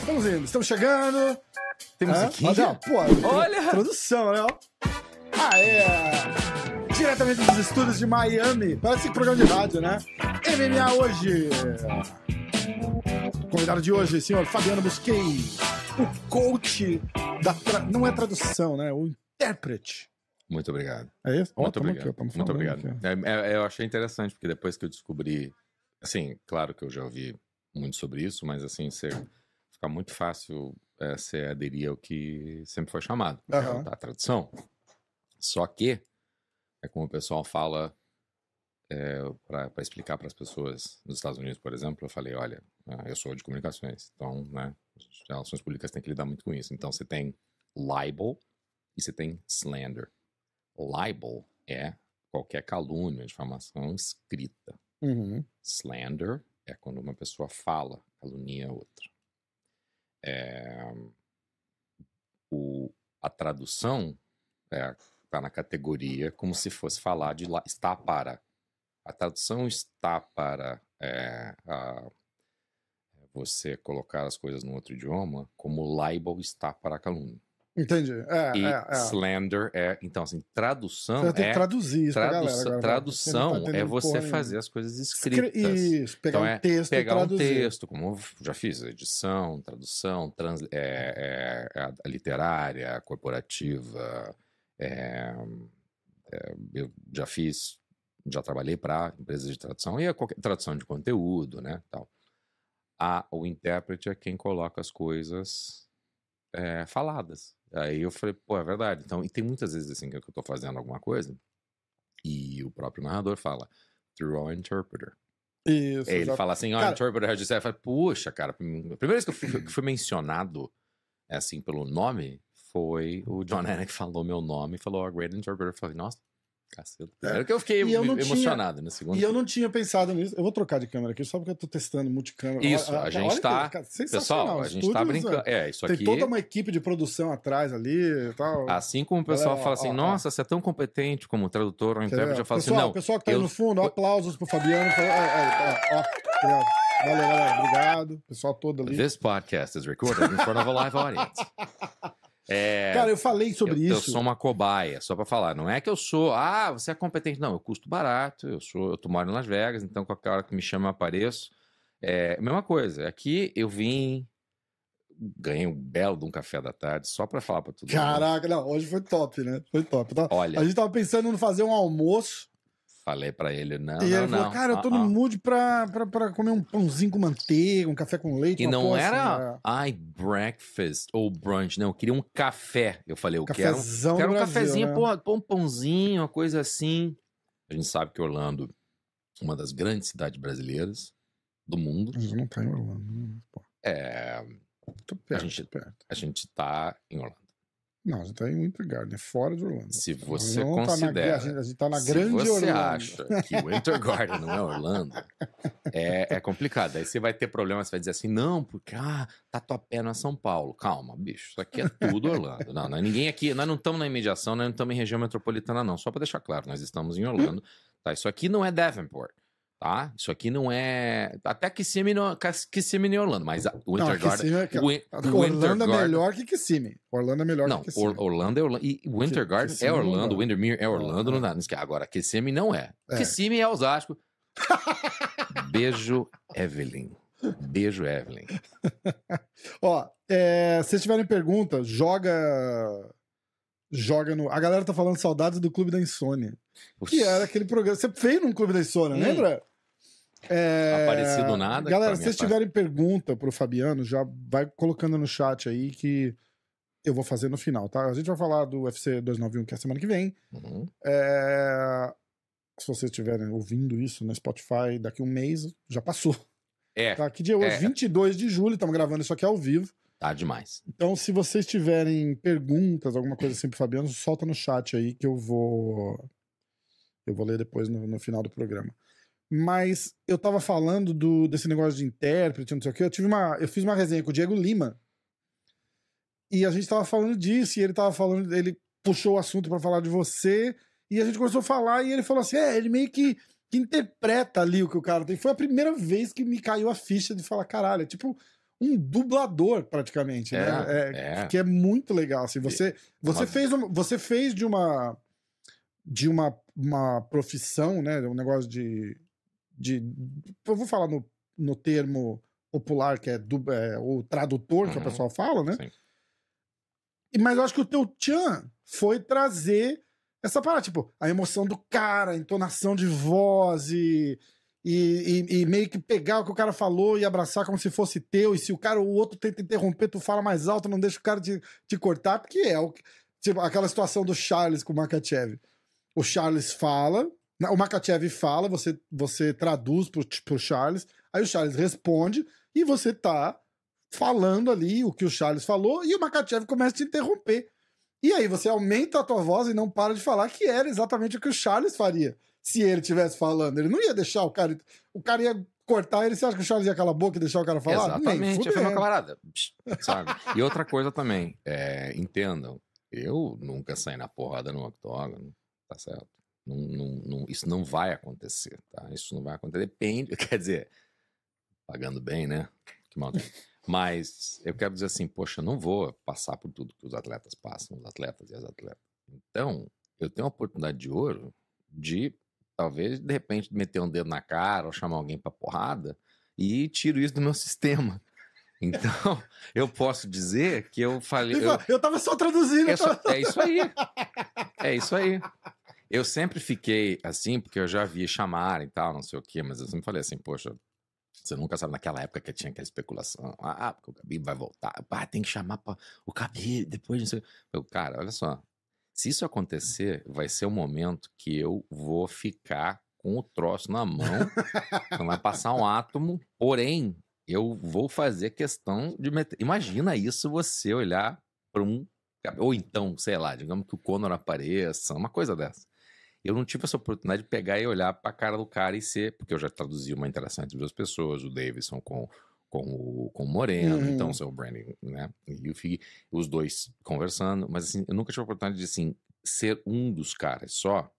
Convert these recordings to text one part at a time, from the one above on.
Estamos indo, estamos chegando. Tem musiquinha? Olha, pô, Olha! Produção, né? ó. Aê! Diretamente dos estúdios de Miami. Parece programa de rádio, né? MMA hoje. Convidado de hoje, senhor Fabiano Busquei. O coach da. tra- Não é tradução, né? O intérprete. Muito obrigado. É isso? Muito obrigado. aqui, Muito obrigado. É, é, eu achei interessante, porque depois que eu descobri, assim, claro que eu já ouvi muito sobre isso, mas assim, você, fica muito fácil é, você aderir ao que sempre foi chamado, que é Aham. a tradução. Só que, é como o pessoal fala, para explicar para as pessoas nos Estados Unidos, por exemplo, eu falei, olha, eu sou de comunicações, então, né, as relações públicas têm que lidar muito com isso. Então, você tem libel e você tem slander. Libel é qualquer calúnia, difamação escrita. Uhum. Slander é quando uma pessoa fala, calunia outra. É, o, a tradução está na categoria como se fosse falar de lá, está para. A tradução está para é, a- você colocar as coisas no outro idioma, como libel está para a calúnia. Entendi. É, E é, é. slander é. Então, assim, tradução Você é. traduzir isso Tradução, galera. tradução tá é você fazer nenhuma. as coisas Escre- escritas. Isso, pegar Então um é texto pegar e um texto, como eu já fiz, edição, tradução, trans, é, é, a literária, a corporativa. é, é, eu já fiz, já trabalhei para empresas de tradução e é qualquer tradução de conteúdo, né, tal. A, o intérprete é quem coloca as coisas é, faladas. Aí eu falei, pô, é verdade. Então, e tem muitas vezes assim que eu tô fazendo alguma coisa e o próprio narrador fala through our interpreter. Isso. Ele exato. fala assim, ó, Cara- interpreter had said, eu falei, puxa, cara, a primeira vez que eu fui, que fui mencionado é, assim pelo nome foi o John Anik falou meu nome falou, oh, great interpreter. Eu falei, nossa, caceta. Primeiro que eu fiquei É. Eu não tinha- emocionado, né? Segundo, E eu não tinha pensado nisso. Eu vou trocar de câmera aqui só porque eu tô testando multicâmera. Isso, Olha- a gente olha que- tá- cara, pessoal, a gente tá estúdios, brincando. é, É, isso Tem aqui. toda uma equipe de produção atrás ali tal. Assim como o pessoal Galera, fala ó, assim, ó, ó. nossa, você é tão competente como tradutor ou intérprete, eu falo pessoal, assim, não. pessoal que tá aí eu- no fundo, ó, aplausos pro Fabiano. É, é, é, ó, obrigado. Valeu, galera. Obrigado. Pessoal todo ali. This podcast is recorded in front of a live audience. É, Cara, eu falei sobre eu, eu isso. sou uma cobaia, só pra falar. Não é que eu sou, ah, você é competente. Não, eu custo barato, eu sou, eu tô moro em Las Vegas, então qualquer hora que me chama eu apareço. É mesma coisa. Aqui eu vim, ganhei um belo de um café da tarde só pra falar pra todo mundo. Caraca, não, hoje foi top, né? Foi top. Tá? Olha, A gente tava pensando em fazer um almoço. Falei pra ele, não, e não, ele não. falou, cara, eu tô ah, no mood pra, pra, pra comer um pãozinho com manteiga, um café com leite. E não era, assim, né? ai, breakfast ou brunch, não, eu queria um café. Eu falei, eu quero um Quero um Brasil, cafezinho, né? porra, um pãozinho, uma coisa assim. A gente sabe que Orlando é uma das grandes cidades brasileiras do mundo. Mas não tá em Orlando. né? Pô, É, tô perto, gente- tô perto. a gente tá em Orlando. Não, a gente tá em Winter Garden, é fora de Orlando. Se você Não tá na- considera. a, gente, a gente tá na se grande você Orlando. acha que Winter Garden não é Orlando, é, é complicado. Aí você vai ter problema, você vai dizer assim, não, porque ah, Tatuapé não é São Paulo. Calma, bicho, isso aqui é tudo Orlando. Não, não, ninguém aqui, nós não estamos na imediação, nós não estamos em região metropolitana, não. Só para deixar claro, nós estamos em Orlando. Tá? Isso aqui não é Davenport. Tá? Isso aqui não é. Até Kissimmee, não- Kissimmee em Orlando, mas a Winter Não, Garden. Kissimmee é que- Win- Orlando Winter é Garden- melhor que Kissimmee. Orlando é melhor Não, que Kissimmee. Or- Orlando é Orlando. E Winter Garden é Kissimmee não Orlando, dá. Windermere é Orlando, É, não dá. não esquece. Agora, Kissimmee não é. É. Kissimmee é Osasco. Beijo, Evelyn. Beijo, Evelyn. Ó, é, se vocês tiverem pergunta, joga. Joga no. A galera tá falando saudades do Clube da Insônia. Que era aquele programa. Você fez num Clube da Insônia, Hum. lembra? É... Apareci do nada, Galera, se vocês tiverem pergunta pro Fabiano, já vai colocando no chat aí que eu vou fazer no final, tá? A gente vai falar do UFC 291 que é a semana que vem. Uhum. É, Se vocês estiverem ouvindo isso no Spotify daqui um mês, já passou. É, Tá? Que dia é hoje? É. 22 de julho, estamos gravando isso aqui ao vivo. Tá demais. Então, se vocês tiverem perguntas, alguma coisa assim pro Fabiano, solta no chat aí que eu vou. Eu vou ler depois no, no final do programa. Mas eu tava falando do, desse negócio de intérprete, não sei o quê. Eu tive uma. Eu fiz uma resenha com o Diego Lima. e a gente tava falando disso, e ele tava falando, ele puxou o assunto para falar de você, e a gente começou a falar, e ele falou assim: é, ele meio que, que interpreta ali o que o cara tem. Foi a primeira vez que me caiu a ficha de falar, caralho, é tipo um dublador praticamente, É, né? É, é. Que é muito legal, assim. Você, você, Uma- fez, uma- você fez de uma de uma, uma profissão, né? Um negócio de, de eu vou falar no, no termo popular que é, du- é, o tradutor que o Uhum. pessoal fala, né? Sim. Mas eu acho que o teu tchan foi trazer essa parada, tipo, a emoção do cara, a entonação de voz e, e, e- e meio que pegar o que o cara falou e abraçar como se fosse teu. E se o cara, o outro tenta interromper, tu fala mais alto, não deixa o cara te, te cortar, porque é o, tipo, aquela situação do Charles com o Makachev. O Charles fala, o Makachev fala, você, você traduz pro, pro Charles, aí o Charles responde e você tá falando ali o que o Charles falou e o Makachev começa a te interromper. E aí você aumenta a tua voz e não para de falar que era exatamente o que o Charles faria se ele estivesse falando. Ele não ia deixar o cara. O cara ia cortar ele. Você acha que o Charles ia calar a boca e deixar o cara falar? Exatamente, fudendo. camarada, sabe? E outra coisa também, é, entendam, eu nunca saí na porrada no octógono, tá certo? Não, não- não- isso não vai acontecer, tá? Isso não vai acontecer, depende, quer dizer, pagando bem, né? Que mal tem. Mas eu quero dizer assim, poxa, eu não vou passar por tudo que os atletas passam, os atletas e as atletas. Então, eu tenho uma oportunidade de ouro de, talvez, de repente, meter um dedo na cara ou chamar alguém pra porrada e tiro isso do meu sistema. Então, eu posso dizer que eu falei. Eu- Eu tava só traduzindo. é, tá? só- é isso aí. É isso aí. Eu sempre fiquei assim, porque eu já vi chamar e tal, não sei o quê, mas eu sempre falei assim, poxa, você nunca sabe naquela época que tinha aquela especulação. Ah, porque o Khabib vai voltar. Ah, tem que chamar pra, o Khabib depois, não sei. Eu, cara, olha só. Se isso acontecer, vai ser o momento que eu vou ficar com o troço na mão. não vai passar um átomo, porém, eu vou fazer questão de meter. Imagina isso você olhar para um. Ou então, sei lá, digamos que o Conor apareça, uma coisa dessa. Eu não tive essa oportunidade de pegar e olhar para a cara do cara e ser. Porque eu já traduzi uma interação entre duas pessoas, o Davidson com, com, o, com o Moreno, Uhum. então o seu Brandon, né? E o Fig, os dois conversando. Mas assim, eu nunca tive a oportunidade de assim, ser um dos caras só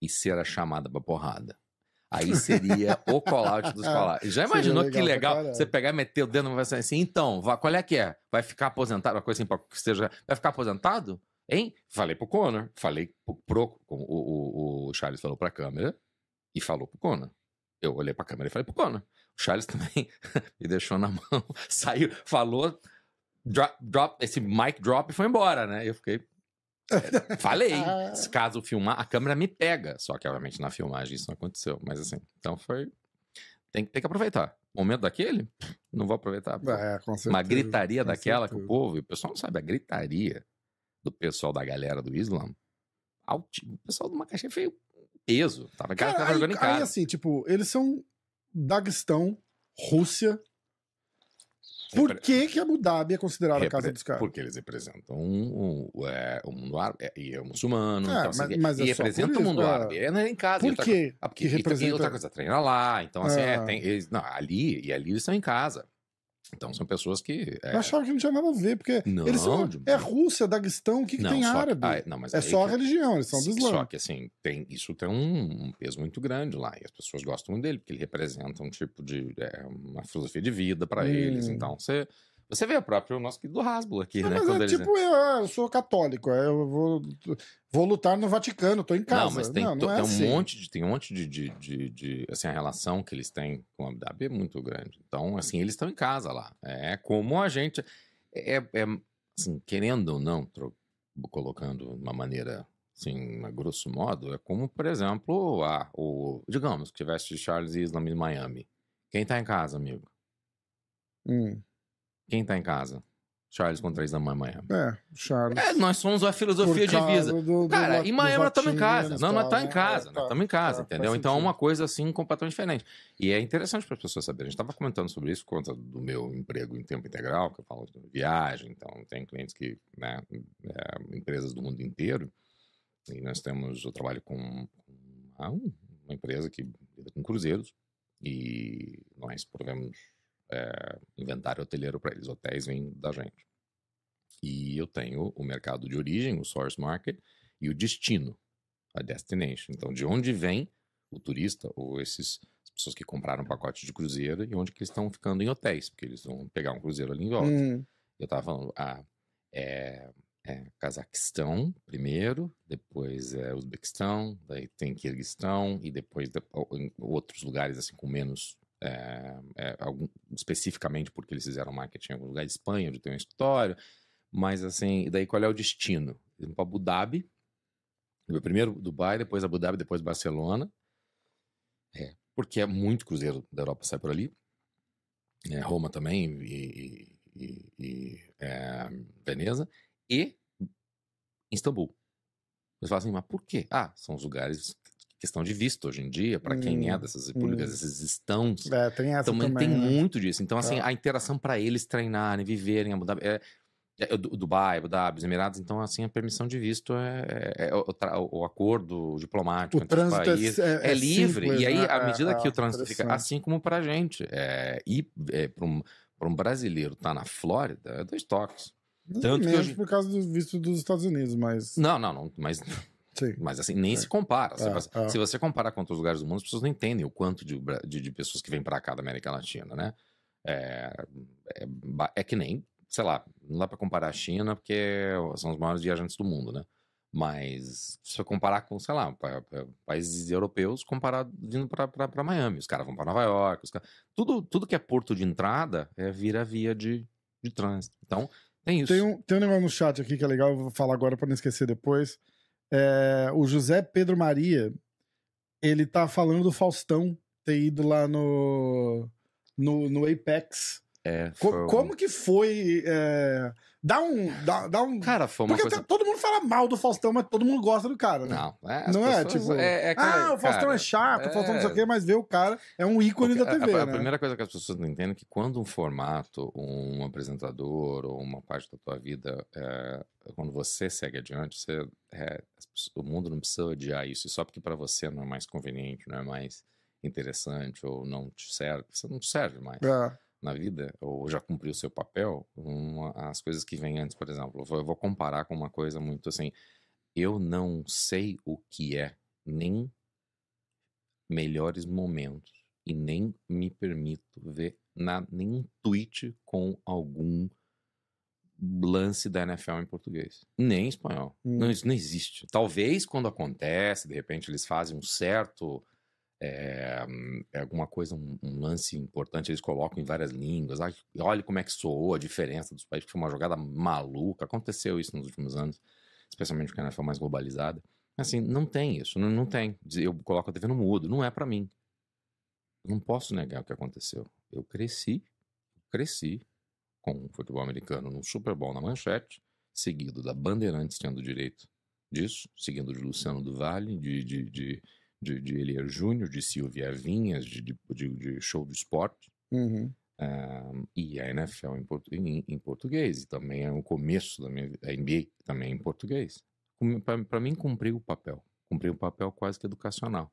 e ser a chamada pra porrada. Aí seria o call-out dos call-outs. Já Seria imaginou legal que legal você pegar e meter o dedo e vai assim, então, vai- qual é que é? Vai ficar aposentado? Uma coisa assim, que seja, vai ficar aposentado? Hein? Falei pro Conor, falei pro, pro o, o, o Charles falou pra câmera e falou pro Conor. Eu olhei pra câmera e falei pro Conor. O Charles também me deixou na mão, saiu, falou, drop, drop, esse mic drop e foi embora, né? Eu fiquei. é, Falei, Ah. se caso filmar, a câmera me pega. Só que, obviamente, na filmagem isso não aconteceu. Mas assim, então foi. Tem, tem que aproveitar. O momento daquele, não vou aproveitar. É, com certeza, Uma gritaria daquela que o certeza. povo, o pessoal não sabe, a gritaria do pessoal da galera do Islam, alti- o pessoal do Macaxé feio peso. Tava, cara, Cara, tava aí, jogando em aí, casa. assim, tipo, eles são Daguestão, Rússia. Por Repre- que, que Abu Dhabi é considerada a casa repre- dos caras? Porque eles representam um, um, é, o mundo árabe é, e é muçulmano. É, então, mas- mas é e só representa o mundo é. árabe. É, não é em casa. Por quê? Ah, porque que representa... outra coisa, treina lá. Então, assim, é, Ah. tem, eles, não, ali e ali eles estão em casa. Então, são pessoas que. é, Eu achava que não tinha nada a ver, porque Não, eles são. É Rússia, Daguestão, o que, que não, tem só que- árabe? ah, não, mas é só a que- religião, eles são do Islã. Só que assim, tem, isso tem um, um peso muito grande lá. E as pessoas gostam muito dele, porque ele representa um tipo de. é, uma filosofia de vida para Hum. eles. Então, você. Você vê o próprio nosso querido Hasbull aqui, Não, né? mas é tipo, eu, eu sou católico, é, eu vou, vou lutar no Vaticano, tô em casa. Não, mas tem, não, não é tem um assim. monte de. Tem um monte de, de, de, de- Assim, a relação que eles têm com a Dhabi é muito grande. Então, assim, eles estão em casa lá. É como a gente. É, é assim, querendo ou não, tro- colocando de uma maneira. Assim, a grosso modo, é como, por exemplo, a, o. Digamos que tivesse Charles Islam em Miami. Quem tá em casa, amigo? Hum, Quem tá em casa? Charles contra Islam em Miami. é, Charles. É, nós somos a filosofia de vida. do- do Cara, em do Miami nós estamos em casa. Não, nós estamos em né? casa. É, Nós tá, estamos em casa, tá, entendeu? Então é uma coisa assim completamente diferente. E é interessante para as pessoas saberem. A gente estava comentando sobre isso por conta do meu emprego em tempo integral, que eu falo de viagem. Então, tem clientes que, né, é, empresas do mundo inteiro. E nós temos, eu trabalho com uma, uma empresa que lida com cruzeiros. E nós provemos é, inventário hoteleiro para eles. Hotéis vêm da gente. E eu tenho o mercado de origem, o source market, e o destino, a destination. Então, de onde vem o turista ou esses as pessoas que compraram um pacote de cruzeiro e onde que eles estão ficando em hotéis, porque eles vão pegar um cruzeiro ali em volta. Hum, Eu tava falando, ah, é, é Cazaquistão primeiro, depois é Uzbequistão, daí tem Kirguistão e depois de- outros lugares assim com menos é, é, algum- especificamente porque eles fizeram marketing em algum lugar de Espanha, onde tem um escritório, mas assim, daí qual é o destino? Vão para Abu Dhabi, primeiro Dubai, depois Abu Dhabi, depois Barcelona, é, porque é muito cruzeiro da Europa sai por ali, é, Roma também e, e- e, é, Veneza e Istambul. Eles falam assim, mas por quê? Ah, são os lugares questão de visto hoje em dia, para quem é Hum, dessas repúblicas, hum. esses estão é, tem essa também, também. tem né? muito disso. Então, assim, Tá. a interação para eles treinarem, viverem em Abu Dhabi, é, é, Du- Dubai, Abu Dhabi, os Emirados, então, assim, a permissão de visto é, é- é o, o acordo diplomático O entre os é- países. é, É, livre. simples, e aí, né? à É, medida que é, o trânsito fica assim como pra gente, é, ir é, para um, pra um brasileiro tá na Flórida, é dois toques. tanto que Menos hoje- por causa do visto dos Estados Unidos, mas. Não, não, não, mas, Sim. mas assim, nem É. se compara. Se, É, você, é. se você comparar com outros lugares do mundo, as pessoas não entendem o quanto de, de, de pessoas que vêm pra cá da América Latina, né? É, é, é que nem, sei lá, não dá pra comparar a China porque são os maiores viajantes do mundo, né? Mas se você comparar com, sei lá, pa- pa- países europeus, comparado vindo pra, pra, pra Miami. Os caras vão pra Nova York, os caras- tudo, tudo que é porto de entrada é vira via de, de trânsito. Então, tem isso. Tem um, tem um negócio no chat aqui que é legal, eu vou falar agora pra não esquecer depois. É, o José Pedro Maria, ele tá falando do Faustão ter ido lá no, no, no Apex. É, Co- um- Como que foi? é, dá um. Dá, dá um... Cara, foi uma Porque coisa... tá- todo mundo fala mal do Faustão, mas todo mundo gosta do cara, né? Não, é, Não é, pessoas- tipo, é, é ah, o Faustão cara, é chato, o Faustão não sei o é- quê, mas ver o cara é um ícone Porque da a- TV, a, a né? primeira coisa que as pessoas não entendem é que quando um formato, um apresentador ou uma parte da tua vida, é, quando você segue adiante, você, é, o mundo não precisa odiar isso. E só porque para você não é mais conveniente, não é mais interessante ou não te serve, você não te serve mais É. na vida, ou já cumpriu seu papel, uma- as coisas que vêm antes, por exemplo, eu vou, eu vou comparar com uma coisa muito assim, eu não sei o que é nem melhores momentos e nem me permito ver na, nenhum tweet com algum lance da NFL em português, nem em espanhol. Hum. Não, isso não existe. Talvez quando acontece, de repente eles fazem um certo é, é alguma coisa, um, um lance importante, eles colocam em várias línguas. Olha como é que soou a diferença dos países, que foi uma jogada maluca. Aconteceu isso nos últimos anos, especialmente porque a NFL é mais globalizada. Assim, não tem isso, não, não tem. Eu coloco a TV no mudo, não é pra mim. Eu não posso negar o que aconteceu. Eu cresci, cresci com o futebol americano no Super Bowl na manchete, seguido da Bandeirantes tendo direito disso, seguindo de Luciano do Vale, de, de, de, de, de Elias Júnior, de Silvia Vinhas, de, de, de, de show do esporte, Uhum. ah, e a NFL em, portu- em- em português, e também é o começo da minha a NBA também em português. Para mim, cumpriu o papel, cumpriu o papel quase que educacional.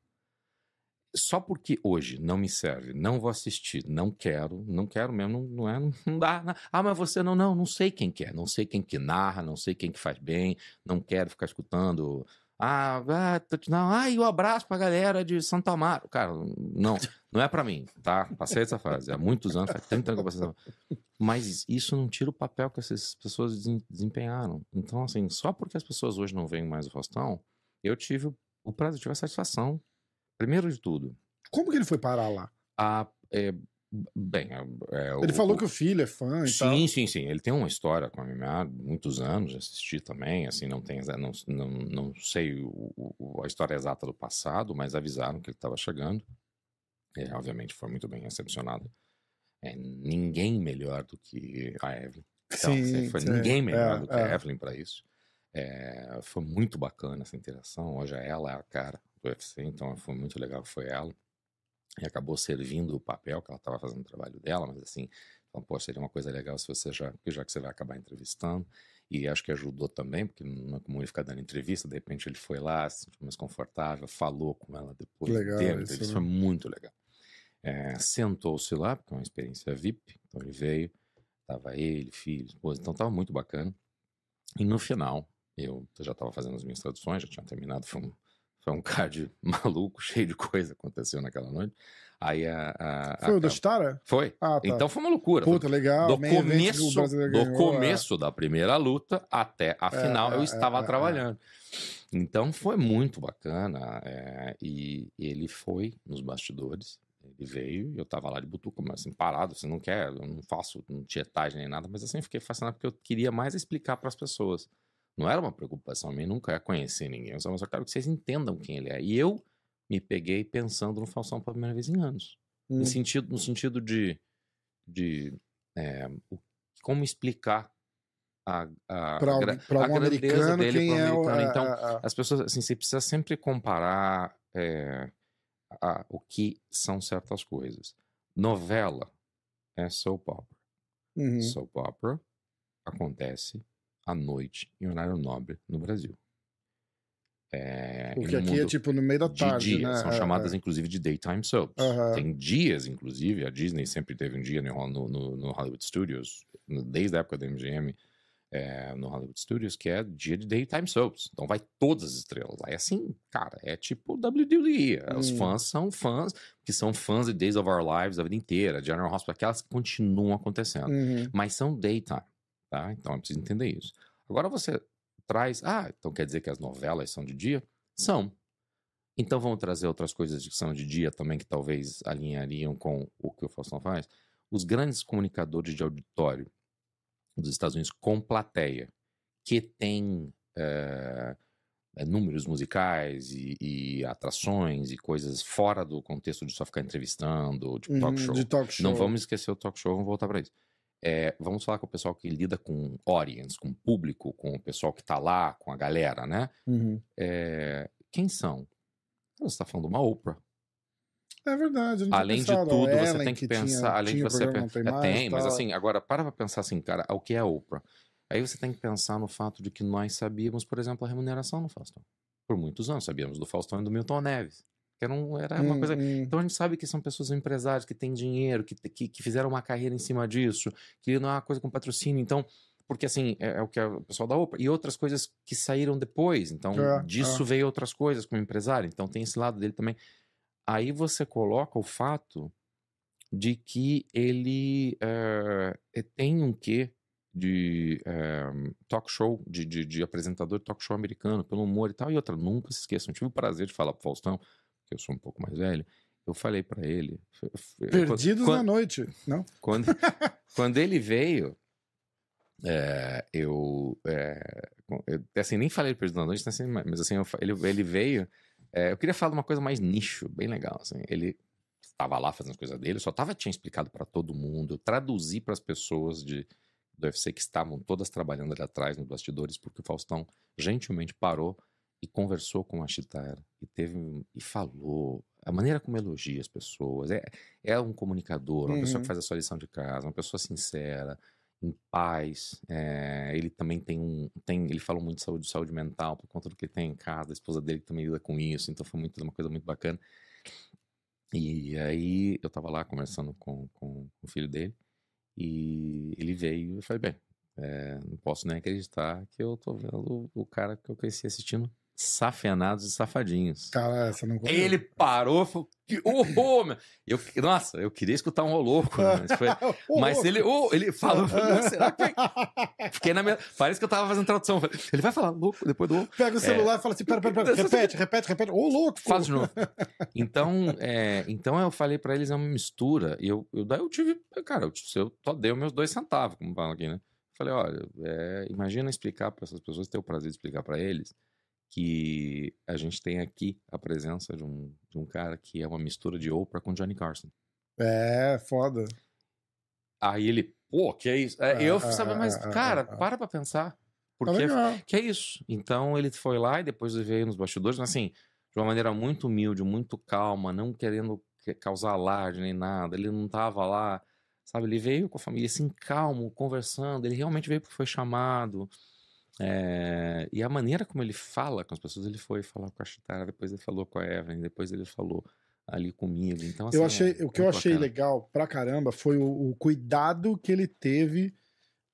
Só porque hoje não me serve, não vou assistir, não quero, não quero mesmo, não, não é, não dá. não- Ah, mas você não, não, não sei quem que é, não sei quem que narra, não sei quem que faz bem, não quero ficar escutando. Ah, ah, não, ah, e o abraço pra galera de Santo Amaro. Cara, não, não é pra mim, tá? Passei essa fase há muitos anos, faz 30 anos que eu passei essa fase. Mas isso não tira o papel que essas pessoas desempenharam. Então, assim, só porque as pessoas hoje não veem mais o Faustão, eu tive o- prazer, tive a satisfação. Primeiro de tudo, Como que ele foi parar lá? a, é, bem, é, é, Ele o- falou que o filho é fã e tal. Sim, sim, sim. Ele tem uma história com a MMA muitos anos, assisti também, assim, não tem, não, não, não sei o- o- a história exata do passado, mas avisaram que ele estava chegando. É, obviamente foi muito bem recepcionado. É, ninguém melhor do que a Evelyn. Então, assim, foi sim. ninguém melhor É, do que é. a Evelyn para isso. É, foi muito bacana essa interação. Hoje ela é a cara do UFC, então foi muito legal que foi ela. E acabou servindo o papel que ela estava fazendo o trabalho dela, mas assim, então, pô, seria uma coisa legal se você já, já que você vai acabar entrevistando, e acho que ajudou também, porque não é comum ele ficar dando entrevista, de repente ele foi lá, se sentiu mais confortável, falou com ela depois, Legal isso, né? foi muito legal. É, Sentou-se lá, porque é uma experiência VIP, então ele veio, tava ele, filho, esposa, então tava muito bacana. E no final, eu já estava fazendo as minhas traduções, já tinha terminado, foi um, foi um card maluco, cheio de coisa aconteceu naquela noite. Aí a. a- Foi a- o da Chitara? Foi. Ah, tá. Então foi uma loucura. Puta, legal. do começo, brasileiro do ganhou, começo da primeira luta até a É, final, é, eu é, estava é, é. trabalhando. Então foi muito bacana. é, e ele foi nos bastidores. Ele veio e eu tava lá de butuca, mas assim, parado. Você não quer, eu não faço não tietagem nem nada, mas assim, fiquei fascinado porque eu queria mais explicar para as pessoas. Não era uma preocupação minha, nunca é conhecer ninguém. Eu só, quero que vocês entendam quem ele é. E eu me peguei pensando no Faustão pela primeira vez em anos. Hum. Em sentido, no sentido de, de é, o- como explicar a, a, Pra, a, gra- pra a um grandeza dele quem pro é o. americano. é, Então, é, é. as pessoas, assim, você precisa sempre comparar é, a- o que são certas coisas. Novela é soap opera. Uhum. Soap opera acontece à noite em horário nobre no Brasil. É, e Porque no aqui é tipo no meio da de tarde, dia. né? São É, chamadas, é. inclusive, de daytime soaps. Tem dias, inclusive, a Disney sempre teve um dia no, no- no- Hollywood Studios, desde a época da MGM, é, no Hollywood Studios, que é dia de daytime soaps. Então vai todas as estrelas lá. É assim, cara, é tipo WWE. Os Hum. fãs são fãs, que são fãs de Days of Our Lives a vida inteira, General Hospital, aquelas que continuam acontecendo Uhum. mas são daytime, tá? Então é preciso entender isso. Agora você traz, ah, então quer dizer que as novelas são de dia? São. Então vamos trazer outras coisas que são de dia também que talvez alinhariam com o que o Faustão faz. Os grandes comunicadores de auditório dos Estados Unidos com plateia, que tem eh, números musicais e, e atrações e coisas fora do contexto de só ficar entrevistando, Uhum, talk show. De talk show. Não vamos esquecer o talk show, vamos voltar para isso. É, vamos falar com o pessoal que lida com audience, com o público, com o pessoal que tá lá, com a galera, né? Uhum. É, quem são? Você está falando de uma Oprah. É verdade. tinha Além de tudo, você Ellen, tem que, tinha- pensar. além de tinha você programa, pe- não é, mais, tem, mas assim, agora para pra pensar assim, cara, o que é a Oprah? Aí você tem que pensar no fato de que nós sabíamos, por exemplo, a remuneração no Faustão. Por muitos anos, sabíamos do Faustão e do Milton Neves. Que era, um- era uma Hum, coisa hum. Então a gente sabe que são pessoas empresárias que têm dinheiro, que, que, que fizeram uma carreira em cima disso, que não é uma coisa com patrocínio. Então, porque assim, é, é o que é o pessoal da Oprah. E outras coisas que saíram depois. Então, É, disso veio outras coisas como empresário. Então tem esse lado dele também. Aí você coloca o fato de que ele é, é, tem um quê de é, talk show, de, de, de apresentador de talk show americano, pelo humor e tal. E outra, nunca se esqueçam. Tive o prazer de falar pro Faustão, que eu sou um pouco mais velho. Eu falei pra ele. Perdidos quando, na noite. Não? quando, quando ele veio, é, eu, é, eu, assim, nem falei Perdidos na Noite, assim, mas assim, eu ele, ele veio. é, eu queria falar de uma coisa mais nicho, bem legal. Assim, ele estava lá fazendo as coisas dele, só tava, tinha explicado para todo mundo, eu traduzi para as pessoas de, do UFC que estavam todas trabalhando ali atrás nos bastidores, porque o Faustão gentilmente parou e conversou com a Chitara e teve e falou a maneira como elogia as pessoas é, é um comunicador uma pessoa Uhum. que faz a sua lição de casa uma pessoa sincera em paz é, ele também tem um tem ele falou muito de saúde saúde mental por conta do que ele tem em casa a esposa dele também lida com isso então foi muito uma coisa muito bacana e aí eu tava lá conversando com, com o filho dele e ele veio e falei bem é, não posso nem acreditar que eu tô vendo o cara que eu cresci assistindo Safenados e Safadinhos. Cara, essa não. Ele parou, falou, que horror. Eu, nossa, eu queria escutar um louco, né? mas, foi, mas ele, oh, ele falou, será que Fiquei na minha, parece que eu tava fazendo tradução. Ele vai falar louco depois do Pega o celular e fala assim: pera, pera, pera, repete, repete, repete. Ô, louco! Faz de novo. Então, é, então eu falei pra eles, é uma mistura. E eu, eu, daí eu tive, cara, eu, eu só dei os meus dois centavos, como falam aqui, né? Falei, olha, é, imagina explicar para essas pessoas, ter o prazer de explicar para eles que a gente tem aqui a presença de um, de um cara que é uma mistura de Oprah com Johnny Carson. É, foda. Aí ele, pô, que é isso? É, É, eu é, sabia, mas, é, é, cara, é, é. para pra pensar. Tá Porque legal. que é isso. Então ele foi lá e depois veio nos bastidores, mas assim, de uma maneira muito humilde, muito calma, não querendo que- causar alarde nem nada. Ele não tava lá, sabe? Ele veio com a família assim, calmo, conversando. Ele realmente veio porque foi chamado. É, E a maneira como ele fala com as pessoas, ele foi falar com a Chitara, depois ele falou com a Evelyn, depois ele falou ali comigo. Então, assim, eu é achei, o que eu achei bacana. legal pra caramba foi o, o cuidado que ele teve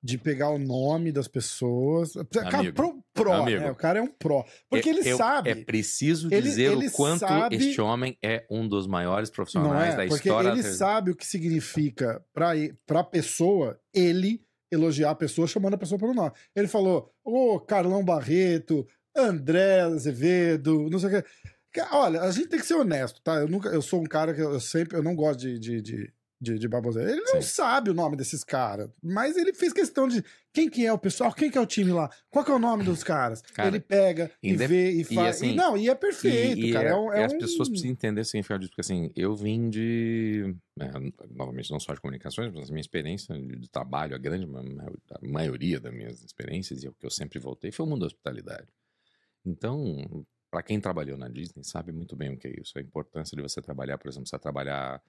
de pegar o nome das pessoas. Cara, Amigo. pro, pró, Amigo. né? O cara é um pró. Porque É- ele eu- sabe. É preciso Ele- dizer ele o quanto sabe- este homem é um dos maiores profissionais é? da Porque história. ele da- sabe o que significa pra, pra pessoa, ele elogiar a pessoa chamando a pessoa pelo nome. Ele falou, ô Carlão Barreto, André Azevedo, não sei o que. Olha, a gente tem que ser honesto, tá? Eu, nunca, eu sou um cara que eu, eu sempre, eu não gosto de, de, de, de, de baboseira. Ele não Sim. sabe o nome desses caras, mas ele fez questão de quem que é o pessoal, quem que é o time lá, qual que é o nome dos caras. Cara, ele pega e vê e faz. assim, não, e é perfeito, e, e cara. é- É, um- e é as um- pessoas precisam entender o significado disso, porque assim, eu vim de. é, novamente, não só de comunicações, mas a minha experiência de, trabalho, a grande ma- ma- a maioria das minhas experiências, e o que eu sempre voltei, foi o mundo da hospitalidade. Então, para quem trabalhou na Disney, sabe muito bem o que é isso. A importância de você trabalhar, por exemplo, você trabalhar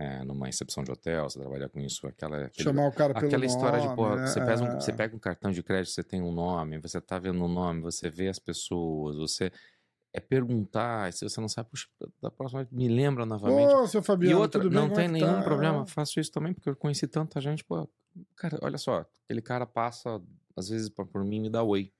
é, numa recepção de hotel, você trabalhar com isso, aquela. aquele- chamar o cara Aquela nome. história de, porra, né? você, pega um, É. você pega um cartão de crédito, você tem um nome, você tá vendo o nome, você vê as pessoas, você é perguntar, se você não sabe, puxa, da próxima vez me lembra novamente. Ô, seu Fabiano, e outra, bem? não Como tem é nenhum tá? problema, faço isso também, porque eu conheci tanta gente, pô, cara, olha só, aquele cara passa, às vezes, por, por mim, me dá oi.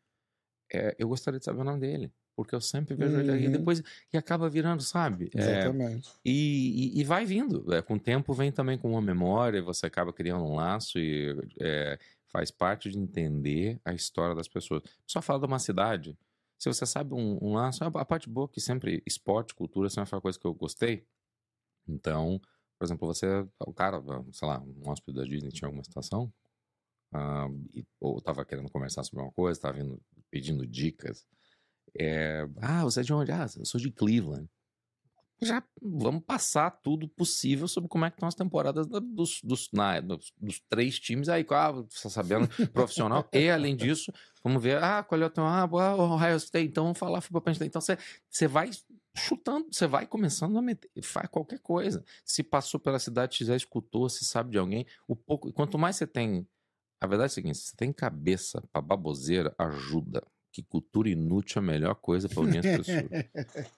É, eu gostaria de saber o nome dele, porque eu sempre vejo ele aí, Uhum. depois, e acaba virando, sabe? É, Exatamente. e, e- e vai vindo. É, com o tempo vem também com uma memória, você acaba criando um laço e é, faz parte de entender a história das pessoas. Só fala de uma cidade. Se você sabe um, um laço, a parte boa é que sempre esporte, cultura, sempre foi uma coisa que eu gostei. Então, por exemplo, você, o cara, sei lá, um hóspede da Disney tinha alguma situação, ah, e- ou tava querendo conversar sobre uma coisa, tava vindo, pedindo dicas. É, ah, você é de onde? Ah, eu sou de Cleveland já vamos passar tudo possível sobre como é que estão as temporadas da- dos, dos, na- dos, dos três times aí, ah, sabendo, profissional. e além disso, vamos ver, ah, qual é o teu, ah, o Ohio State, então vamos falar futebol pra gente. Então você, vai chutando, você vai começando a meter, faz qualquer coisa. Se passou pela cidade, se já escutou, se sabe de alguém, o pouco, quanto mais você tem, a verdade é a seguinte, se você tem cabeça pra baboseira, ajuda. Que cultura inútil é a melhor coisa pra unir as pessoas.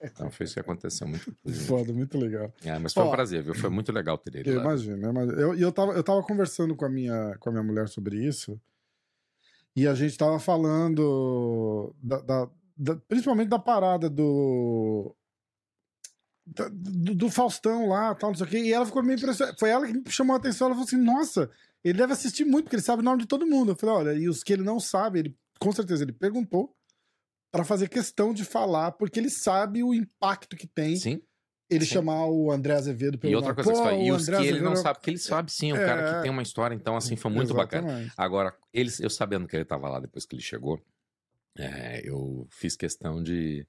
Então foi isso que aconteceu muito. Foda, muito legal. É, mas foi Ó, um prazer, viu? Foi muito legal ter ele Eu lá. imagino, eu imagino. Eu, e eu, tava, eu tava conversando com a, minha, com a minha mulher sobre isso, e a gente tava falando da, da- da- principalmente da parada do. da- do, do Faustão lá, tal, não sei o quê, e ela ficou meio impressionada. Foi ela que me chamou a atenção. Ela falou assim: Nossa, ele deve assistir muito, porque ele sabe o nome de todo mundo. Eu falei: Olha, e os que ele não sabe, ele, com certeza ele perguntou pra fazer questão de falar, porque ele sabe o impacto que tem Sim. ele Sim. chamar o André Azevedo pelo E outra coisa que você fala, e os que André ele não Azevedo sabe, porque ele sabe sim, é um cara É. que tem uma história, então assim, foi muito bacana. Exatamente. Agora, eles, eu sabendo que ele estava lá depois que ele chegou, é, eu fiz questão de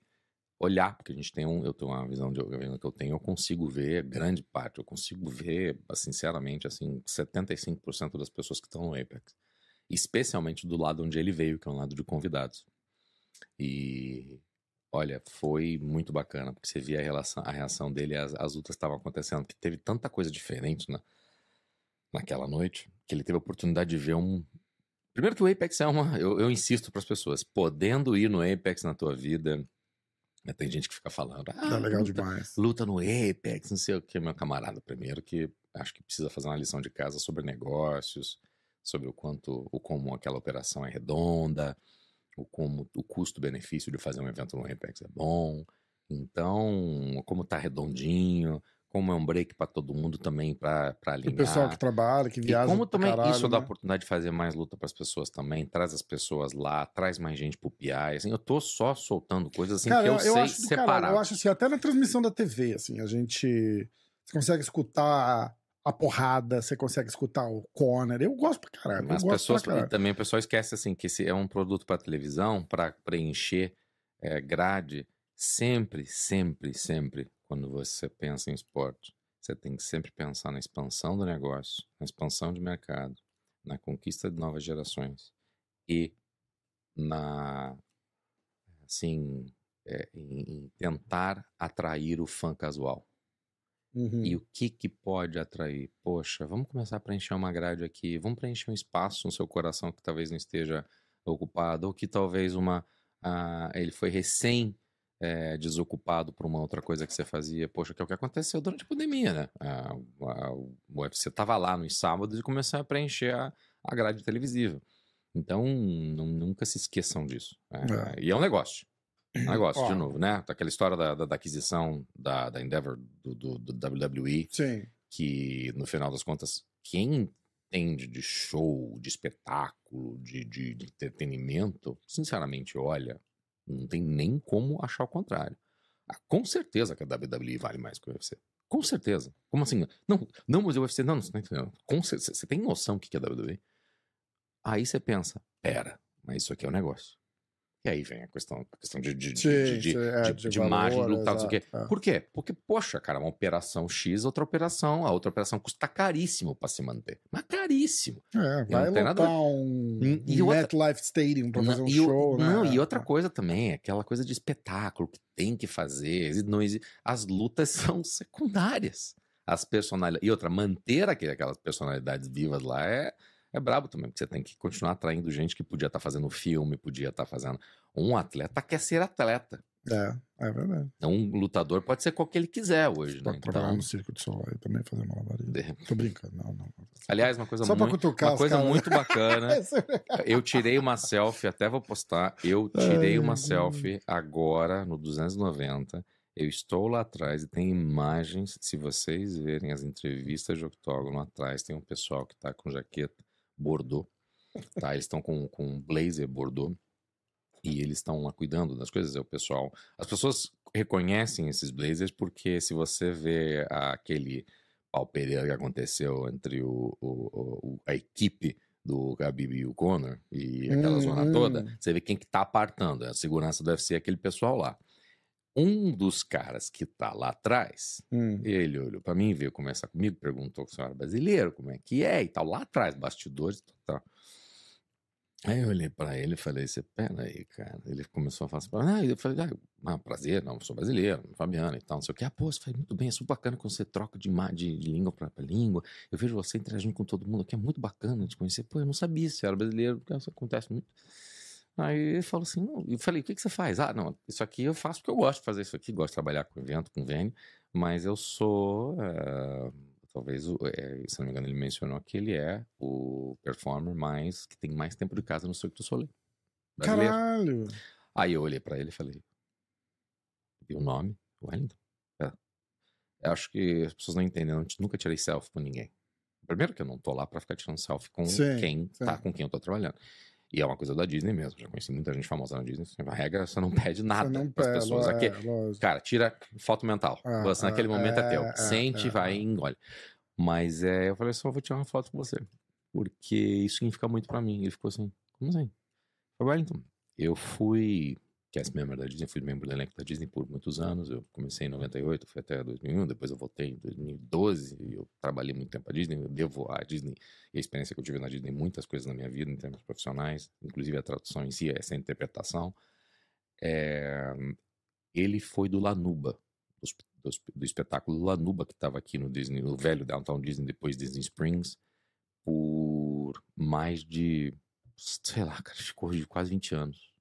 olhar, porque a gente tem um, eu tenho uma visão de governo que eu tenho, eu consigo ver grande parte, eu consigo ver, sinceramente, assim, 75% das pessoas que estão no Apex. Especialmente do lado onde ele veio, que é um lado de convidados. E olha, foi muito bacana, porque você via a, relação, a reação dele, as, as lutas estavam acontecendo, porque teve tanta coisa diferente na, naquela noite, que ele teve a oportunidade de ver um. Primeiro que o Apex é uma. Eu, eu insisto para as pessoas, podendo ir no Apex na tua vida. né, Tem gente que fica falando. Ah, Tá legal luta, demais. luta no Apex, não sei o que, meu camarada. Primeiro que acho que precisa fazer uma lição de casa sobre negócios, sobre o quanto, o como aquela operação é redonda, o como o custo-benefício de fazer um evento no Apex é bom. Então, como tá redondinho, como é um break para todo mundo também para O alinhar. pessoal que trabalha, que E viaja. como pra também caralho, isso dá né? oportunidade de fazer mais luta para as pessoas também, traz as pessoas lá, traz mais gente pro PI, assim, eu tô só soltando coisas assim Cara, que eu, sei acho do separar. caralho, eu acho assim, até na transmissão da TV, assim, a gente. Você consegue escutar a porrada, você consegue escutar o corner. Eu gosto pra caralho. Mas pessoas, pra e caralho. também o pessoal esquece assim que esse é um produto para televisão, para preencher é, grade, sempre, sempre, sempre, quando você pensa em esporte, você tem que sempre pensar na expansão do negócio, na expansão de mercado, na conquista de novas gerações e na assim é, em, em tentar atrair o fã casual. Uhum. E o que que pode atrair? Poxa, vamos começar a preencher uma grade aqui, vamos preencher um espaço no seu coração que talvez não esteja ocupado, ou que talvez uma ah, ele foi recém eh, desocupado por uma outra coisa que você fazia. Poxa, que é o que aconteceu durante a pandemia, né? Ah, a- o UFC tava lá nos sábados e começou a preencher a, a grade televisiva. Então, não- nunca se esqueçam disso. É, É. E é um negócio. Negócio, Ó. de novo, né? Aquela história da, da- da aquisição da, da Endeavor do, do, do WWE, Sim. que no final das contas, quem entende de show, de espetáculo, de, de, de entretenimento, sinceramente, olha, não tem nem como achar o contrário. Ah, com certeza que a WWE vale mais que o UFC. Com certeza. Como assim? Não, não, mas o UFC, não, você, tá entendendo. Com cer- você tem noção do que que é a WWE? Aí você pensa, pera, mas isso aqui é um negócio. E aí vem a questão, a questão de, de, de- Sim, de- de- é, de- de de margem valor, do tal, não sei o quê. é. Por quê? Porque, poxa, cara, uma operação X, outra operação, a outra operação custa caríssimo pra se manter. Mas caríssimo. É, vai tem nada lotar um, E- e um outra- MetLife Stadium pra fazer um o- show, né? não, e outra É. coisa também, aquela coisa de espetáculo que tem que fazer. Não exi- as lutas são secundárias. As personalidades. E outra, manter aquelas personalidades vivas lá é, é brabo também, porque você tem que continuar atraindo gente que podia estar fazendo filme, podia estar fazendo. Um atleta quer ser atleta. É, é verdade. Então, um lutador pode ser qual que ele quiser hoje, Pode né? trabalhar Então, no Circo de Soleil também, fazer malabarismo. de- Tô brincando, não, não. aliás, uma coisa Só muito. Uma coisa muito bacana. Essa- Eu tirei uma selfie, até vou postar. Eu tirei uma selfie agora no 290. Eu estou lá atrás e tem imagens. Se vocês verem as entrevistas de octógono atrás, tem um pessoal que tá com jaqueta bordô. Tá? Eles estão com, com um blazer bordô. E eles estão lá cuidando das coisas. É o pessoal. As pessoas reconhecem esses blazers porque se você vê aquele pau Pereira que aconteceu entre o, o- o- a equipe do Khabib e o Conor e aquela Hum, zona toda, você vê quem que tá apartando. A segurança do UFC é aquele pessoal lá. Um dos caras que tá lá atrás, Hum. ele olhou pra mim, veio conversar comigo, perguntou se eu era brasileiro, como é que é e tal, lá atrás, bastidores e tal. Aí eu olhei pra ele e falei, você pera aí, cara. Ele começou a falar assim, ah, eu falei, ah, ah, prazer, não, sou brasileiro, Fabiano e tal, não sei o que. Ah, pô, você faz muito bem, é super bacana quando você troca de, de, de língua pra língua. Eu vejo você interagindo com todo mundo aqui, é muito bacana te conhecer. Pô, eu não sabia se era brasileiro, porque isso acontece muito. Aí ele falou assim, não, eu falei, o que, que você faz? Ah, não, isso aqui eu faço porque eu gosto de fazer isso aqui, gosto de trabalhar com evento, com vênio, mas eu sou, eh, talvez, eh, se não me engano ele mencionou que ele é o performer mais, que tem mais tempo de casa no Cirque du Soleil. Brasileiro. Caralho. Aí eu olhei pra ele e falei, vi o nome, Wellington. É. Eu acho que as pessoas não entendem, eu nunca tirei selfie com ninguém. Primeiro que eu não tô lá pra ficar tirando selfie com Sim, quem tá sim. com quem eu tô trabalhando. E é uma coisa da Disney mesmo. Já conheci muita gente famosa na Disney. A regra, você não pede nada pras pega, pessoas. Aqui, é, cara, tira foto mental. Ah, você naquele ah, momento é, é, teu. é, Sente, é, vai e engole. Mas é, eu falei só vou tirar uma foto com você. Porque isso significa muito pra mim. Ele ficou assim, como assim? Wellington, eu fui cast member da Disney, fui membro do elenco da Disney por muitos anos. Eu comecei em 98, fui até 2001, depois eu voltei em 2012. e Eu trabalhei muito tempo a Disney, eu devo à Disney e a experiência que eu tive na Disney, muitas coisas na minha vida em termos profissionais, inclusive a tradução em si, essa interpretação. É, ele foi do Lanuba, do, do esp- do espetáculo Lanuba que estava aqui no Disney, no velho Downtown Disney, depois Disney Springs, por mais de, sei lá, cara, de quase 20 anos.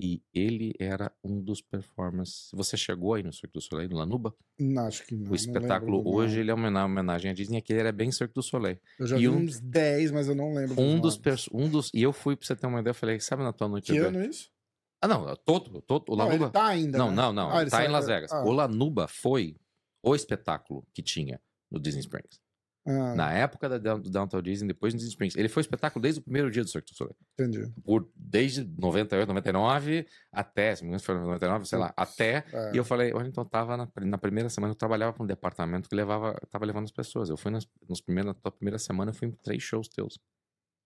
E ele era um dos performers. Você chegou aí no Cirque du Soleil, no Lanuba? Não, acho que não. o não espetáculo do hoje ele é uma homena- homenagem à Disney, aquele era bem Cirque du Soleil. Eu já e vi um- uns 10, mas eu não lembro. Um dos, pers- um dos. E eu fui, pra você ter uma ideia, eu falei, sabe na tua noite Que ano isso? Ah, não, todo, todo, o Não, Lanuba. ele tá ainda. Não, né? não, não. Ah, tá em Las Vegas. ah. O Lanuba foi o espetáculo que tinha no Disney Springs. Ah, Na época da do Downtown Disney, depois do Disney Springs. Ele foi o espetáculo desde o primeiro dia do Cirque du Soleil. entendi. Por, desde 98, 99 até, se não me engano, foi 99, sei lá, até. É. E eu falei, olha, então tava na, na primeira semana, eu trabalhava para um departamento que levava, tava levando as pessoas. Eu fui nas, nos primeiros, na tua primeira semana, eu fui em três shows teus.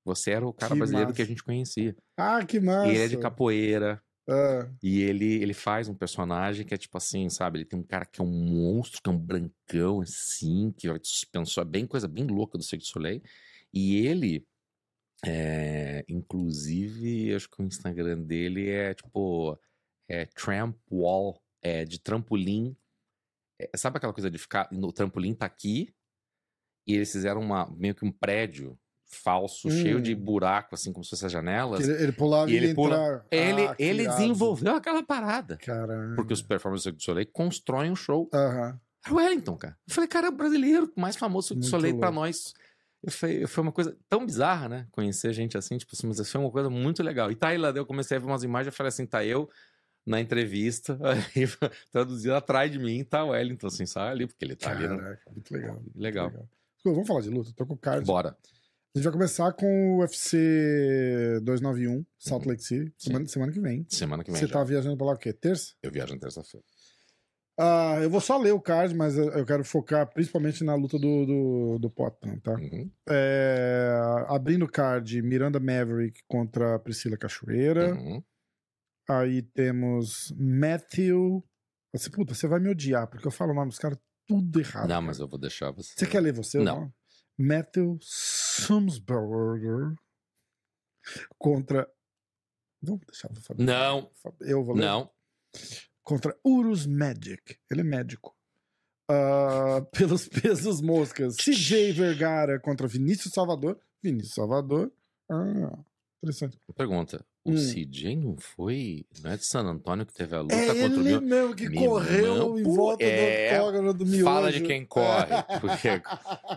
Você era o cara Que brasileiro massa. que a gente conhecia. Ah, que massa. E ele é de capoeira. Ah, E ele, ele faz um personagem que é tipo assim, sabe? Ele tem um cara que é um monstro, que é um brancão, assim, que vai suspensor, bem coisa bem louca do Cirque du Soleil. E ele, é, inclusive, acho que o Instagram dele é tipo, é tramp wall, é de trampolim. É, sabe aquela coisa de ficar, no trampolim tá aqui, e eles fizeram uma, meio que um prédio falso, cheio de Hum. buraco, assim, como se fossem as janelas. que ele, ele pulava E ele pula- entrar. Ele, Ah, ele desenvolveu aquela parada. Caramba. Porque os performers do Soleil constroem um show. Aham. Era o Wellington, cara. Eu falei, cara, é o brasileiro mais famoso do Muito Soleil pra louco. nós. Eu foi, foi uma coisa tão bizarra, né? Conhecer gente assim, tipo assim, mas foi uma coisa muito legal. E tá aí lá, eu comecei a ver umas imagens e falei assim, tá eu na entrevista, aí, traduzido atrás de mim, tá o Wellington, assim, sai ali, porque ele tá ali. Né? Caraca, muito legal. muito Legal. legal. Pô, Vamos falar de luta, tô com o card. Bora. A gente vai começar com o UFC 291, Salt Uhum. Lake City, semana, semana que vem. Semana que vem Você já. tá viajando pra lá o quê? Terça? Eu viajo na terça-feira. Ah, eu vou só ler o card, mas eu quero focar principalmente na luta do, do, do Potan, tá? Uhum. É, abrindo o card, Miranda Maverick contra Priscila Cachoeira. Uhum. Aí temos Matthew. Você, puta, você vai me odiar, porque eu falo o nome dos caras tudo errado. Não, cara. mas eu vou deixar você. Você quer ler você? ou Não. Matthew Sumsberger contra. Vamos deixar. Não, Eu vou ler. não. Contra Urus Magic. Ele é médico. Ah, pelos pesos moscas. CJ Vergara contra Vinícius Salvador. Vinícius Salvador. Ah, interessante. Pergunta. O Hum. CJ não foi. Não é de San Antônio que teve a luta É contra o ele mesmo que correu em volta é, do octógono do miojo. Fala de quem corre. Porque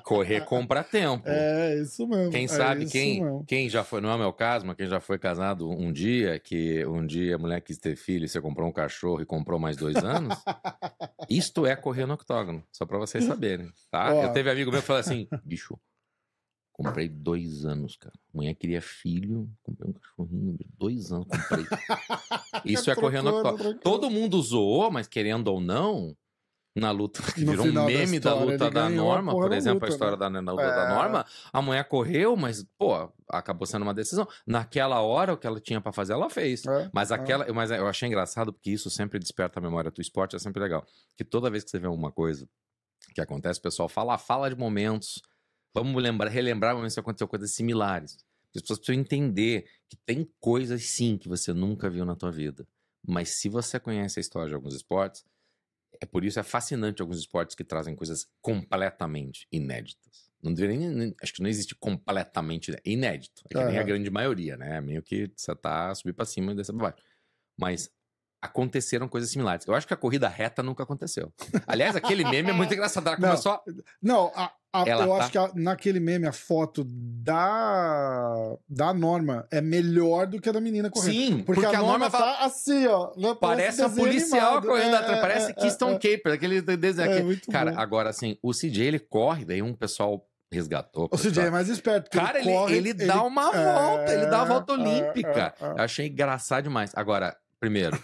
correr compra tempo. É, isso mesmo. Quem é sabe quem, mesmo. quem já foi, não é o meu caso, mas quem já foi casado um dia, que um dia a mulher quis ter filho e você comprou um cachorro e comprou mais dois anos, isto é correr no octógono, só pra vocês saberem, tá? Ó. Eu teve amigo meu que falou assim, bicho, comprei dois anos, cara. Mulher queria filho, comprei um cachorrinho, dois anos, comprei. Isso é octógono. trocou. Todo mundo zoou, mas querendo ou não, na luta, que No virou um final da meme da, história, luta da a Norma, por exemplo, luta, a história né? da, luta É. da Norma, a mulher correu, mas, pô, acabou sendo uma decisão. Naquela hora, o que ela tinha pra fazer, ela fez. É, Mas é. aquela, mas eu achei engraçado porque isso sempre desperta a memória do esporte, é sempre legal. Que toda vez que você vê alguma coisa que acontece, o pessoal fala, fala de momentos. Vamos lembrar, relembrar momentos que aconteceu coisas similares. As pessoas precisam entender que tem coisas sim que você nunca viu na tua vida. Mas se você conhece a história de alguns esportes, é por isso é fascinante alguns esportes que trazem coisas completamente inéditas. Não nem, nem- acho que não existe completamente iné- inédito. É que nem a grande maioria, né? Meio que você tá subir pra cima e descer pra baixo. Mas aconteceram coisas similares. Eu acho que a corrida reta nunca aconteceu. Aliás, aquele meme é muito engraçado. Ela Não. começou. Não, a- a- eu tá- acho que a- naquele meme a foto da, da Norma é melhor do que a da menina correndo. Sim, Porque, a, Norma, fala- tá assim, ó. né, Parece a desenho policial animado. correndo É, atrás. é, Parece é, Keystone é, Caper, aquele desenho é, Cara, bom. agora assim, o CJ ele corre, daí um pessoal resgatou. O CJ é mais esperto. porque Cara, ele, corre, ele dá uma é, volta, ele dá a volta é, olímpica. é, é. Eu achei engraçado demais. Agora, primeiro,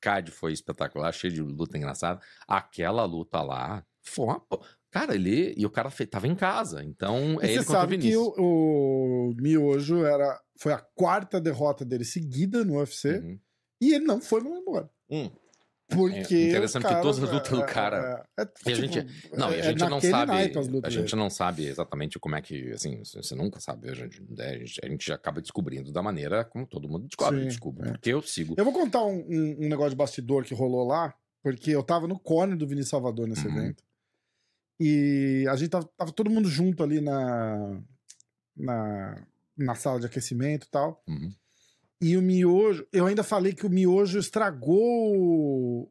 Card foi espetacular, cheio de luta engraçada. Aquela luta lá foi uma. Cara, ele. E o cara fe- tava em casa. Então, E é ele você contra o sabe que o, o Miojo era, foi a quarta derrota dele seguida no UFC Uhum. e ele não foi mandado embora. Hum. Porque. É interessante o que cara- todas as lutas do é, cara- É, é, a tipo, gente- Não, e a é gente não sabe. A gente dele. não sabe exatamente como é que. Assim, você nunca sabe. A gente, né, a gente, a acaba descobrindo da maneira como todo mundo descobre. Sim, descubro. é. Porque eu sigo. Eu vou contar um, um- um negócio de bastidor que rolou lá, porque eu tava no corner do Vinícius Salvador nesse Uhum. evento. E a gente tava, tava todo mundo junto ali na, na, na sala de aquecimento e tal. Uhum. E o miojo, eu ainda falei que o miojo estragou o,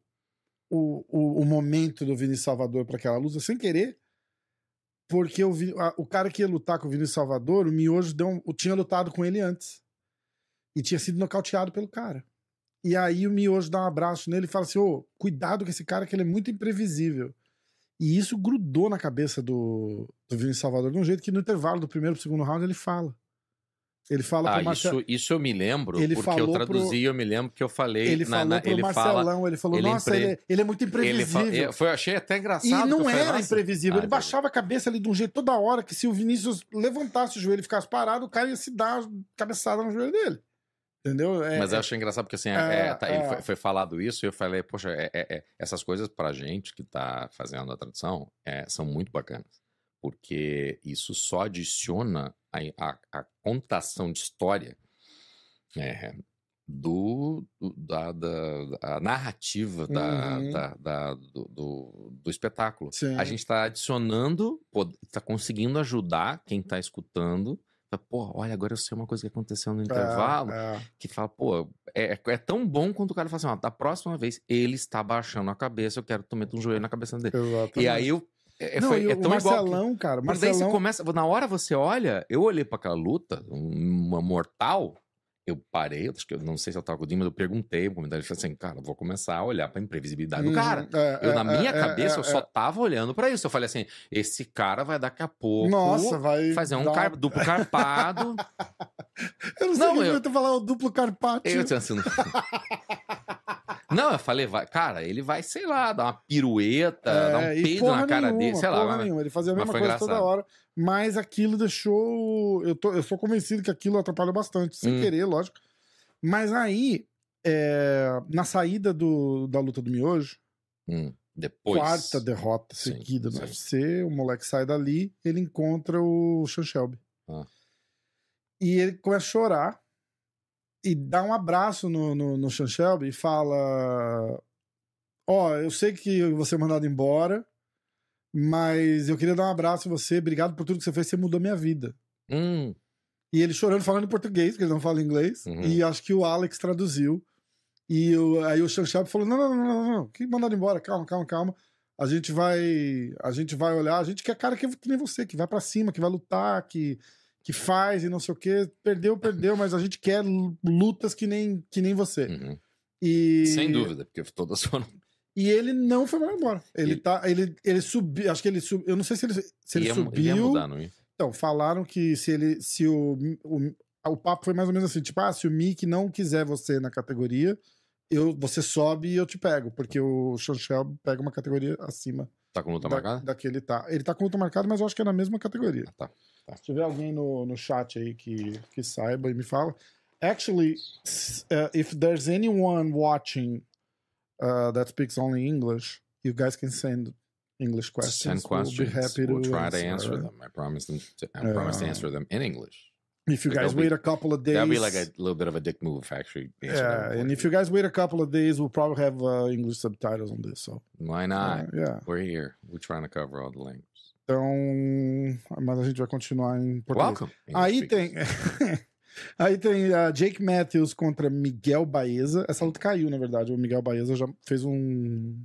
o, o momento do Vinícius Salvador para aquela luta sem querer. Porque o, a- o cara que ia lutar com o Vinícius Salvador, o miojo deu um- tinha lutado com ele antes. E tinha sido nocauteado pelo cara. E aí o miojo dá um abraço nele e fala assim: ô, cuidado com esse cara que ele é muito imprevisível. E isso grudou na cabeça do, do Vinícius Salvador de um jeito que no intervalo do primeiro pro segundo round ele fala. Ele fala Ah, pro Marcelo. isso, isso eu me lembro, Ele porque eu falou pro- traduzi, eu me lembro que eu falei. Ele na, falou na- pro ele Marcelão, fala. ele falou, ele nossa, impre- ele, é- ele é muito Ele fa- imprevisível. eu, foi, eu achei até E engraçado. que não falei, era "Nossa". imprevisível, Ah, ele é baixava a cabeça ali de um jeito toda hora que se o Vinícius levantasse o joelho e ficasse parado, o cara ia se dar cabeçada no joelho dele. Entendeu? É, Mas eu é- achei engraçado porque assim, É, é, tá, ele é. foi, foi falado isso e eu falei, poxa, é- é- é, essas coisas pra gente que tá fazendo a tradução é, são muito bacanas. Porque isso só adiciona a, a- a contação de história é, do, do- da, da- da narrativa da, Uhum. da- da- do, do- do espetáculo. Sim. A gente está adicionando, está conseguindo ajudar quem está escutando. Fala, Pô, olha, agora eu sei uma coisa que aconteceu no intervalo É, que fala, pô, é, é tão bom quanto o cara fala assim, ó, da próxima vez ele está baixando a cabeça, eu quero que tu meta um joelho na cabeça dele. é, exatamente. E aí o É, não, foi- é o tão igual. que- Marcelão, cara, Mas daí você Marcelão... começa. Na hora você olha, eu olhei pra aquela luta, uma mortal. Eu parei, acho que eu não sei se eu tava com o Dinho, mas eu perguntei, o comentário ele falou assim, cara, vou começar a olhar pra imprevisibilidade do Uhum, cara. é, Eu, é, na minha é, cabeça, é, eu só tava olhando pra isso. Eu falei assim: esse cara vai daqui a pouco Nossa, vai fazer um dar- car- duplo carpado. Eu não sei Não, o que eu- eu... falar o duplo carpaccio. eu tinha assim, não... eu falei, vai, cara, ele vai, sei lá, dar uma pirueta, dar um É, peido na cara nenhuma, dele, sei lá. mas- nenhuma. Ele fazia a mesma coisa toda engraçado. hora. Mas aquilo deixou. Eu, tô, eu sou convencido que aquilo atrapalhou bastante, sem Hum. querer, lógico. Mas aí, é, na saída do, da luta do Miojo, Hum, depois. quarta derrota Sim, seguida no sim. UFC, o moleque sai dali, ele encontra o Sean Shelby. Ah. E ele começa a chorar e dá um abraço no, no, no Sean Shelby e fala: Ó, eu sei que você é mandado embora, mas eu queria dar um abraço em você, obrigado por tudo que você fez, você mudou minha vida. Hum, E ele chorando, falando em português, porque ele não fala inglês. Uhum. E acho que o Alex traduziu. E o- aí o Sean Shelby falou: não, não, não, não, não, que mandado embora, calma, calma, calma. A gente vai. A gente vai olhar, a gente quer cara que, que nem você, que vai pra cima, que vai lutar, que, que faz e não sei o quê. Perdeu, perdeu, mas a gente quer lutas que nem, que nem você. uhum. E, Sem dúvida, porque todas foram. E ele não foi mandado embora. Ele, Ele- tá. Ele, ele subiu. Acho que ele subiu. Eu não sei se ele, se ele ia, subiu. ia mudar, não ia? Então, falaram que se ele. Se o, o, o papo foi mais ou menos assim: tipo, ah, se o Mick não quiser você na categoria, eu, você sobe e eu te pego. Porque o Sean Shelby pega uma categoria acima Tá com luta da, marcada? da que ele tá. Ele tá com luta marcada, mas eu acho que é na mesma categoria. Ah, tá. Se tiver alguém no, no chat aí que, que saiba e me fala. Actually, uh, if there's anyone watching uh, that speaks only English, you guys can send English questions. Send questions. We'll be happy we'll to try to answer. answer them. I promise them. To, I promise to Yeah. answer them in English. If you guys that'll wait be- a couple of days, That'd be like a little bit of a dick move, actually. yeah, and if you guys wait a couple of days, we'll probably have uh, English subtitles on this. So, Why not? uh, yeah. We're here. We're trying to cover all the links. Então, mas a gente vai continuar em português. Welcome. Aí tem. Aí tem uh, Jake Matthews contra Miguel Baeza. Essa luta caiu, na verdade. O Miguel Baeza já fez um.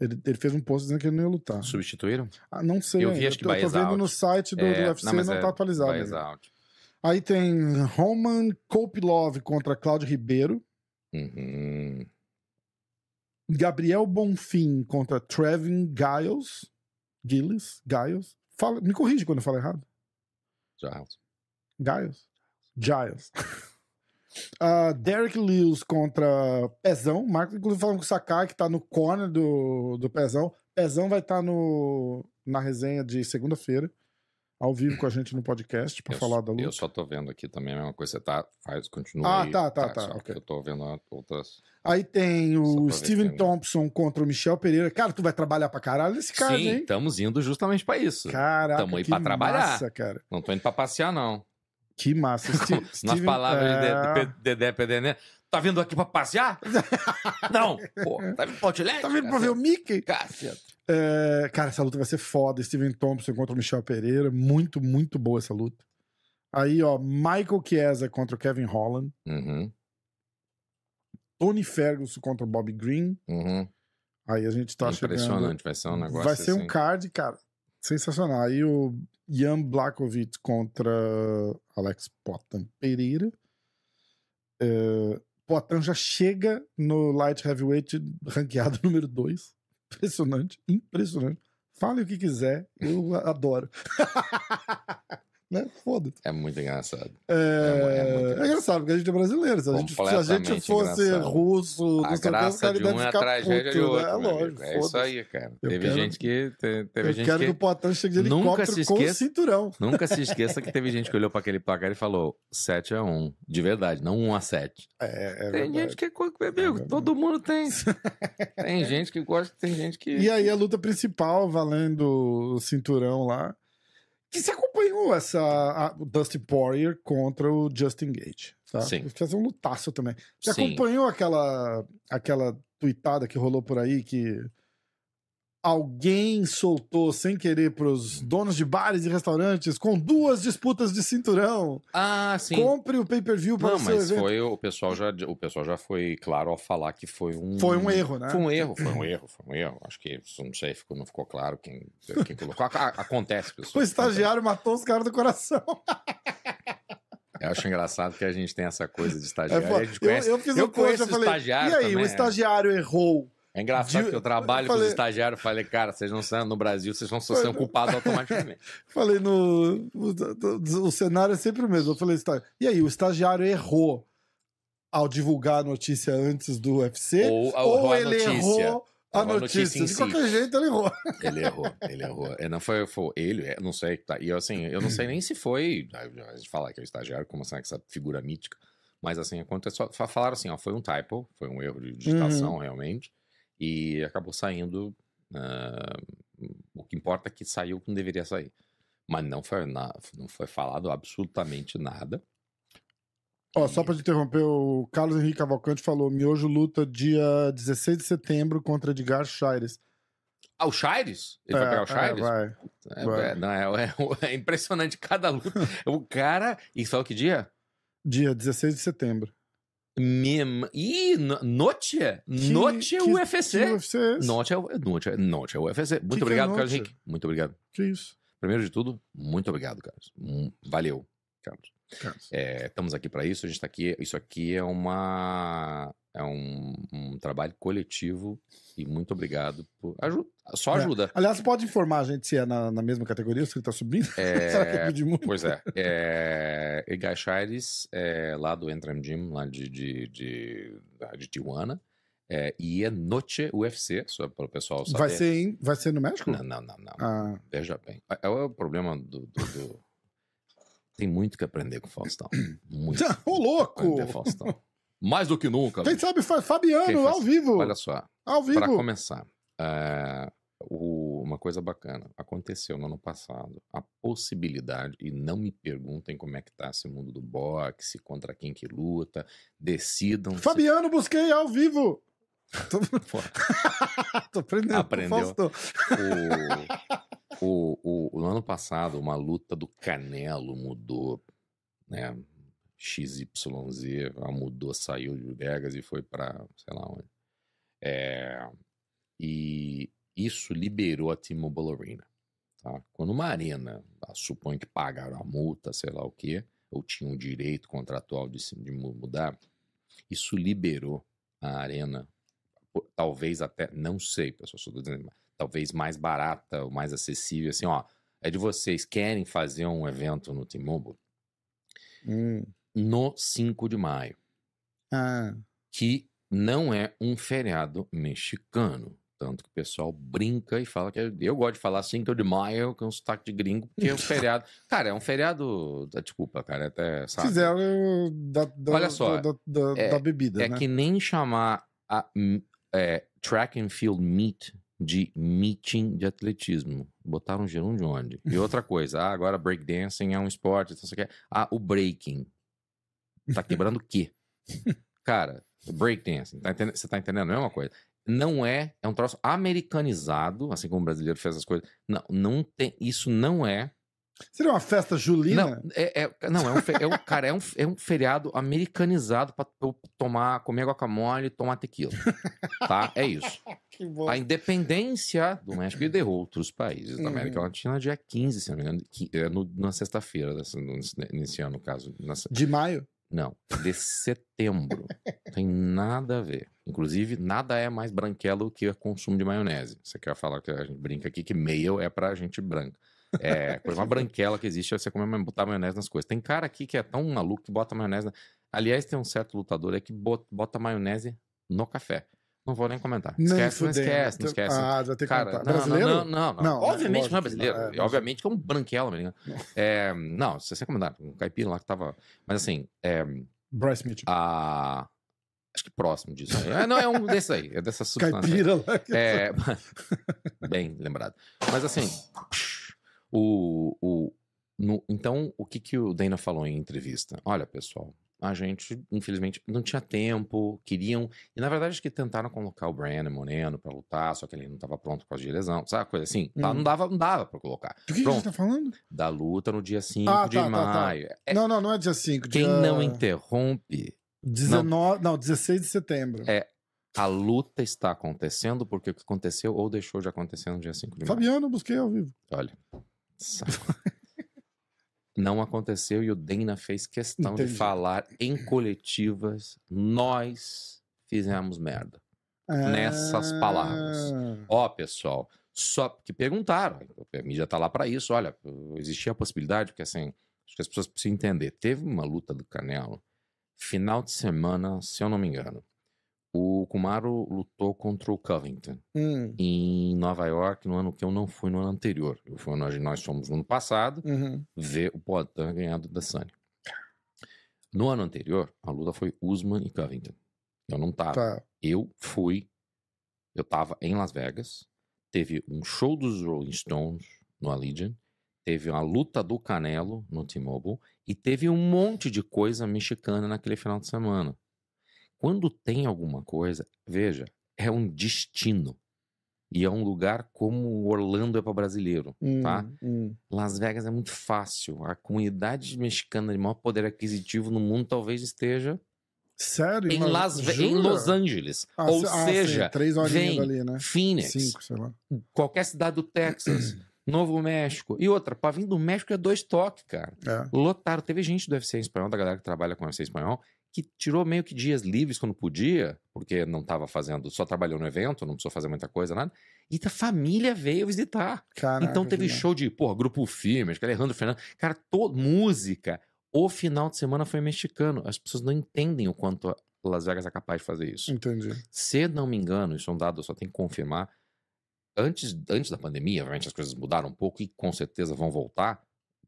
Ele, ele fez um post dizendo que ele não ia lutar. Substituíram? Ah, não sei. Eu vi, acho que tô, tô Baeza vendo out. no site do, É, do UFC, não, mas tá é- atualizado. Out. Aí tem Roman Kopilov contra Cláudio Ribeiro. Uhum. Gabriel Bonfim contra Trevin Giles. Gilles? Giles? Fala, me corrige quando eu falo errado. Giles. Giles? Giles. Ah, Derek Lewis contra Pezão. Marco, inclusive, falando com o Sakai, que tá no corner do, do Pezão. Pezão vai estar no, na resenha de segunda-feira, ao vivo com a gente no podcast, pra Eu, falar da luta. eu só tô vendo aqui também a mesma coisa. Você tá, faz, continua Ah, aí. tá, tá, tá, só ok. que Eu tô vendo outras. Aí tem o Steven Thompson contra o Michel Pereira. Cara, tu vai trabalhar pra caralho nesse cara, Sim, hein? estamos indo justamente pra isso. Caraca, Tamo aí que pra trabalhar. massa, cara. Não tô indo pra passear, não. Que massa. Ste- Nas Steven- palavras é... de, de, Dedé Pedené. Tá vindo aqui pra passear? não. Pô, tá vindo pra Outlet? Tá vindo pra ver o Mickey? Caceta. É, cara, essa luta vai ser foda. Steven Thompson contra o Michel Pereira. Muito, muito boa essa luta. Aí, ó, Michael Chiesa contra o Kevin Holland. Uhum, Tony Ferguson contra o Bobby Green. uhum. Aí a gente tá chegando... Impressionante, vai ser um negócio Vai ser assim. um card, cara, sensacional. Aí o Jan Blakovic contra Alex Potan Pereira. É, Potan já chega no Light Heavyweight ranqueado número 2. Impressionante, impressionante. Fale o que quiser, eu adoro. né? Foda-se. É muito engraçado. É, é muito é engraçado, porque a gente é brasileiro. Se a gente, se a gente fosse engraçado. russo, A graça de um é a tragédia de puto, outro. né? É lógico. amigo. É isso aí, cara. Eu teve quero- gente que. te- Teve Eu gente quero que... que. o Potan chegue de Nunca helicóptero se com o esqueça- cinturão. Nunca se esqueça que teve gente que olhou pra aquele placar e falou 7 a 1 De verdade, não 1 a 7 É, é Tem verdade. gente que é co- amigo, verdade. todo mundo tem. tem gente que gosta, tem gente que. E aí a luta principal, valendo o cinturão lá. Que você acompanhou essa a, o Dusty Poirier contra o Justin Gage, tá? Sim. Fazer um lutaço também. Você Sim. acompanhou aquela aquela tweetada que rolou por aí que alguém soltou sem querer pros donos de bares e restaurantes com duas disputas de cinturão. Ah, sim. Compre o pay-per-view para Não, o seu mas evento. foi o pessoal já o pessoal já foi claro ao falar que foi um Foi um erro, né? Foi um erro, foi um erro, foi um erro. Acho que não sei, ficou, não ficou claro quem, quem colocou. Acontece, pessoal. O estagiário matou os caras do coração. Eu acho engraçado que a gente tem essa coisa de É, estagiário. pô, a gente eu, conhece- eu fiz eu um post, conheço eu falei, estagiário e aí, também, o é. estagiário errou. É engraçado de- que eu trabalho eu com falei- os estagiários. Falei, cara, vocês não são no Brasil, vocês não são culpados automaticamente. Falei no. O, cenário é sempre o mesmo. Eu falei, "Está- e aí, o estagiário errou ao divulgar a notícia antes do UFC? Ou, ou, ele notícia. errou a notícia? notícia De si. qualquer jeito, ele errou. Ele errou, ele errou. É, não foi, foi ele, é, não sei. Tá, e assim, eu não sei nem se foi. A gente fala que é o estagiário, como assim, essa figura mítica. Mas assim, aconteceu. fa- Falaram assim, ó, foi um typo, foi um erro de digitação, realmente. E acabou saindo. ah, o que importa é que saiu o que não deveria sair. Mas não foi, na- não foi falado absolutamente nada. Ó, só te interromper, o Carlos Henrique Cavalcante falou: Miojo luta dia 16 de setembro contra Edgar Chaires. Ah, o Shires? Ele vai pegar o Shires? vai. É, vai. é, não, é, é- é impressionante cada luta. o cara. E falou que dia? Dia 16 de setembro. Mem... Ih, no- Noche? Noche que- UFC. Que UFC é esse? Noche é o Noche, é- Noche é UFC. Muito que é obrigado, Carlos Noche? Henrique. Muito obrigado. Que isso? Primeiro de tudo, muito obrigado, Carlos. Hum, Valeu, Carlos. Carlos? É, estamos aqui para isso. A gente está aqui. Isso aqui é uma é um, um trabalho coletivo e muito obrigado por ajuda. Só É. ajuda. Aliás, pode informar a gente se é na, na mesma categoria, se ele tá subindo? É, Será que é pedir muito? Pois é. é Edgar Chaires, é, lá do Entram Gym, lá de, de, de, de Tijuana. É, e é Noche UFC, só para o pessoal saber. Vai ser, em, vai ser no México? Não, não, não, não. Ah, Veja bem. É, é o problema do, do- do- Tem muito que aprender com o Faustão. Muito. Ô, louco! aprender, Faustão. Mais do que nunca. Quem sabe faz Fabiano, Quem faz? ao vivo. Olha só. ao vivo. Para começar, é, o- uma coisa bacana. Aconteceu no ano passado a possibilidade, e não me perguntem como é que tá esse mundo do boxe, contra quem que luta, decidam. se- Fabiano, busquei ao vivo. Tô, Tô aprendendo. Aprendeu. O, o, o- o ano passado, uma luta do Canelo mudou, né? XYZ, ela mudou, saiu de Vegas e foi para sei lá onde. É, e isso liberou a T-Mobile Arena. Tá? Quando uma arena, suponho que pagaram a multa, sei lá o quê, ou tinham um direito contratual de, de mu- mudar, isso liberou a arena, talvez até, não sei, pessoal, tô dizendo, talvez mais barata ou mais acessível, assim, ó, é de vocês querem fazer um evento no T-Mobile Hum. No 5 de maio, Ah, que não é um feriado mexicano. Tanto que o pessoal brinca e fala que é- eu gosto de falar 5 de maio com um sotaque de gringo, porque é um feriado. Cara, é um feriado. Desculpa, cara, é até. Sabe? fizeram da, da, Olha só, da, da- é- da bebida, É né? que nem chamar a é, track and field meet de meeting de atletismo. Botaram um gerúndio de onde? E outra coisa, ah, agora breakdancing é um esporte, então você quer. Ah, o breaking. Tá quebrando o quê? Cara, breakdancing, tá você tá entendendo? É uma coisa. Não é, é um troço americanizado, assim como o brasileiro fez as coisas. Não, não tem, isso não é Seria uma festa julina? não, é, é- não, é um, fe- é um- cara, é um, é um feriado americanizado pra eu tomar, comer guacamole e tomar tequila. Tá? É isso. A independência do México e de outros países da América Uhum. Latina dia 15, se não me engano, que- é no- na sexta-feira, nesse nesse ano, no caso. se- De maio? Não, de setembro. Tem nada a ver. Inclusive, nada é mais branquelo que o consumo de maionese. Você quer falar que a gente brinca aqui que meio é pra gente branca. É, a coisa mais branquela que existe é você comer, botar maionese nas coisas. Tem cara aqui que é tão maluco que bota maionese. Na... Aliás, tem um certo lutador aí que bota maionese no café. Não vou nem comentar. Nem Esquece, não esquece, não esquece. Ah, vai ter que Cara, contar. não, Brasileiro? Não, não, não. Não, Obviamente não é lógico que brasileiro. não, é, E Obviamente que é um branquelo americano. É, não, se você comentar, um caipira lá que tava. Mas assim, é, Bryce Mitchell. a. Acho que próximo disso. aí. É, não, é um desses aí. É dessa substância. aí. Caipira lá. que- É, bem lembrado. Mas assim, o, o, no- então o que, que o Dana falou em entrevista? Olha, pessoal, a gente, infelizmente, não tinha tempo, queriam. E na verdade, acho que tentaram colocar o Brandon Moreno pra lutar, só que ele não tava pronto por causa de lesão, sabe? Coisa assim. Tá, Hum. Não dava, não dava pra colocar. Do que, que a gente tá falando? Da luta no dia 5 Ah, de tá, tá, tá. maio. É, Não, não, não é dia 5. quem dia... não interrompe, 19... Não. 16 de setembro. É, a luta está acontecendo porque o que aconteceu ou deixou de acontecer no dia 5 de maio. Fabiano, busquei ao vivo. Olha. Não aconteceu e o Dana fez questão Entendi. de falar em coletivas. Nós fizemos merda. Nessas palavras. Ah, Ó, pessoal, só que perguntaram, a mídia tá lá para isso. Olha, existia a possibilidade, porque assim, acho que as pessoas precisam entender. Teve uma luta do Canelo, final de semana, se eu não me engano. O Kumaro lutou contra o Covington hum, em Nova York no ano que eu não fui no ano anterior. Eu fui, nós, nós fomos no ano passado uhum. ver o Poitin ganhado da Sunny. No ano anterior, a luta foi Usman e Covington. Eu não tava. Tá. Eu fui, eu tava em Las Vegas, teve um show dos Rolling Stones no Allegiant, teve uma luta do Canelo no T-Mobile e teve um monte de coisa mexicana naquele final de semana. Quando tem alguma coisa, veja, é um destino. E é um lugar como Orlando é para brasileiro, Hum, tá? hum. Las Vegas é muito fácil. A comunidade mexicana de maior poder aquisitivo no mundo talvez esteja Sério? em, Las Ve- em? Los Angeles. Ah, Ou ah, seja, sim, três vem ali, né? Phoenix, Cinco, sei lá. qualquer cidade do Texas, Novo México. E outra, pra vir do México é dois toques, cara. É. Lotaram. Teve gente do UFC em espanhol, da galera que trabalha com UFC em espanhol, que tirou meio que dias livres quando podia, porque não tava fazendo, só trabalhou no evento, não precisou fazer muita coisa, nada. E a família veio visitar. Caraca, então teve que show de, porra, grupo firme, acho que Alejandro Fernandes. Cara, todo, música. O final de semana foi mexicano. As pessoas não entendem o quanto a Las Vegas é capaz de fazer isso. Entendi. Se não me engano, isso é um dado, eu só tenho que confirmar. Antes, antes da pandemia, obviamente as coisas mudaram um pouco e com certeza vão voltar.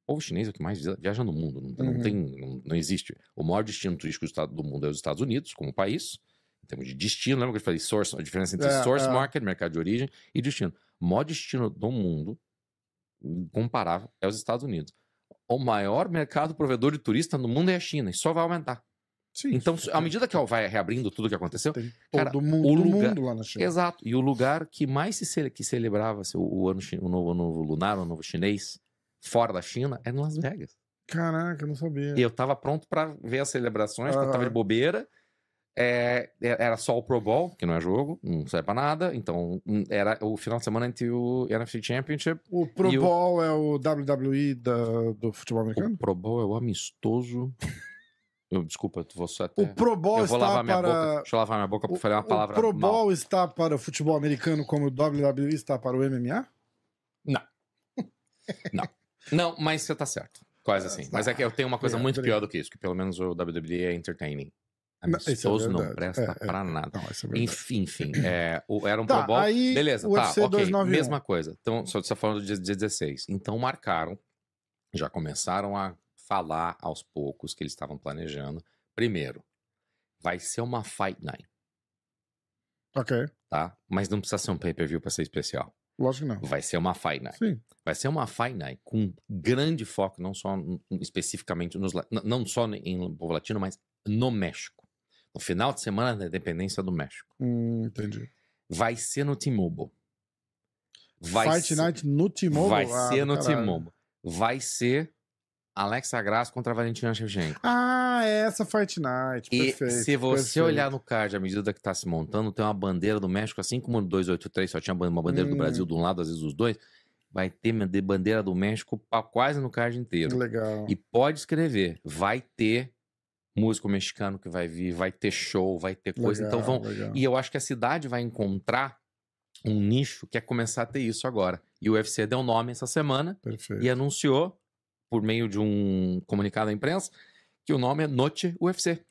O povo chinês é o que mais via- viaja no mundo. Não, não Uhum. tem, não, não existe. O maior destino turístico do, estado, do mundo é os Estados Unidos, como país. Em termos de destino, lembra que eu falei source, a diferença entre É, source é. market, mercado de origem, e destino. O maior destino do mundo, comparável, é os Estados Unidos. O maior mercado provedor de turista no mundo é a China, e só vai aumentar. Sim. Então, à medida que vai reabrindo tudo que aconteceu, Tem cara, todo mundo, o lugar- mundo lá na China. Exato. E o lugar que mais se que celebrava-se o, o ano o novo, o novo lunar, o novo chinês, fora da China, é em Las Vegas. Caraca, eu não sabia. E eu tava pronto pra ver as celebrações, porque eu tava de bobeira. É, é- era só o Pro Bowl, que não é jogo, não serve pra nada. Então, hum, era o final de semana entre o NFC Championship. O Pro E o- Bowl é o WWE da- do futebol O americano? Pro Bowl é o amistoso. Eu, desculpa, eu vou só até. O Pro Bowl eu vou está lavar minha para... boca. Deixa eu lavar minha boca pra falar uma palavra o Pro mal. Bowl está para o futebol americano como o WWE está para o MMA? Não, mas você tá certo. Quase assim. Mas é que eu tenho uma coisa É, muito pior do que isso, que pelo menos o WWE é entertaining. Não, é Amistoso não verdade. presta É, é. pra nada. Não, é. Enfim, enfim. É, o- era um Tá, Pro Bowl. aí Beleza, tá, UFC ok. 291. Mesma coisa. Então, só você falando do dia, dia 16. Então marcaram, já começaram a falar aos poucos que eles estavam planejando. Primeiro, vai ser uma Fight Night, Ok, tá? Mas não precisa ser um pay-per-view pra ser especial. Lógico que não. Vai ser uma Fight Night. Sim. Vai ser uma Fight Night com grande foco, não só especificamente nos, não só em povo latino, mas no México. No final de semana da independência do México. Hum, entendi. Vai ser no T-Mobile. Vai Fight ser, Night no T-Mobile? Vai Ah, ser no. T-Mobile. Vai ser Alexa Grasso contra a Valentina Shevchenko. Ah, é essa Fight Night. E Perfeito. se você perfeito. olhar no card à medida que tá se montando, tem uma bandeira do México, assim como no 283 só tinha uma bandeira do Hum. Brasil de um lado, às vezes dos dois. Vai ter bandeira do México quase no card inteiro. Legal. E pode escrever, vai ter músico mexicano que vai vir, vai ter show, vai ter coisa. Legal, então vão. legal. E eu acho que a cidade vai encontrar um nicho que é começar a ter isso agora. E o UFC deu nome essa semana Perfeito. e anunciou, por meio de um comunicado à imprensa, que o nome é Noche UFC.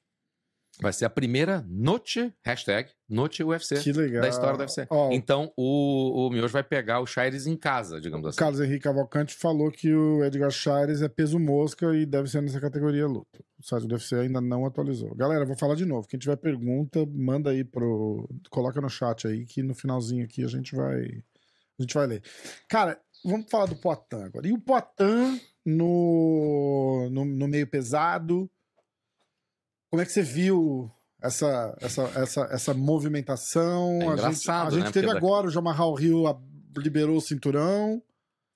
Vai ser a primeira Noche, hashtag Noche UFC, Que legal. da história do UFC. Então o, o Miojo vai pegar o Shires em casa, digamos assim. Carlos Henrique Cavalcante falou que o Edgar Chaires é peso mosca e deve ser nessa categoria luta. O site do UFC ainda não atualizou. Galera, vou falar de novo. Quem tiver pergunta, manda aí pro. Coloca no chat aí que no finalzinho aqui a gente vai. A gente vai ler. Cara, vamos falar do Poitin agora. E o Poitin no, no, no meio pesado. Como é que você viu essa, essa, essa, essa movimentação? É a gente, a gente né? teve Porque agora o Jamarral Rio liberou o cinturão.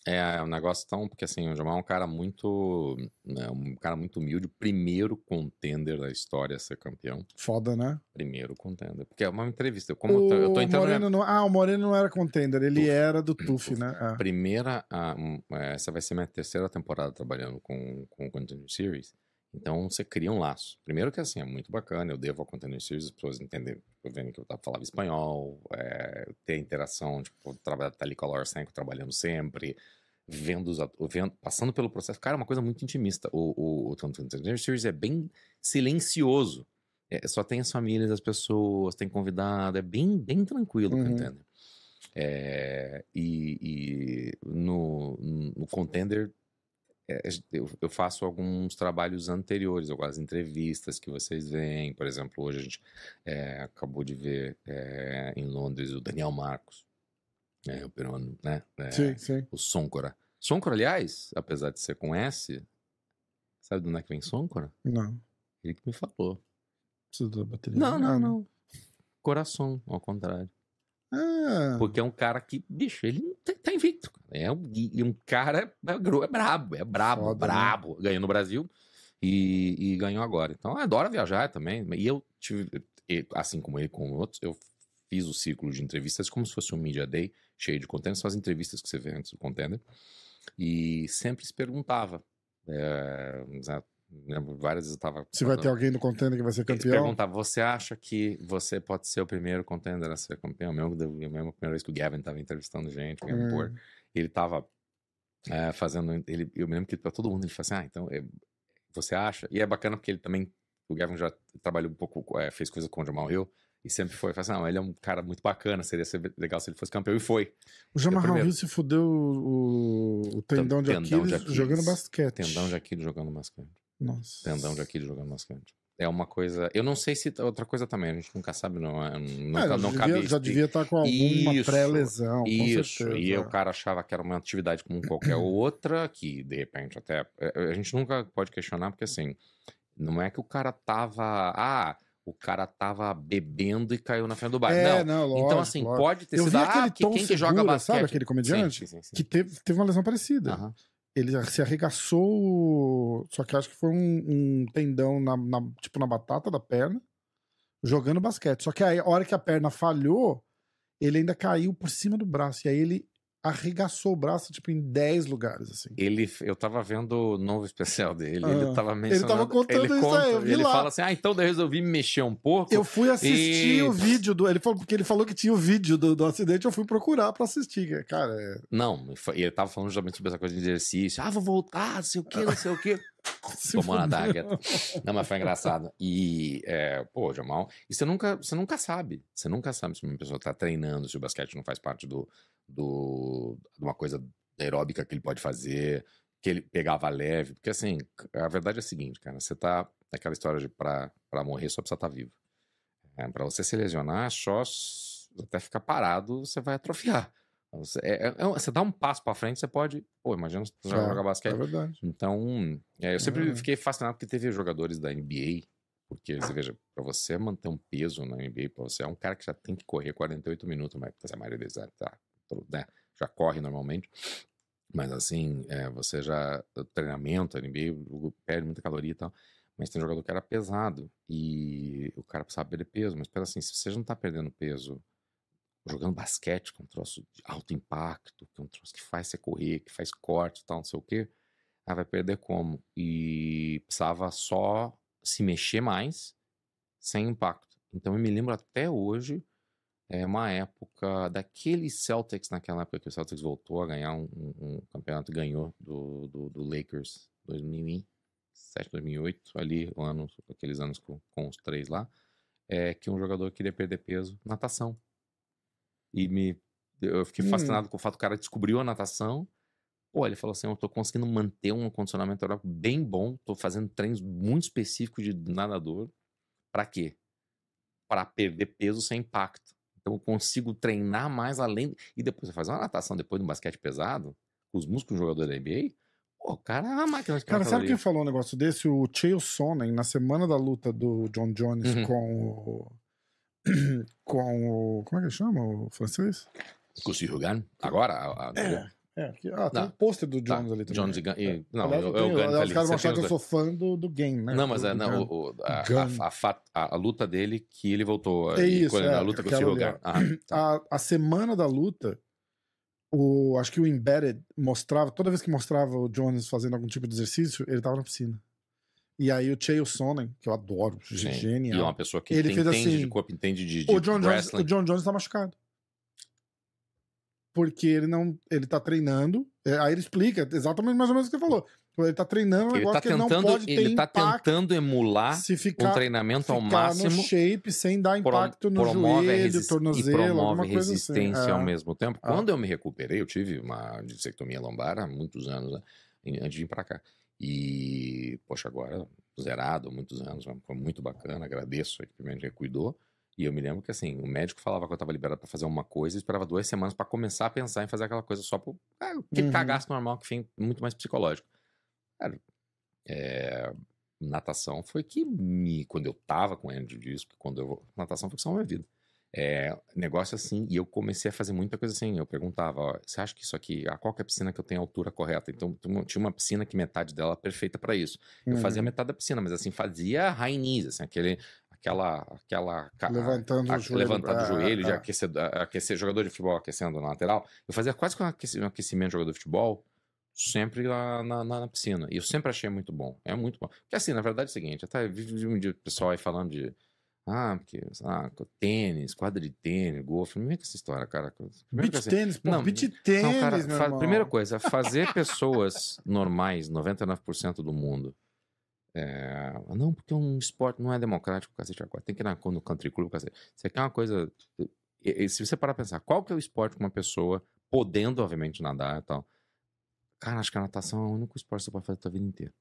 É, é um negócio tão. Porque assim, o Jamal é um cara muito. né, um cara muito humilde. Primeiro contender da história a ser campeão. Foda, né? Primeiro contender. Porque é uma entrevista. eu- Como eu o tô, eu tô entrando. Moreno não, ah, o Moreno não era contender, ele Tuf. era do TUF, né? É. primeira. ah, essa vai ser minha terceira temporada trabalhando com, com o Contender Series. Então você cria um laço. Primeiro que assim, é muito bacana, eu devo ao Contender Series, as pessoas entenderem, eu vendo que eu falava espanhol, é, ter interação, tipo, trabalhar tá ali com a Laura Senko trabalhando sempre, vendo os vendo, passando pelo processo. Cara, é uma coisa muito intimista. O, o, o Contender Series é bem silencioso. É, só tem as famílias das pessoas, tem convidado, é bem, bem tranquilo, Uhum. entende? É, e e no, no Contender é, eu, eu faço alguns trabalhos anteriores, algumas entrevistas que vocês veem. Por exemplo, hoje a gente é, acabou de ver é, em Londres o Daniel Marcos, é, o peruano, né? É, Sim, sim. o Sonkora. Sonkora, aliás, apesar de ser com S, sabe de onde é que vem Sonkora? Não. Ele que me falou. Preciso da bateria. Não, não, Ah, não. Coração, ao contrário. Ah, Porque é um cara que, bicho, ele não tá, tá invicto. É um, e um cara é, é brabo, é brabo, Foda, né? brabo. Ganhou no Brasil e, e ganhou agora. Então, eu adoro viajar também. E eu tive, assim como ele, com outros, eu fiz o círculo de entrevistas como se fosse um Media Day cheio de content. São as entrevistas que você vê antes do contender. E sempre se perguntava. É, já- lembro várias vezes eu tava. se vai ter alguém no contender que vai ser campeão. perguntava, você acha que você pode ser o primeiro contender a ser campeão? Mesmo, mesmo a primeira vez que o Gavin tava entrevistando gente, o Gavin Hum. Poor, ele tava é, fazendo, ele, eu me lembro que pra todo mundo ele falou assim, ah, então, é, você acha? E é bacana porque ele também, o Gavin já trabalhou um pouco, é, fez coisa com o Jamal Hill, e sempre foi, falou assim, não, ele é um cara muito bacana, seria ser legal se ele fosse campeão, e foi. O Jamarral. Rio se fudeu o, o tendão, de, Tendão de Aquiles Aquiles. jogando basquete. Tendão de Aquiles jogando basquete. Nossa. Tendão de Aquiles jogando basquete. É uma coisa, eu não sei se, outra coisa também, a gente nunca sabe, não, é, não, É, não devia, cabe já devia estar com alguma pré-lesão, Isso, certeza. e o cara achava que era uma atividade como qualquer outra, que de repente até. é, A gente nunca pode questionar, porque assim, não é que o cara tava. Ah, o cara tava bebendo e caiu na frente do bar. É, não. não, lógico, então, assim, lógico. pode ter Eu sido. Ah, quem que joga Segura, basquete. sabe aquele comediante? Sim, sim, sim. Que teve, teve uma lesão parecida. Aham. Ele se arregaçou, só que acho que foi um, um tendão na, na- tipo na batata da perna, jogando basquete. Só que aí, a hora que a perna falhou, ele ainda caiu por cima do braço. E aí ele arregaçou o braço, tipo, em 10 lugares, assim. Ele, eu tava vendo o novo especial dele, Ah, ele tava mencionando... tava contando ele isso aí, eu vi ele lá. fala assim, ah, então daí eu resolvi me mexer um pouco. Eu fui assistir E- o vídeo do. Ele falou, porque ele falou que tinha o vídeo do, do acidente, eu fui procurar pra assistir. Cara, é. Não, ele tava falando justamente sobre essa coisa de exercício. Ah, vou voltar, não sei o que, não sei o que. Se Tomou na daga. Não, mas foi engraçado. E, é, pô, Jamal. E você nunca, você nunca sabe. Você nunca sabe se uma pessoa tá treinando, se o basquete não faz parte do, do, de uma coisa aeróbica que ele pode fazer, que ele pegava leve. Porque, assim, a verdade é a seguinte, cara. Você tá naquela história de pra, pra morrer só precisa estar vivo. É, pra você se lesionar, só até ficar parado, você vai atrofiar. É- é- é- você dá um passo pra frente, você pode. Pô, imagina se você É, jogar É basquete. verdade. Então, é, eu sempre É. fiquei fascinado porque teve jogadores da NBA, porque você veja, pra você manter um peso na NBA, pra você é um cara que já tem que correr 48 minutos, mas a maioria deles tá, né, já corre normalmente. Mas assim, é, você já. Treinamento, NBA, perde muita caloria e tal. Mas tem jogador que era pesado e o cara precisava perder peso. Mas, pera assim, se você já não tá perdendo peso jogando basquete, que é um troço de alto impacto, que é um troço que faz você correr, que faz corte e tal, não sei o quê, ah, vai perder como? E precisava só se mexer mais sem impacto. Então eu me lembro até hoje, é uma época daquele Celtics, naquela época que o Celtics voltou a ganhar um, um- um campeonato ganhou do, do, do Lakers 2007, 2008, ali, ano, aqueles anos com, com os três lá, é que um jogador queria perder peso, natação. E me, eu fiquei Hum. fascinado com o fato que o cara descobriu a natação. Pô, ele falou assim: eu tô conseguindo manter um condicionamento aeróbico bem bom, tô fazendo treinos muito específicos de nadador. Pra quê? Pra perder peso sem impacto. Então eu consigo treinar mais além. E depois você faz uma natação depois de um basquete pesado, com os músculos do jogador da NBA. Pô, o cara é uma máquina de Cara, sabe quem falou um negócio desse? O Chael Sonnen, na semana da luta do John Jones Uhum. com o. com o. Como é que ele chama? O francês? Com o Cyril Gane? Agora? A, a, É. É, ah, tem Não. um pôster do Tá, Jones ali também. Jones e Gunn- e- É. não, Aliás, eu- eu eu tá aliás, ali, Os caras vão achar que eu sou fã do, do game, né? Não, mas Do- é, não, o, a, Gun. a, a, a- luta dele que ele voltou. É isso, quando- é, a luta com o Gane. Ah, tá. a, a semana da luta, o, acho que o Embedded mostrava, toda vez que mostrava o Jones fazendo algum tipo de exercício, ele tava na piscina. E aí o Chael Sonnen, que eu adoro, Sim. genial. E é uma pessoa que Ele entende assim, de corpo, entende de, de o, John Jones, wrestling. o John Jones tá machucado. Porque ele não. Ele tá treinando. é, aí ele explica exatamente mais ou menos o que você falou. Ele tá treinando um Ele negócio tá que ele não pode ter ele tá tentando emular se um ficar, treinamento ao ficar no máximo. shape sem dar pro- impacto no promove a joelho, tornozelo, e promove coisa resistência assim. ao É. mesmo tempo. É. Quando eu me recuperei, eu tive uma disectomia lombar há muitos anos, né, antes de vir pra cá. E, poxa, agora zerado há muitos anos, foi muito bacana, agradeço a equipamento que cuidou. E eu me lembro que, assim, o médico falava que eu tava liberado pra fazer uma coisa e esperava duas semanas pra começar a pensar em fazer aquela coisa só por ah, aquele Uhum. cagaço normal que fim muito mais psicológico. Cara, é, natação foi que me, quando eu tava com hernia de disco, quando eu, natação foi que salvou minha vida. É, negócio assim, e eu comecei a fazer muita coisa assim, eu perguntava, ó, você acha que isso aqui, a qual que é a piscina que eu tenho a altura correta? Então, tinha uma- tinha uma piscina que metade dela era perfeita pra isso. Eu Uhum. fazia metade da piscina, mas assim, fazia high knees, assim, aquele, aquela, aquela... Levantando a- o joelho. levantando o é, joelho, de é. aquecer, aquecer jogador de futebol aquecendo na lateral. Eu fazia quase que um aqueci- aquecimento de jogador de futebol, sempre lá na, na- na piscina. E eu sempre achei muito bom. É muito bom. Porque assim, na verdade é o seguinte, até vi um dia o pessoal aí falando de. Ah, porque. Ah, tênis, quadra de tênis, golfe. Não vem com essa história, cara. Primeiro que Beach assim, tênis, pô, não, beach tênis, não, cara, meu primeira coisa, fazer pessoas normais, 99% do mundo. é, não, porque um esporte não é democrático, cacete, agora tem que ir na, no country club, cacete. Você quer uma coisa. e- e se você parar pra pensar, qual que é o esporte que uma pessoa, podendo, obviamente, nadar e tal. Cara, acho que a natação é o único esporte que você pode fazer a tua vida inteira.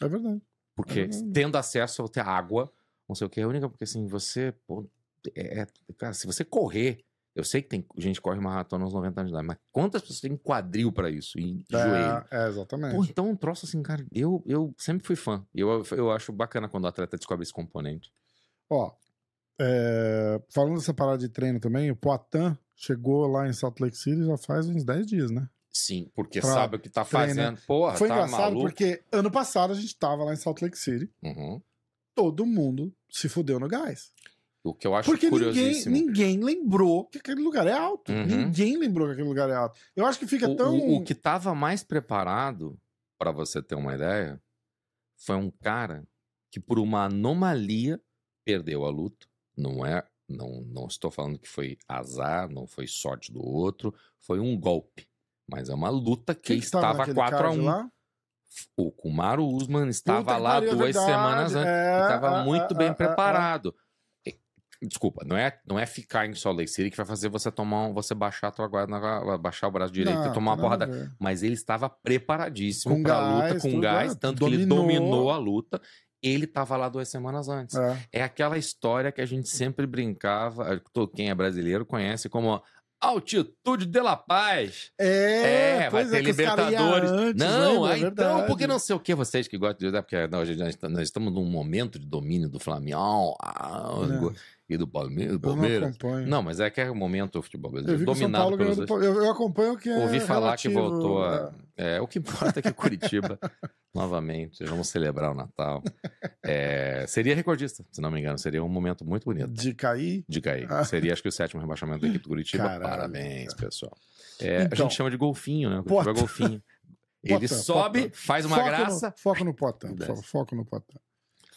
É verdade. Porque É verdade. tendo acesso a ter água, não sei o que, é a única, porque assim, você. pô, é, é- cara, se você correr, eu sei que tem gente que corre maratona aos 90 anos de idade, mas quantas pessoas têm quadril pra isso? E joelho? É, é, exatamente. Pô, então um troço assim, cara, eu, eu sempre fui fã. E eu, eu acho bacana quando o atleta descobre esse componente. Ó, é, falando dessa parada de treino também, o Poitin chegou lá em Salt Lake City já faz uns 10 dias, né? Sim, porque Pra sabe o que tá treina. fazendo. Porra, Foi tá engraçado maluco. porque ano passado a gente tava lá em Salt Lake City, Uhum. Todo mundo se fudeu no gás. O que eu acho Porque ninguém, curiosíssimo. ninguém lembrou que aquele lugar é alto. Uhum. Ninguém lembrou que aquele lugar é alto. Eu acho que fica O, tão. o- o que tava mais preparado, pra você ter uma ideia, foi um cara que, por uma anomalia, perdeu a luta. Não é. Não, não estou falando que foi azar, não foi sorte do outro, foi um golpe. Mas é uma luta que, que tava estava naquele 4 a card 1 lá? O Kumaro Usman estava Puta lá é duas verdade, semanas antes. é, Estava é, muito é, bem é, é, preparado. Desculpa, não é, não é ficar em Salt Lake City que vai fazer você tomar um, você baixar a tua guarda, baixar o braço direito Não, e tomar uma porrada. Mas ele estava preparadíssimo para a luta, com gás, tanto que ele dominou. dominou a luta. Ele estava lá duas semanas antes. É. Aquela história que a gente sempre brincava, quem é brasileiro conhece como altitude de La Paz. É, vai pois ter é, Libertadores. antes, não, lembra? ah, É então, porque não sei o que vocês que gostam de. é Porque nós, nós estamos num momento de domínio do Flamengo ah. E do Palmeiras. Eu não acompanho. Não, mas é que é o momento do futebol eu brasileiro que São dominado pelos do... dois. eu, eu acompanho o que é Ouvi falar que relativo, voltou a- é. É, o que importa é que o Curitiba, novamente, vamos celebrar o Natal. É, seria recordista, se não me engano. Seria um momento muito bonito de cair. de cair. Ah. Seria, acho que, o sétimo rebaixamento da equipe do Curitiba. Caralho, Parabéns, cara. pessoal. É, a Então, gente chama de golfinho, né? O Curitiba é golfinho. Ele Potan, sobe, Potan. faz uma foco graça. No, foco no desce. Foco no Potan.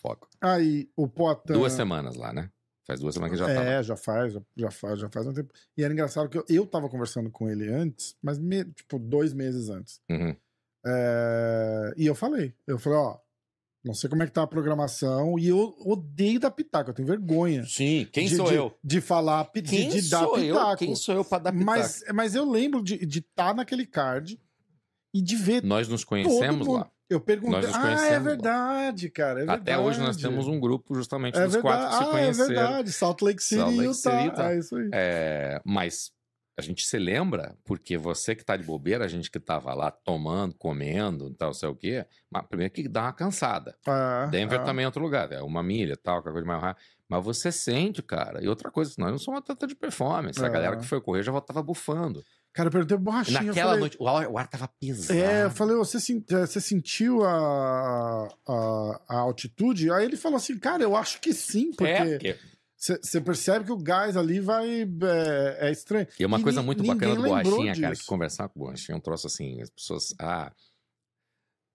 Foco. Aí, o Potan... Duas semanas lá, né? Faz duas semanas que já tá. É, já faz, já, faz, já faz um tempo. E era engraçado que eu, eu tava conversando com ele antes, mas me- tipo, dois meses antes. Uhum. É, e eu falei, eu falei, ó, não sei como é que tá a programação, e eu odeio dar pitaco, eu tenho vergonha. Sim, quem de, sou de- eu? De falar, de, Quem de dar sou eu? pitaco. Quem sou eu pra dar pitaco? Mas, mas eu lembro de estar naquele card e de ver Nós nos conhecemos lá. Eu perguntei, ah, é verdade, cara, é Até hoje nós verdade. temos um grupo justamente é dos verdade. quatro que se ah, é conheceram. verdade, Salt Lake City Salt e Lake Utah. City, Utah. É isso aí. É, mas a gente se lembra, porque você que tá de bobeira, a gente que tava lá tomando, comendo, tal, sei o quê, mas primeiro que dá uma cansada. É, Denver é. também é outro lugar, é uma milha, tal, qualquer coisa mais rápida. Mas você sente, cara. E outra coisa, nós não somos um atleta de performance. A É. galera que foi correr já voltava bufando. Cara, eu perguntei Borrachinha. naquela falei, noite, o ar, o ar tava pesado. É, eu falei, você, eh, você sentiu a, a, a altitude? Aí ele falou assim, cara, eu acho que sim, É, porque porque- você percebe que o gás ali vai. É, é estranho. E uma E coisa muito bacana do Borrachinha, cara, que disso. conversar com o Borrachinha é um troço assim, as pessoas, ah,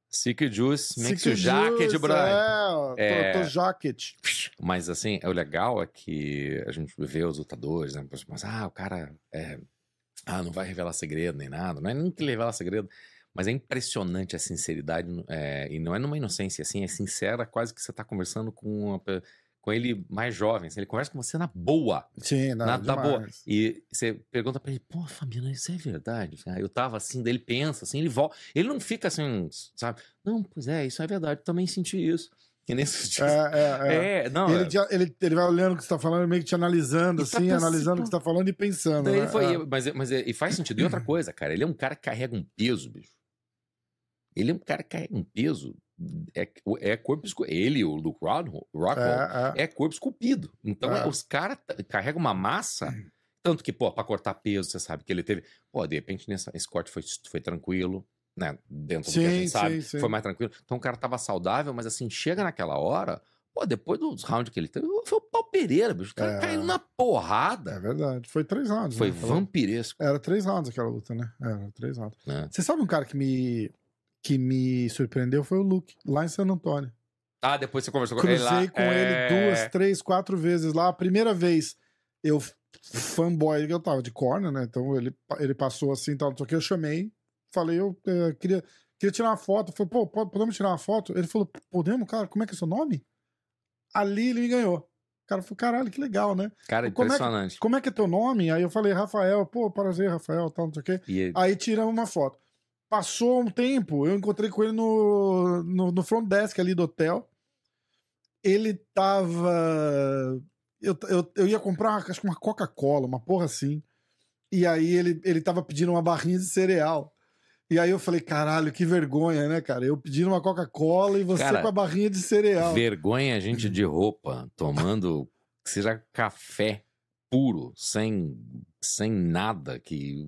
Secret Juice makes you jacket, Juice, brother. É, tô, É. tô jacket. Mas assim, o legal é que a gente vê os lutadores, né? Mas, ah, o cara é, ah, não vai revelar segredo nem nada. Não é nem que revelar segredo. Mas é impressionante a sinceridade. é, e não é numa inocência assim, é sincera, quase que você tá conversando com, uma com ele mais jovem. assim, ele conversa com você na boa. Sim, não, na, na boa. E você pergunta pra ele, pô, Fabiano, isso é verdade? Ah, eu tava assim, daí ele pensa, assim, ele volta. Ele não fica assim, sabe? Não, pois é, isso é verdade, também senti isso. Nesses dias. É, é, é. É, não. Ele, é- te- ele, ele vai olhando o que você tá falando, meio que te analisando, E tá assim, pensando- analisando o que você tá falando e pensando. Né? ele foi, É. mas, mas e faz sentido. E outra coisa, cara, ele é um cara que carrega um peso, bicho. Ele é um cara que carrega um peso. É, é corpo Ele, o Luke Rockwell, É, é. é corpo esculpido. Então, É. os caras carregam uma massa. Tanto que, pô, pra cortar peso, você sabe que ele teve. Pô, de repente, nessa, esse corte foi, foi tranquilo, né? Dentro do que a Sim, gente sabe. sim, sim. Foi mais tranquilo. Então o cara tava saudável, mas assim, chega naquela hora. Pô, depois dos rounds que ele teve, foi o pau Pereira, bicho. O cara É. caiu na porrada. É verdade. Foi três rounds. Foi né? Vampiresco, Era três rounds aquela luta, né? Era três rounds. né? Você sabe um cara que me, que me surpreendeu foi o Luke, lá em San Antônio. Ah, depois você conversou com ele Cruzei lá. com é... ele duas, três, quatro vezes lá. A primeira vez, eu, fanboy, eu tava de corner, né? Então ele, ele passou assim, tal, o que, eu chamei, falei, eu eh, queria, queria tirar uma foto. Falei, pô, po- podemos tirar uma foto? Ele falou, podemos, cara, como é que é seu nome? Ali ele me ganhou. O cara falou, caralho, que legal, né? Cara, Como é que- impressionante. Como é que é teu nome? Aí eu falei, Rafael, pô, prazer, Rafael, tal, não sei o quê. E Aí tiramos uma foto. Passou um tempo, eu encontrei com ele no, no, no front desk ali do hotel. Ele tava. Eu, eu, eu ia comprar, acho que uma Coca-Cola, uma porra assim. E aí ele, ele tava pedindo uma barrinha de cereal. E aí eu falei, caralho, que vergonha, né, cara? Eu pedindo uma Coca-Cola e você Cara, com a barrinha de cereal. vergonha a gente de roupa, tomando, que seja café puro, sem, sem nada, que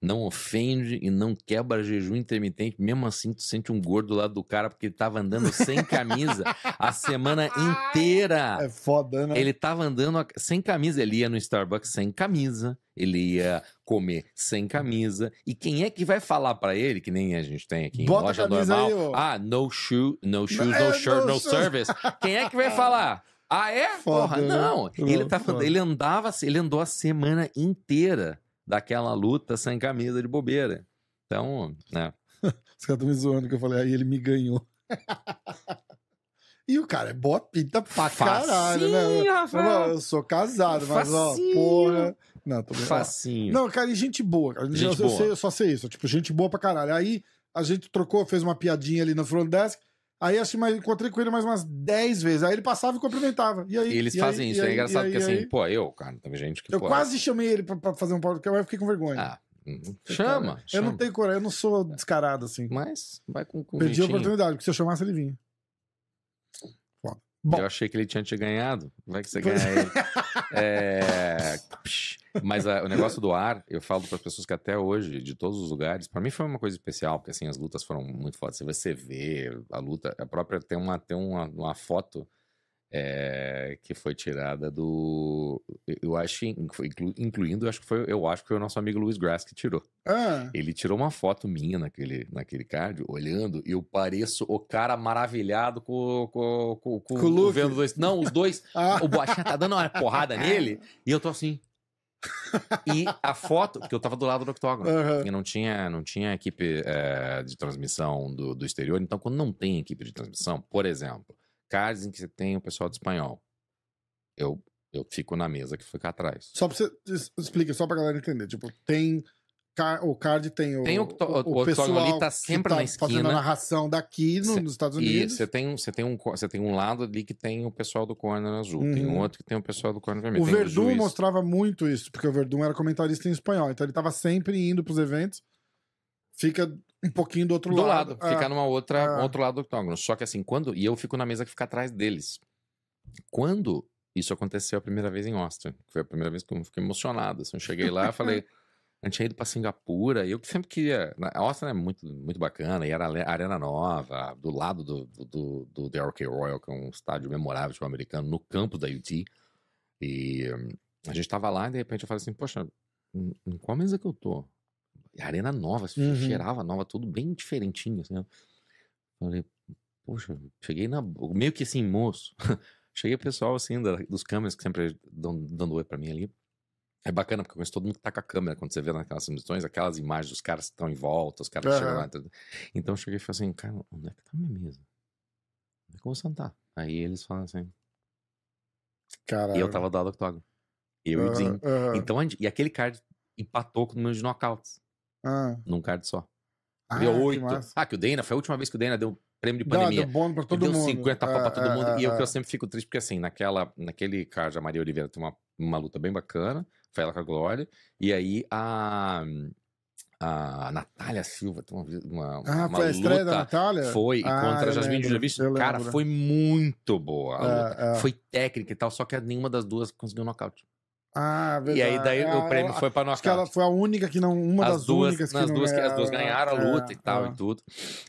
não ofende e não quebra jejum intermitente. Mesmo assim, tu sente um gordo lá do cara porque ele tava andando sem camisa a semana inteira. É foda, né? Ele tava andando sem camisa, ele ia no Starbucks sem camisa, ele ia comer sem camisa. E quem é que vai falar pra ele, que nem a gente tem aqui em Bota loja normal, aí, ah, no shoe, no shoes, É, no shirt, no shoes. service. Quem é que vai falar? Ah, é? Foda, Porra, né? não. Ele, tá, Foda. ele andava, ele andou a semana inteira daquela luta sem camisa de bobeira. Então, né? Os caras estão me zoando que eu falei, aí ele me ganhou. e o cara é boa pinta pra caralho, né? Facinho, Rafael. Não, eu sou casado, mas ó, Facinho. porra. Não, tô brincando. Facinho. Não, cara, e gente boa. Cara. Gente eu, eu boa. sei- eu só sei isso. Tipo, gente boa pra caralho. Aí a gente trocou, fez uma piadinha ali no front desk. Aí que mais- encontrei com ele mais umas 10 vezes. Aí ele passava e cumprimentava. E aí, E eles e fazem aí, isso. e é aí, engraçado aí, porque assim, aí, pô, eu, cara, teve gente que. Eu pô, quase chamei ele pra, pra fazer um podcast, mas eu fiquei com vergonha. Ah, uhum. Chama, cara, Eu chama. não tenho coragem, eu não sou descarado assim. Mas vai com, com Perdi a oportunidade, porque se eu chamasse ele vinha. Bom, Eu achei que ele tinha te ganhado. Vai que você Pois ganha ele. É, Mas ah, o negócio do ar, eu falo para as pessoas que até hoje, de todos os lugares, para mim foi uma coisa especial, porque assim, as lutas foram muito fodas. Você vê a luta, a própria tem uma, tem uma, uma foto é, que foi tirada do. Eu acho, inclu- incluindo, eu acho que foi, eu acho que foi o nosso amigo Luiz Grass que tirou. ah, Ele tirou uma foto minha naquele, naquele card, olhando, e eu pareço o cara maravilhado com, com, com, com, Com o Luke. vendo dois. Não, os dois. ah, O Boachinha tá dando uma porrada nele, e eu tô assim. E a foto, porque eu tava do lado do octógono. aham. E não tinha, não tinha equipe é, de transmissão do, do exterior. Então, quando não tem equipe de transmissão, por exemplo, cards em que você tem o pessoal de espanhol, eu, eu fico na mesa que fica atrás. Só pra você explica, só pra galera entender. Tipo, tem car- o card tem o, Tem o o octógono pessoal ali, tá sempre tá na fazendo a esquina. narração daqui no- Cê- nos Estados E Unidos. você tem, um- você, tem um, você tem um lado ali que tem o pessoal do corner azul, tem um Uhum. outro que tem o pessoal do corner vermelho. O Verdun mostrava muito isso, porque o Verdun era comentarista em espanhol, então ele tava sempre indo pros eventos, fica um pouquinho do outro do lado. lado, ficar numa outra, Ah. outro lado do octógono. Só que assim, quando. E eu fico na mesa que fica atrás deles. Quando isso aconteceu a primeira vez em Austin, que foi a primeira vez que eu fiquei emocionado. Assim, eu cheguei lá e falei. A gente tinha ido pra Singapura e eu que sempre queria. na- Austin é muito, muito bacana e era a arena nova, do lado do, do, do, The RK Royal, que é um estádio memorável tipo, americano, no campo da UT. E hum, a gente tava lá e de repente eu falei assim: Poxa, em, em qual mesa que eu tô? A arena nova, assim, Uhum. cheirava nova, tudo bem diferentinho, assim. né? Falei, poxa, cheguei na. Meio que assim, moço. cheguei o pessoal, assim, da- dos câmeras que sempre dão, dando oi pra mim ali. É bacana, porque eu conheço todo mundo que tá com a câmera quando você vê naquelas transmissões, aquelas imagens dos caras que estão em volta, os caras que chegam lá. tudo. Então eu cheguei e falei assim, cara, onde é que tá a minha mesa? Onde é que eu vou sentar? Aí eles falam assim, Caralho. e eu tava do lado do octógono. Eu e o Dinho. aham. Então, e aquele card empatou com o número de knockouts, Ah. num card só. Ah, deu que oito. Ah, que o Dana, foi a última vez que o Dana deu prêmio de pandemia. deu bônus pra Que todo deu mundo. 50 pau pra É, todo mundo. é, e o que é. eu sempre fico triste, porque assim, naquela, naquele card, a Maria Oliveira tem uma, uma luta bem bacana, foi ela com a Glória, e aí a, a Natália Silva tem uma, uma, Ah, uma foi a estreia da luta. Natália? Foi, Ah, contra a eu Jasmine eu cara, foi muito boa a É, luta. é. Foi técnica e tal, só que nenhuma das duas conseguiu nocaute. Ah, verdade. E aí daí É, o prêmio ela- foi pra Acho que ela nocaute. foi a única que não. Uma as das duas, únicas que duas, que as duas ganharam. a luta É, e tal é. e tudo.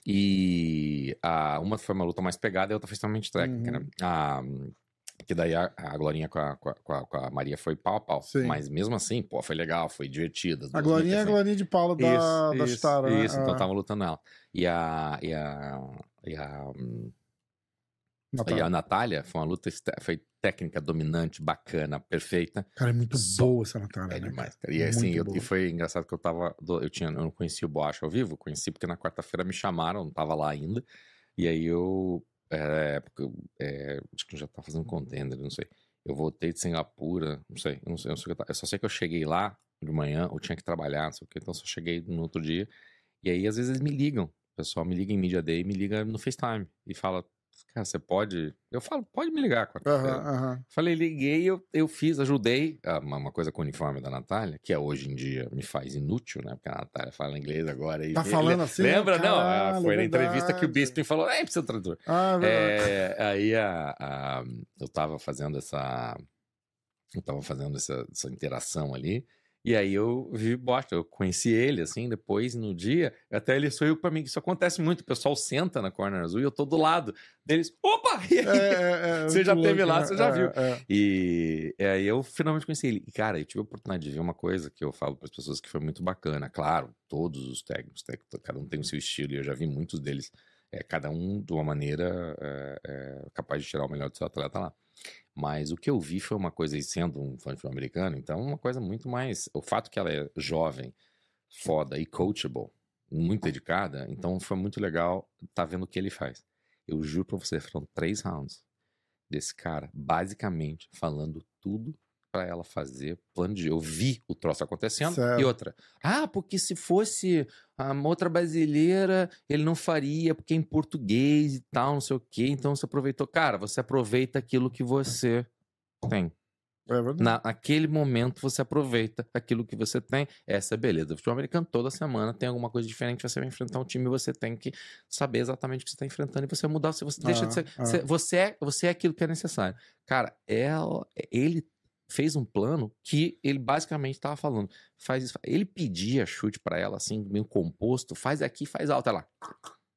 E a, uma foi uma luta mais pegada e a outra foi extremamente técnica, Uhum. né? A, que daí a, a Glorinha com a, com, a, com a- Maria foi pau a pau. Sim. Mas mesmo assim, pô, foi legal, foi divertida. A Glorinha é a assim. Glorinha de Paula da, Isso, da isso, Chitara, né? Isso, então Ah, tava lutando ela. E a. E a. E a, Natália. e a Natália foi uma luta foi técnica, dominante, bacana, perfeita. Cara, é muito Só- boa essa Natália. É né, demais, cara? E assim, eu- e foi engraçado que eu tava. Eu, tinha, eu não conhecia o Boacha ao vivo, conheci porque na quarta-feira me chamaram, não tava lá ainda. E aí eu. É, porque eu, é, acho que já tava fazendo contender, não sei. Eu voltei de Singapura, não sei, não sei, não sei o que eu, eu só sei que eu cheguei lá de manhã, eu tinha que trabalhar, não sei o que, então só cheguei no outro dia. E aí, às vezes, eles me ligam. O pessoal me liga em Media Day, me liga no FaceTime e fala: Cara, você pode. Eu falo, pode me ligar. Aham, aham. Falei, liguei, eu, eu fiz, ajudei. Ah, Uma, coisa com o uniforme da Natália, que é hoje em dia me faz inútil, né? Porque a Natália fala inglês agora. E, Tá falando assim? Lembra? Não, Caralho, foi na entrevista que o. Bisping falou, é, precisa tradutor. Ah, é. É, aí a, a- eu tava fazendo essa. Eu tava fazendo essa, essa interação ali. E aí eu vi bosta, eu conheci ele, assim, depois, no dia, até ele sorriu pra mim, isso acontece muito, o pessoal senta na corner azul e eu tô do lado deles, opa! E aí, É, é, é, Você já teve lá, né? você já É, viu. é. E, aí eu finalmente conheci ele. E, cara, eu tive a oportunidade de ver uma coisa que eu falo para as pessoas que foi muito bacana. Claro, todos os técnicos, cada um tem o seu estilo, e eu já vi muitos deles, é, cada um de uma maneira é, é, capaz de tirar o melhor do seu atleta lá. Mas o que eu vi foi uma coisa, e sendo um fã de futebol americano, então uma coisa muito mais. O fato que ela é jovem, foda e coachable, muito dedicada, então foi muito legal estar vendo o que ele faz. Eu juro pra você, foram três rounds desse cara, basicamente falando tudo pra ela fazer plano de. Eu vi o troço acontecendo. Certo. E outra, ah, porque se fosse a outra brasileira, ele não faria, porque é em português e tal, não sei o quê. Então você aproveitou. Cara, você aproveita aquilo que você tem. É. Na, naquele momento você aproveita aquilo que você tem. Essa é a beleza. O futebol americano toda semana tem alguma coisa diferente. Você vai enfrentar um time e você tem que saber exatamente o que você está enfrentando e você mudar. Se você deixa de ser. Ah, ah. você- Você, é, você é aquilo que é necessário. Cara, ela, ele fez um plano que ele basicamente estava falando. Faz isso. Ele pedia chute para ela, assim, meio composto. Faz aqui, faz alto. Ela.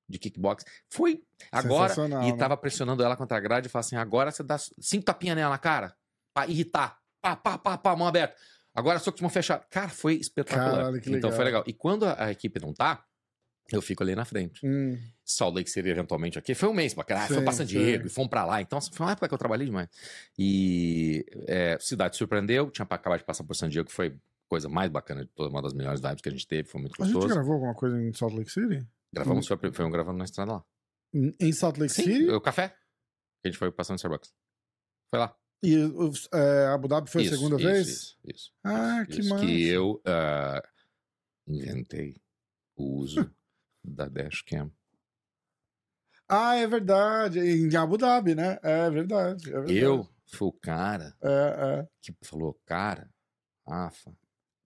De kickbox. Foi. Agora. E né? tava pressionando ela contra a grade e falava assim: agora você dá cinco tapinhas nela na cara pra irritar. Pá, pá, pá, pá, mão aberta. Agora soco de mão fechada. Cara, foi espetacular. Caralho, então foi legal. legal. E quando a, a equipe não tá, eu fico ali na frente. Hum, Salt Lake City eventualmente aqui. Foi um mês pra caralho. Foi pra San Diego e fomos pra lá. Então foi uma época que eu trabalhei demais. E é, cidade surpreendeu. Tinha pra acabar de passar por San Diego, que foi a coisa mais bacana de toda uma das melhores vibes que a gente teve. Foi muito a gente gostoso. gravou alguma coisa em Salt Lake City? Gravamos, foi, foi um gravando na estrada lá. Em Salt Lake Sim, City? o café. A gente foi passando no Starbucks. Foi lá. E é, Abu Dhabi foi Isso, a segunda isso, vez? Isso, isso. Ah, isso, que isso. massa. Que eu. ah, inventei o uso da dashcam. Ah, é verdade. Em Abu Dhabi, né? É verdade. é verdade. Eu fui o cara É, é. que falou, cara, Rafa,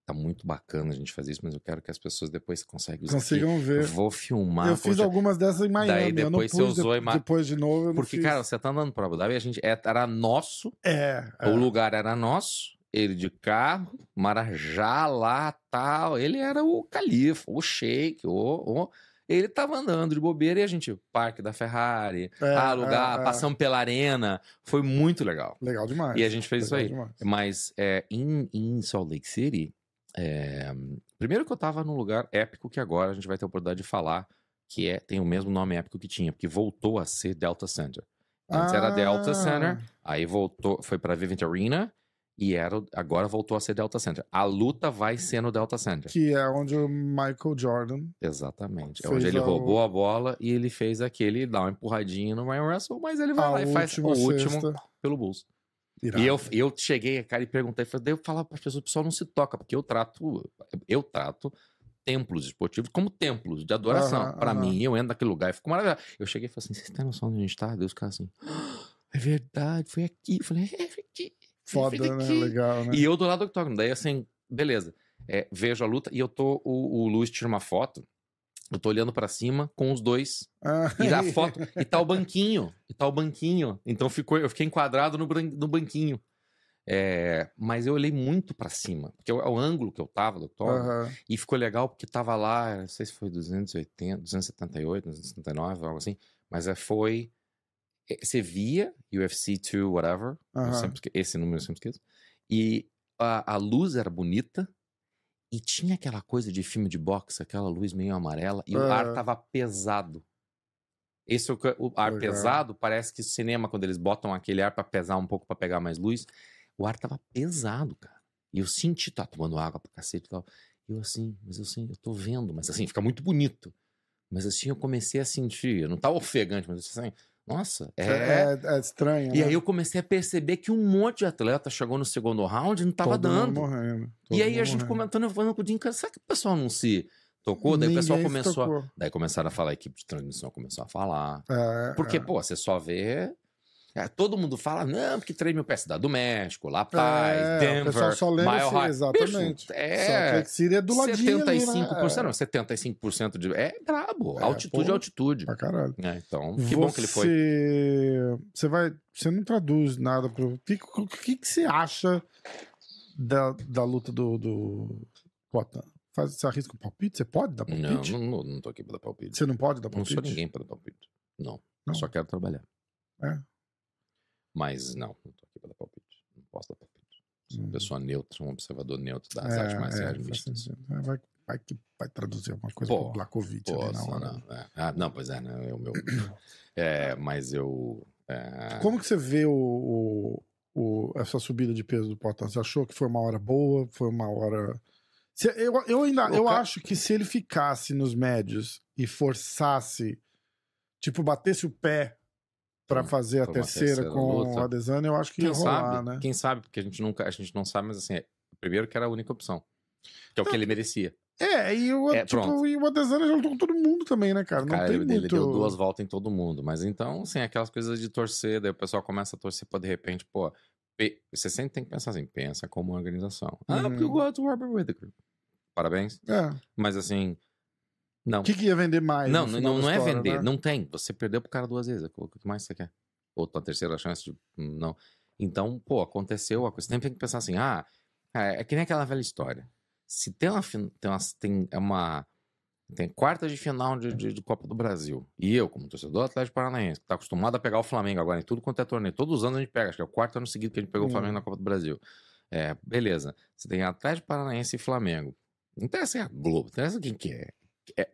tá muito bacana a gente fazer isso, mas eu quero que as pessoas depois consigam aqui. Consigam ver. vou filmar. Eu fiz poxa, algumas dessas em Miami. Daí eu não depois você usou de- depois de novo. Porque, fiz. cara, você tá andando pra Abu Dhabi, a gente é- era nosso, é, é. o lugar era nosso, ele de carro, Marajá lá, tal, ele era o califa, o sheik, o, o- ele tava andando de bobeira e a gente, parque da Ferrari, É, alugar, é, é. passamos pela arena, foi muito legal. Legal demais. E a gente fez isso Legal aí. demais. Mas é, em, em Salt Lake City, é, primeiro que eu tava num lugar épico que agora a gente vai ter a oportunidade de falar, que é, tem o mesmo nome épico que tinha, porque voltou a ser Delta Center. Antes era Delta Ah, Center, aí voltou, foi pra Vivint Arena e era, agora voltou a ser Delta Center. A luta vai ser no Delta Center. Que é onde o Michael Jordan. Exatamente. É onde ele a- roubou a bola e ele fez aquele, dá uma empurradinha no Ryan Russell, mas ele vai a lá e faz o última último sexta. pelo Bulls. Irado. E eu, eu cheguei, cara, e perguntei, falei, daí eu falava para as pessoas, o pessoal não se toca, porque eu trato, eu trato templos esportivos como templos de adoração. Pra aham. mim, eu entro naquele lugar e fico maravilhoso. Eu cheguei e falei assim, você tem noção onde a gente tá? Deus cara assim, "Ah, é verdade, foi aqui. Eu falei, é, foi aqui. Foda, né? aqui." Legal, né? E eu do lado do octógono. Daí, assim, beleza. É, vejo a luta e eu tô, o, o Luiz tira uma foto, eu tô olhando pra cima com os dois Ah, e da foto, e tá o banquinho, e tá o banquinho. Então ficou, eu fiquei enquadrado no, no banquinho. É, mas eu olhei muito pra cima, porque é o, é o ângulo que eu tava do octógono, Aham. e ficou legal porque tava lá, não sei se foi 280, 278, 279, algo assim, mas é, foi. É, Você via UFC 2, whatever, sempre esse número eu sempre esqueço, e a, a luz era bonita, e tinha aquela coisa de filme de boxe, aquela luz meio amarela, e o ar tava pesado. Esse é o, o ar Legal. pesado, parece que o cinema, quando eles botam aquele ar pra pesar um pouco, pra pegar mais luz, o ar tava pesado, cara. E eu senti, tá tomando água pra cacete e tal. Eu assim, mas eu assim, eu tô vendo, mas assim, fica muito bonito. Mas assim, eu comecei a sentir, eu não tava ofegante, mas assim, nossa, é. É, é estranho. E né? aí eu comecei a perceber que um monte de atleta chegou no segundo round e não tava Todo dando. morrendo, E aí a gente morrendo. comentando, eu falando com o Dinho, cara, será que o pessoal não se tocou? Daí o pessoal Ninguém começou a... Daí começaram a falar, a equipe de transmissão começou a falar. É, Porque, é. pô, você só vê. É, todo mundo fala, não, porque 3 mil pés cidade do México, La Paz, É, o Denver, pessoal só lembra Mile High. exatamente. Bicho, é. Só que seria do ladinho 75%, ali, né? não, 75% de. É brabo. É, altitude pô. é altitude. Pra caralho. É, então, que bom que ele foi. Você- Você vai. Você não traduz nada pro. O que, que, que você acha da, da luta do, do Potan? Faz, você arrisca um palpite? Você pode dar Não, palpite? não, não, não tô aqui pra dar palpite. Você não pode dar Não palpite? sou ninguém pra dar palpite. Não. Não? Eu só quero trabalhar. É. Mas não, não tô aqui pra dar palpite. Não posso dar palpite. Sou uma Hum. pessoa neutra, um observador neutro das É, artes marciais é, mistas. É, Vai, vai vai traduzir alguma coisa Pô, pro Blakovic ali na hora. não. é. Ah, não, pois é, né? O meu. é, mas eu. é, Como que você vê o, o- o- essa subida de peso do Potan? Você achou que foi uma hora boa? Foi uma hora. Se- eu, eu ainda eu cara- acho que se ele ficasse nos médios e forçasse, tipo, batesse o pé Pra- fazer a terceira, terceira com luta. o Adesanya, eu acho que ia Quem rolar, sabe? né? Quem sabe? Porque a gente nunca, a gente não sabe, mas assim, é, primeiro que era a única opção. Que é o que ele merecia. É, e o, É, tipo, pronto. e o Adesanya já lutou com todo mundo também, né, cara? Não Cara, tem ele, muito... ele deu duas voltas em todo mundo. Mas então, assim, aquelas coisas de torcer, daí o pessoal começa a torcer pra de repente, pô. Você sempre tem que pensar assim, pensa como uma organização. Ah, porque eu Uhum. gosto do Robert Whittaker. Parabéns. É. Mas assim. Não. O que, que ia vender mais? não, não, não é história, vender. né? Não tem. Você perdeu pro cara duas vezes. O que mais você quer? Ou tua terceira chance de. Não. Então, pô, aconteceu a coisa. Você sempre tem que pensar assim, ah, é, é que nem aquela velha história. Se tem uma. Tem uma, tem é uma tem quarta de final de, de- de Copa do Brasil. E eu, como torcedor do Atlético Paranaense, que tá acostumado a pegar o Flamengo agora em tudo quanto é torneio. Todos os anos a gente pega, acho que é o quarto ano seguido que a gente pegou Hum. o Flamengo na Copa do Brasil. É, beleza. Você tem Atlético Paranaense e Flamengo. Não interessa a Globo, não interessa quem que é. É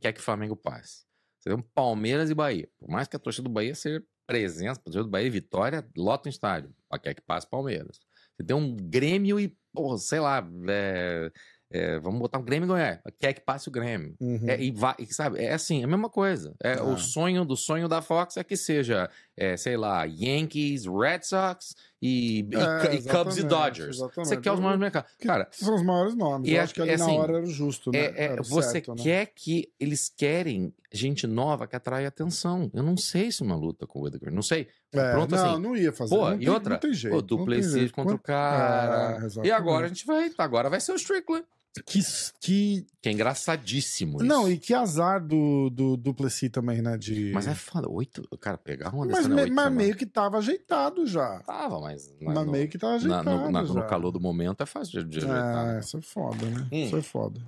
quer que o Flamengo passe. Você tem um Palmeiras e Bahia. Por mais que a torcida do Bahia seja presença, a torcida do Bahia, vitória, lota o estádio. Quer que passe Palmeiras. Você tem um Grêmio e, pô, sei lá, é, é, vamos botar um Grêmio e Goiás. Quer que passe o Grêmio. Uhum. É, e vai, sabe, é assim, é a mesma coisa. É, Ah. O sonho do sonho da Fox é que seja é, sei lá, Yankees, Red Sox e, É, e Cubs e Dodgers. exatamente. Você quer os maiores mercados. Cara, São os maiores nomes. E Eu é- acho que ali é na assim, hora era o justo, né? é- é, você certo, né? quer que eles querem gente nova que atrai atenção. Eu não sei se uma luta com o Whittaker, não sei. É, Pronto, não, assim. não ia fazer. Pô, não e tem, outra, Não tem jeito. Pô, Duplessis contra o cara. E agora a gente vai. Agora vai ser o Strickland. Que, que... Que é engraçadíssimo. Não, isso. e que azar do, do Duplessis também, né? De... Mas é foda. Oito. Cara, pegar uma Mas, dessa me- na oito mas meio que tava ajeitado já. Tava, mas. Mas no- meio que tava na- ajeitado no, na- no calor do momento é fácil de, de ajeitar. É, né? isso é foda, né? Hum. Isso é foda.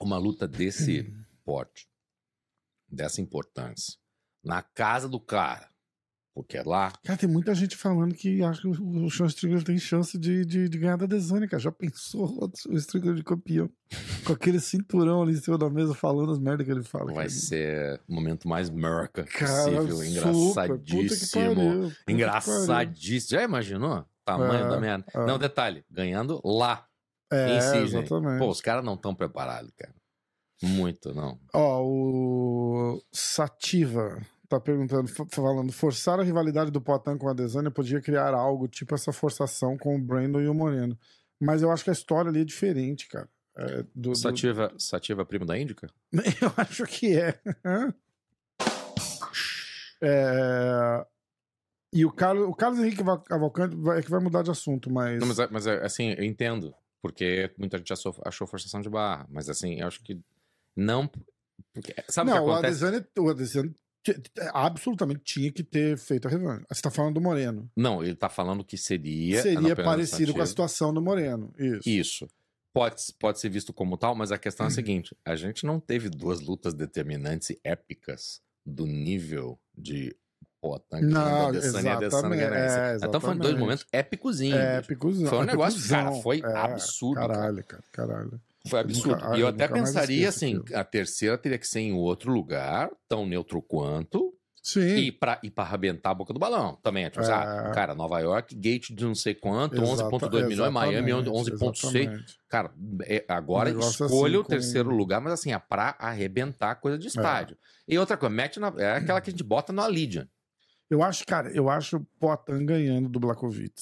Uma luta desse Hum. porte, dessa importância, na casa do cara, porque é lá. Cara, tem muita gente falando que acha que o, Sean Strickland tem chance de, de, de ganhar da Desane, cara. Já pensou o Strickland de campeão? Com aquele cinturão ali em cima da mesa falando as merdas que ele fala. Vai cara. ser o momento mais Merca Cara, possível. Engraçadíssimo. Engraçadíssimo. Já imaginou? Tamanho É, da merda. é. Não, detalhe, ganhando lá. É, em Sydney. exatamente. Pô, os caras não estão preparados, cara. Muito, não. Ó, o Sativa tá perguntando, fa- falando, forçar a rivalidade do Potan com a Desânia podia criar algo tipo essa forçação com o Brandon e o Moreno. Mas eu acho que a história ali é diferente, cara. É, do- do- Sativa, Sativa primo da Índica? Eu acho que é. É, E o Carlos, o Carlos Henrique Va- Cavalcante vai, é que vai mudar de assunto, mas. Não, mas, é- mas é, assim, eu entendo. Porque muita gente achou, achou forçação de barra. Mas assim, eu acho que não. Porque, sabe o não, que o acontece? Adesanya, o Adesanya t- t- absolutamente tinha que ter feito a revanche. Você tá falando do Moreno. Não, ele tá falando que seria. Seria parecido com a situação do Moreno. Isso. Isso. Pode, pode ser visto como tal, mas a questão é a Uhum. seguinte: a gente não teve duas lutas determinantes e épicas do nível de pô, tanque Não, Adesanya Adesanya exatamente, Guerrero. é, Então foram dois momentos épicos. É, épicozão. Foi um negócio, cara, foi É, absurdo, cara. Caralho, cara, caralho. Foi absurdo. Nunca- e eu ah, até pensaria assim: a terceira teria que ser em outro lugar, tão neutro quanto, Sim. e pra, e pra arrebentar a boca do balão também. Tipo, assim, ah, É. cara, Nova York, gate de não sei quanto, Exata- 11,2 milhões, Miami, exatamente, 11,6. exatamente. Cara, é- agora Um negócio escolha assim, o terceiro com- lugar, mas assim, é pra arrebentar coisa de estádio. E outra coisa, mete na, é aquela que a gente bota no Allegiant. Eu acho, cara, eu acho o Potan ganhando do Blakovic.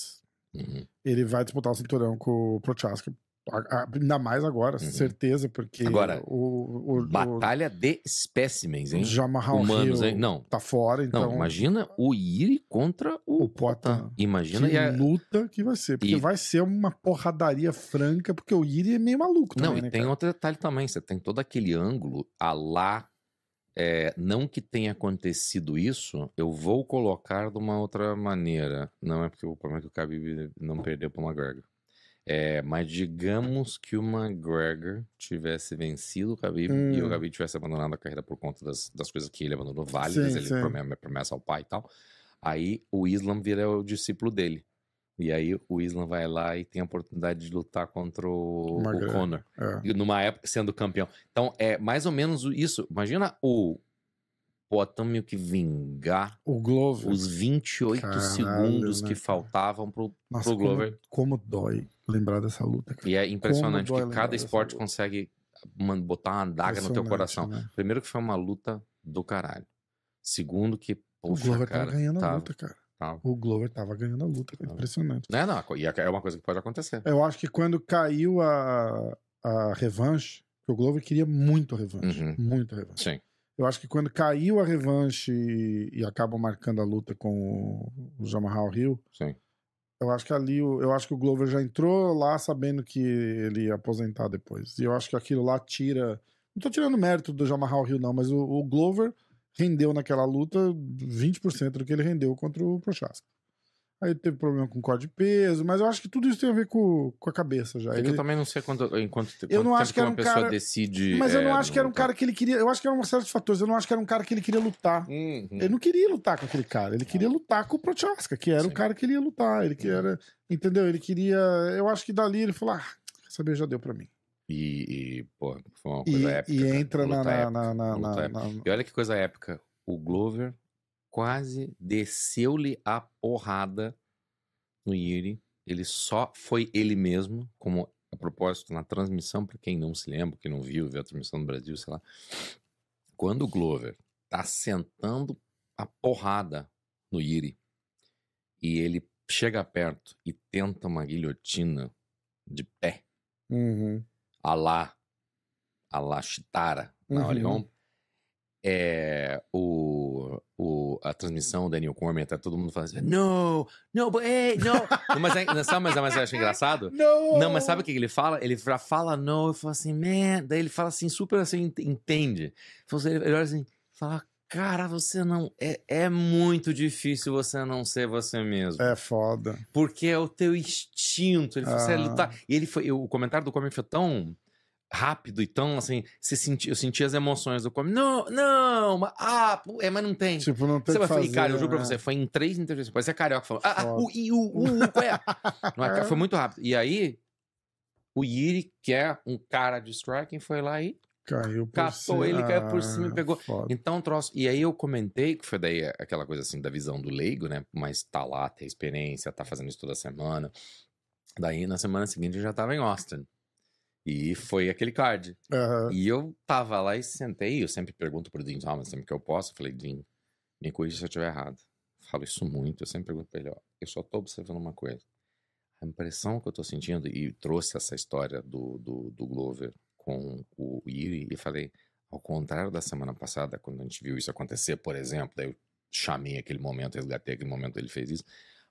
Uhum. Ele vai disputar o cinturão com o Prochaska. Ainda mais agora, Uhum. certeza, porque Agora, o, o, Batalha de espécimens, o, hein? o Jamal Humanos, Hill hein? Não. tá fora, então Não, imagina o Iri contra o, o Potan. Imagina Que e a- luta que vai ser. Porque E- vai ser uma porradaria franca, porque o Iri é meio maluco Não, também, e né, tem cara? outro detalhe também. Você tem todo aquele ângulo a lá. é, não que tenha acontecido isso, eu vou colocar de uma outra maneira. Não é porque o problema é que o Khabib não perdeu para o McGregor. É, mas digamos que o McGregor tivesse vencido o Khabib e o Hum. Khabib tivesse abandonado a carreira por conta das, das coisas que ele abandonou, Sim, válidas, ele sim. promessa, promessa ao pai e tal. Aí o Islam vira o discípulo dele. E aí o Islam vai lá e tem a oportunidade de lutar contra o, o. Conor É. numa época sendo campeão. Então é mais ou menos isso. Imagina o Poatan meio que vingar O Glover. os 28 Caralho, segundos né, que faltavam pro, Nossa, pro como, Glover. como dói lembrar dessa luta, cara. E é impressionante que cada esporte consegue botar uma adaga no teu coração. né? Primeiro que foi uma luta do caralho. Segundo que, O poxa, Glover cara, tava ganhando a tava- luta, cara. tava. O Glover tava ganhando a luta, cara. Impressionante. Né, não, e é uma coisa que pode acontecer. Eu acho que quando caiu a, a revanche, que o Glover queria muito a revanche. Uhum. Muito a revanche. Sim. Eu acho que quando caiu a revanche e, e acabam marcando a luta com o, o Jamal Hill, Sim. Eu acho que ali, eu acho que o Glover já entrou lá sabendo que ele ia aposentar depois. E eu acho que aquilo lá tira. Não tô tirando mérito do Jamal Hill, não, mas o, o Glover rendeu naquela luta 20% do que ele rendeu contra o Prochaska. Aí teve problema com corte de peso, mas eu acho que tudo isso tem a ver com, com a cabeça já. É Ele- eu também não sei quanto, enquanto Eu não quanto acho que era uma um pessoa cara- decide. Mas eu não é, acho que era um lutar. cara que ele queria. Eu acho que era uma série de fatores. Eu não acho que era um cara que ele queria lutar. Uhum. Ele não queria lutar com aquele cara. Ele queria lutar com o Prochaska, que era Sim. o cara que ele ia lutar. Ele que Uhum. era. Entendeu? Ele queria. Eu acho que dali ele falou: ah, saber, já deu pra mim. E, e, pô, foi uma E, coisa épica. e cara. entra na. Na, épica. na, na, na- E olha que coisa épica. O Glover quase desceu-lhe a porrada no Yuri. Ele só foi ele mesmo, como a propósito, na transmissão, para quem não se lembra, quem não viu, viu a transmissão do Brasil, sei lá. Quando o Glover tá sentando a porrada no Yiri. E ele chega perto e tenta uma guilhotina de pé, Uhum. a lá, a lá Chitara, na Uhum. Orion. É, o, o, a transmissão, o Daniel Cormier, tá todo mundo falando assim, no, no, but hey, no. Não, mas, é, não, sabe, mas, mas eu acho engraçado? Não! Não, mas sabe o que ele fala? Ele já fala no, eu falo assim, man. Daí ele fala assim, super assim, ent- entende. Então, Ele olha assim, fala, cara, você não. É, é muito difícil você não ser você mesmo. É foda. Porque é o teu instinto. Ele falou, você é Ah. lutar. E ele foi, o comentário do Comer foi tão rápido e tão assim. Você senti, eu senti as emoções do Comer. Não, não, mas, ah, é, mas não tem. Tipo, não tem Você vai fazer. falar, cara, eu juro pra né? você, foi em três entrevistas. Que é carioca falando. Ah, ah, o, i, o, o, o, qual é? Não é, foi muito rápido. E aí, o Yiri, que é um cara de striking, foi lá e. Caiu por Catou cima. ele, caiu por cima e Ah, pegou. Foda. Então, troço. E aí eu comentei, que foi daí aquela coisa assim da visão do leigo, né? Mas tá lá, tem experiência, tá fazendo isso toda semana. Daí, na semana seguinte, eu já tava em Austin. E foi aquele card. Aham. E eu tava lá e sentei, eu sempre pergunto pro Dean Thomas, sempre que eu posso, eu falei, Dean, me corrija se eu estiver errado. Falo isso muito, eu sempre pergunto pra ele, ó, eu só tô observando uma coisa. A impressão que eu tô sentindo, e trouxe essa história do, do, do Glover com o Yuri, e falei, ao contrário da semana passada, quando a gente viu isso acontecer, por exemplo, daí eu chamei aquele momento, resgatei aquele momento, ele fez isso.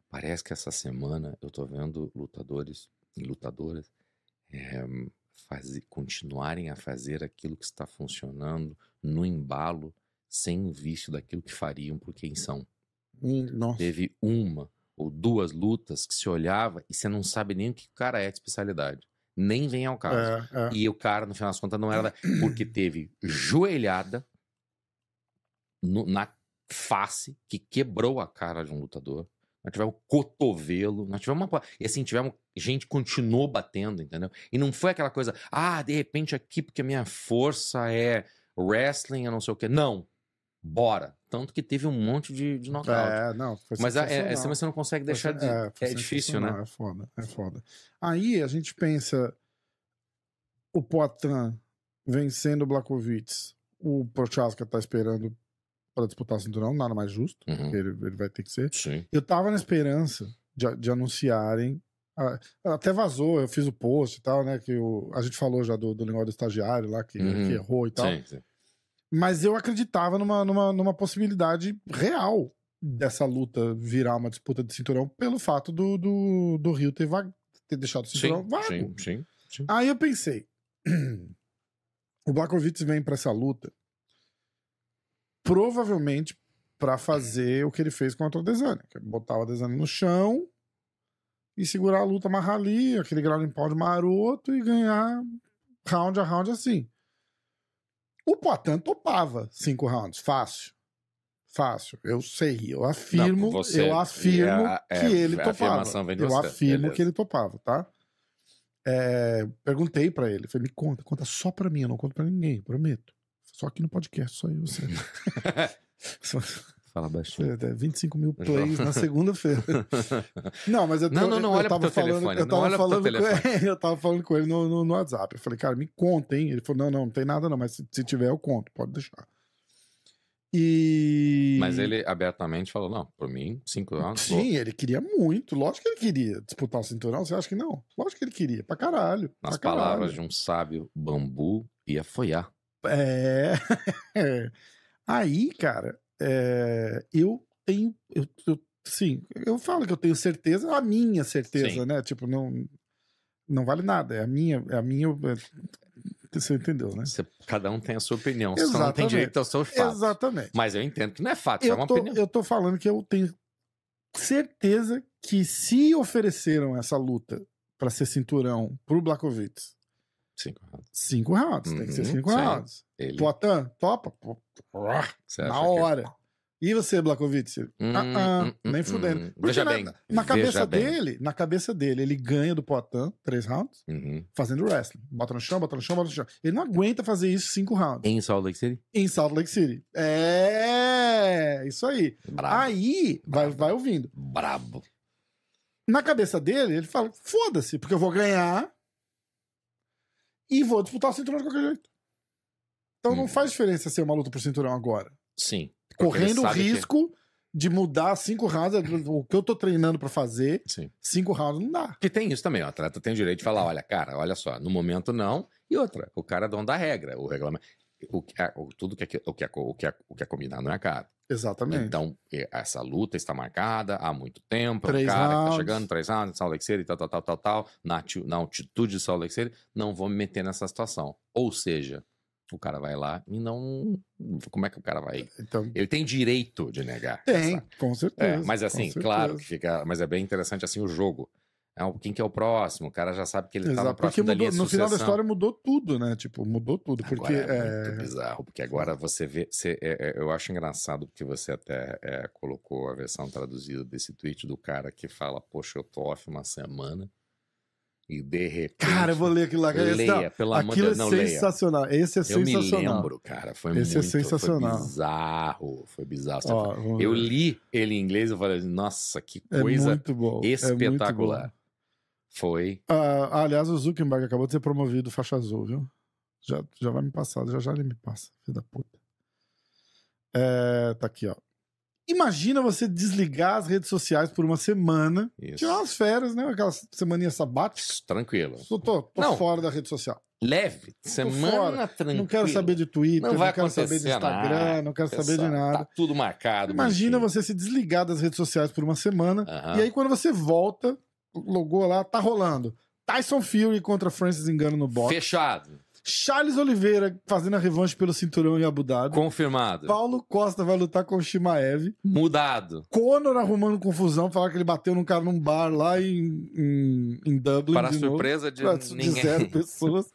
Parece que essa semana eu tô vendo lutadores e lutadoras é, fazer, continuarem a fazer aquilo que está funcionando no embalo, sem vício daquilo que fariam por quem são. Hum, Nossa. Teve uma ou duas lutas que se olhava e você não sabe nem o que o cara é de especialidade. Nem vem ao caso. É, é. E o cara, no final das contas, não era. da- Porque teve joelhada no- na face que quebrou a cara de um lutador. Nós tivemos cotovelo, nós tivemos uma. E assim, tivemos. Gente continuou batendo, entendeu? E não foi aquela coisa, ah, de repente aqui, porque a minha força é wrestling, eu não sei o quê. Não. Bora. Tanto que teve um monte de, de nocaute. É, não, Mas é, é, você não consegue deixar de. É, é difícil, né? É foda, é foda. Aí a gente pensa o Poitin vencendo o Blakovic, o Prochaska tá esperando para disputar o cinturão, nada mais justo, Uhum. porque ele, ele vai ter que ser. Sim. Eu tava na esperança de, de anunciarem. Até vazou, eu fiz o post e tal, né? Que o, a gente falou já do, do negócio do estagiário lá, que, Uhum. que errou e tal. Sim, sim. Mas eu acreditava numa, numa, numa possibilidade real dessa luta virar uma disputa de cinturão pelo fato do, do, do Rio ter, vago, ter deixado o cinturão Sim, vago. sim, sim. Aí eu pensei, o Blakovic vem pra essa luta provavelmente pra fazer o que ele fez contra o Desani, que é botar o Desani no chão e segurar a luta, amarrar ali, aquele ground and pound maroto e ganhar round a round assim. O Poitin topava cinco rounds, fácil. Fácil, eu sei, eu afirmo, Não, você- eu afirmo é, é, que ele a topava. de Eu você, afirmo beleza. que ele topava, tá? É, perguntei pra ele, falei, me conta, conta só pra mim, eu não conto pra ninguém, prometo. Só aqui no podcast, só eu e você. Fala baixinho. é, 25 mil plays na segunda-feira. Não, mas eu, Não, não, não eu pro tava falando, telefone, eu tava falando com ele, eu tava falando com ele no, no, no WhatsApp. Eu falei, cara, me conta, hein? Ele falou, não, não, não tem nada não, mas se, se tiver eu conto, pode deixar. E... Mas ele abertamente falou: não, por mim, cinco vou. Sim, ele queria muito. Lógico que ele queria disputar o cinturão. Você acha que não? Lógico que ele queria. Pra caralho. Nas pra caralho. palavras de um sábio, bambu ia foiar. É. Aí, cara, é, eu tenho. Eu, eu- sim, eu falo que eu tenho certeza, a minha certeza, Sim. né? Tipo, não, não vale nada. É a minha. É a minha é- você entendeu, né? Você- cada um tem a sua opinião. Você não tem Exatamente. direito aos seus fatos. Exatamente. Mas eu entendo que não é fato, é Eu uma tô, opinião. eu tô falando que eu tenho certeza que se ofereceram essa luta pra ser cinturão pro Blakovic, Cinco rounds. cinco rounds, tem que ser Uhum, cinco sim. rounds. Ele, Poitin, topa? Você Na que- hora. E você, Blakovic? Hum, ah, ah, hum, hum, nem hum, fudendo. hum. Veja na, bem. na cabeça veja bem. dele, na cabeça dele, ele ganha do Poitin três rounds, Uhum. fazendo wrestling. Bota no chão, bota no chão, bota no chão. Ele não aguenta fazer isso cinco rounds. Em Salt Lake City? Em Salt Lake City. É, isso aí. Brabo. Aí, vai, Bravo. vai ouvindo. Brabo. Na cabeça dele, ele fala: foda-se, porque eu vou ganhar e vou disputar o cinturão de qualquer jeito. Então não Hum. faz diferença ser uma luta por cinturão agora. Sim. Correndo o sabe que- risco de mudar cinco rounds, o que eu tô treinando pra fazer, Sim. cinco rounds não dá. Porque tem isso também, o atleta tem o direito de falar, olha, cara, olha só, no momento não, e outra, o cara é dono da regra, o regulamento, o, que é- tudo que é, o, que é, o, que é, o que é combinado não é caro. Exatamente. Então, essa luta está marcada há muito tempo, Três o cara que rounds. tá chegando, três rounds, Salt Lake City, tal, tal, tal, tal, tal, na, na altitude de Salt Lake City, não vou me meter nessa situação. Ou seja, o cara vai lá e não... Como é que o cara vai... Então, Ele tem direito de negar. tem, essa- com certeza. é, mas assim, certeza. claro que fica. Mas é bem interessante assim o jogo. É, quem que é o próximo? O cara já sabe que ele tá no Exato, porque próximo da mudou, linha no final da história mudou tudo, né? Tipo, mudou tudo. Porque Agora é, é, muito bizarro, porque agora você vê. você- é- é- eu acho engraçado porque você até é, colocou a versão traduzida desse tweet do cara que fala: Poxa, eu tô off uma semana e de repente. Cara, eu vou ler aquilo lá. Leia, não, pelo amor de aquilo Deus, é não leia. sensacional. Esse é Eu me sensacional. lembro, cara. Foi Esse é muito sensacional. Foi bizarro. Foi bizarro. Ó, Eu li ele em inglês e falei, nossa, que é coisa é espetacular. Foi. Ah, aliás, o Zuckerberg acabou de ser promovido faixa azul, viu? Já, já vai me passar, já já ele me passa, filho da puta. É, tá aqui, ó. Imagina você desligar as redes sociais por uma semana, Isso. tirar umas férias, né? Aquela semaninha sabática. Tranquilo. Tô, tô, tô Não. fora da rede social. Leve. Semana tranquila. Não quero saber de Twitter, Não não, quero saber de Instagram, nada. não quero saber de Pessoal, nada. Tá tudo marcado. Imagina você se desligar das redes sociais por uma semana Aham. e aí quando você volta, logou lá, tá rolando. Tyson Fury contra Francis Engano no boxe. Fechado. Charles Oliveira fazendo a revanche pelo cinturão em Abu Dhabi. Confirmado. Paulo Costa vai lutar com o Shimaev. Mudado. Conor arrumando confusão, falar que ele bateu num cara num bar lá em, em, em Dublin. Para a de novo. surpresa de Pra- de ninguém. zero pessoas.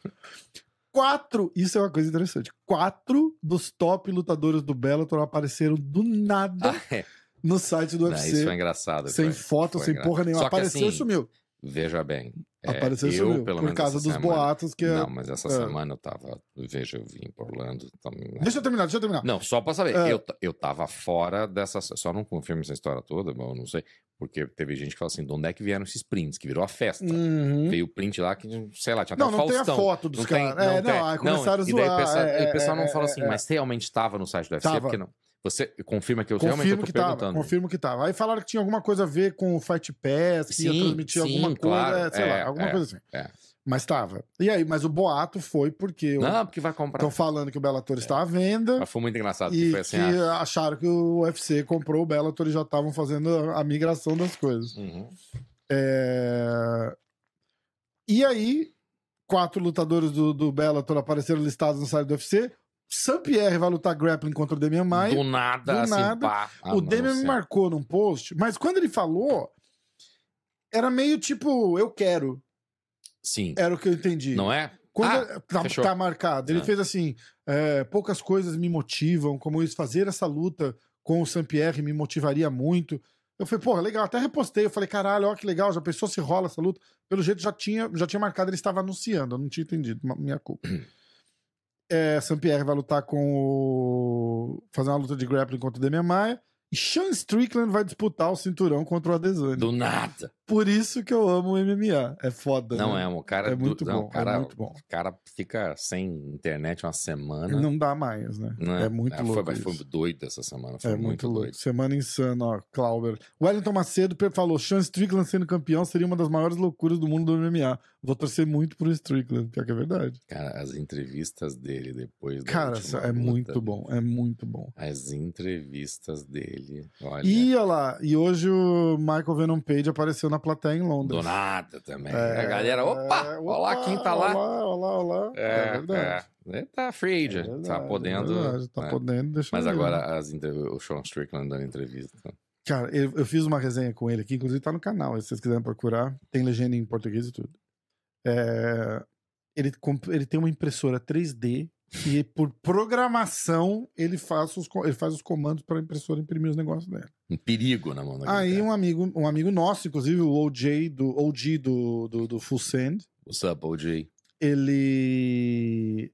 Quatro, isso é uma coisa interessante. Quatro dos top lutadores do Bellator apareceram do nada Ah, é. No site do Não, UFC. isso foi engraçado. sem foi- foto, foi sem engraçado. porra nenhuma. Só Apareceu assim, e sumiu. Veja bem. é, Apareceu e eu, sumiu. pelo Por causa dos semana- boatos que. é- Não, mas essa É. semana eu tava. Veja, eu vim pra Orlando. Também, né? Deixa eu terminar, deixa eu terminar. Não, só pra saber. É. Eu, eu tava fora dessa. Só não confirmo essa história toda, mas eu não sei. Porque teve gente que falou assim: de onde é que vieram esses prints? Que virou a festa. Uhum. Veio o print lá que, sei lá, tinha até Não, o não tem a Faustão. foto dos Não caras. É, não, aí começaram a e daí zoar. o pessoal, é, o pessoal é, não fala é, assim, é. mas realmente estava no site do UFC? Tava. Porque não. Você confirma que eu realmente Confirmo tô que tava, perguntando. confirmo que tava. Aí falaram que tinha alguma coisa a ver com o Fight Pass, que ia Sim, transmitir sim, alguma coisa, claro. é, sei É, lá, alguma é, coisa assim. é. Mas tava. E aí, mas o boato foi porque Não, porque vai comprar. estão falando que o Bellator está à venda Mas foi muito engraçado, e foi assim, que ah, acharam que o UFC comprou o Bellator e já estavam fazendo a migração das coisas. uhum. É, E aí, quatro lutadores do, do Bellator apareceram listados no site do UFC. Sam Pierre vai lutar grappling contra o Demian Maia. do nada, do assim, nada, pá. Ah, o Demian me marcou num post, mas quando ele falou, era meio tipo, eu quero. Sim, Era o que eu entendi. não é? Quando Ah, tá, tá marcado. Ele Ah. fez assim: é, poucas coisas me motivam, como isso, fazer essa luta com o Saint-Pierre me motivaria muito. Eu falei, porra, legal, até repostei. Eu falei, caralho, ó que legal, já pensou se rola essa luta? Pelo jeito já tinha, já tinha marcado, ele estava anunciando, eu não tinha entendido, minha culpa. é, Saint-Pierre vai lutar com o. fazer uma luta de grappling contra o Demian Maia. E Sean Strickland vai disputar o cinturão contra o Adesanya. Do nada. Por isso que eu amo o MMA. É foda. Não né? é, o cara É do- muito não, bom, o cara, é muito bom. O cara fica sem internet uma semana. Não dá mais, né? né? É muito foi, louco. foi isso. doido essa semana. Foi É muito, muito louco. doido. Semana insana, ó. Clauber. Wellington Macedo falou: Sean Strickland sendo campeão seria uma das maiores loucuras do mundo do MMA. Vou torcer muito pro Strickland, pior que é verdade. Cara, as entrevistas dele depois Cara, é luta, muito bom, é muito bom. As entrevistas dele, olha. E olha lá, e hoje o Michael Venom Page apareceu na plateia em Londres. Do nada também. É, a galera, opa, é, olha lá quem tá lá. Olá, olá, olá. É, verdade. é. Tá free É agent, tá verdade, podendo. é verdade, tá né? podendo, deixa Mas agora as o Sean Strickland dando entrevista. Cara, eu, eu fiz uma resenha com ele aqui, inclusive tá no canal, se vocês quiserem procurar, tem legenda em português e tudo. É, ele, ele tem uma impressora 3D e por programação ele faz os, ele faz os comandos para a impressora imprimir os negócios dela. Um perigo na mão da Aí um amigo, um amigo nosso, inclusive o OJ do OG do, do, do Full Send, What's up, OJ? ele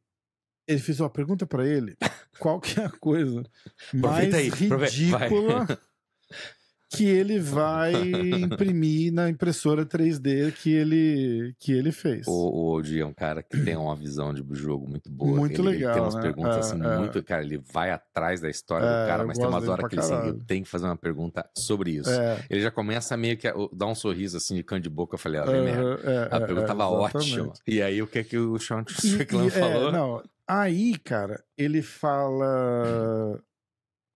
ele fez uma pergunta para ele, qual que é a coisa mais aí, ridícula que ele vai imprimir na impressora 3D que ele, que ele fez. O, o Oji é um cara que tem uma visão de jogo muito boa. Muito ele, legal, Ele tem umas né? perguntas É, assim, é. muito. Cara, ele vai atrás da história É, do cara, mas tem umas horas que ele assim, tenho que fazer uma pergunta sobre isso. É, Ele já começa meio que a dar um sorriso assim de canto de boca. Eu falei, ah, merda. é, A é, pergunta é, tava exatamente. ótima. E aí, o que é que o Sean Strickland é, falou? não, aí, cara, ele fala.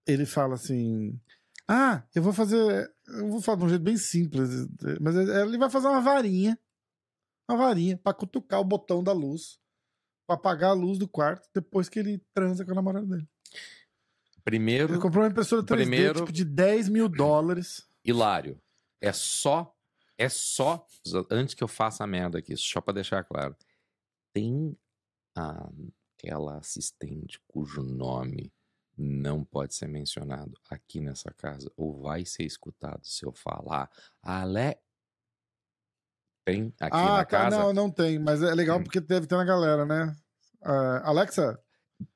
Ele fala assim. Ah, eu vou fazer. Eu vou falar de um jeito bem simples. Mas ele vai fazer uma varinha. Uma varinha pra cutucar o botão da luz. Pra apagar a luz do quarto depois que ele transa com a namorada dele. Ele Primeiro, comprou uma impressora 3D Primeiro- tipo de 10 mil dólares. Hilário. É só. É só. Antes que eu faça a merda aqui, só pra deixar claro. Tem a- aquela assistente cujo nome não pode ser mencionado aqui nessa casa, ou vai ser escutado se eu falar. Ale. Tem aqui ah, na tá, casa? não, não tem, mas é legal Hum. porque deve ter na galera, né? Ah, Alexa,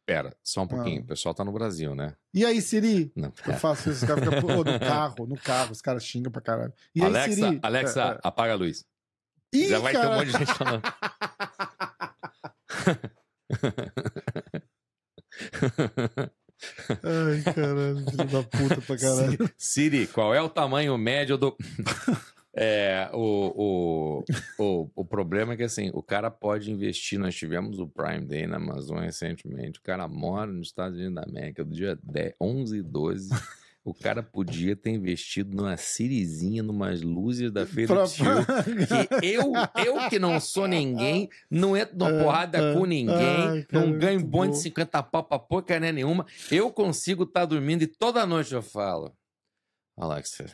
Pera, só um pouquinho. Ah. O pessoal tá no Brasil, né? e aí, Siri? Não. Eu faço isso, os caras ficam pô, no carro, no carro, os caras xingam pra caralho. E aí, Alexa, Siri? Alexa, É, é. apaga a luz. Ih, Já vai ter um cara. monte de gente falando. Ai, caralho, filho da puta pra caralho. Siri, qual é o tamanho médio do. É, o, o, o, o problema é que assim, o cara pode investir. Nós tivemos o Prime Day na Amazon recentemente. O cara mora nos Estados Unidos da América do dia 10, 11 e 12. O cara podia ter investido numa Sirizinha, numas luzes da Feira Pra- de Tio. Que eu, eu que não sou ninguém, não entro numa É, porrada é. com ninguém, cara, não ganho bom. de 50 pau pra porcaria nenhuma. Eu consigo estar dormindo e toda noite eu falo: Alexa,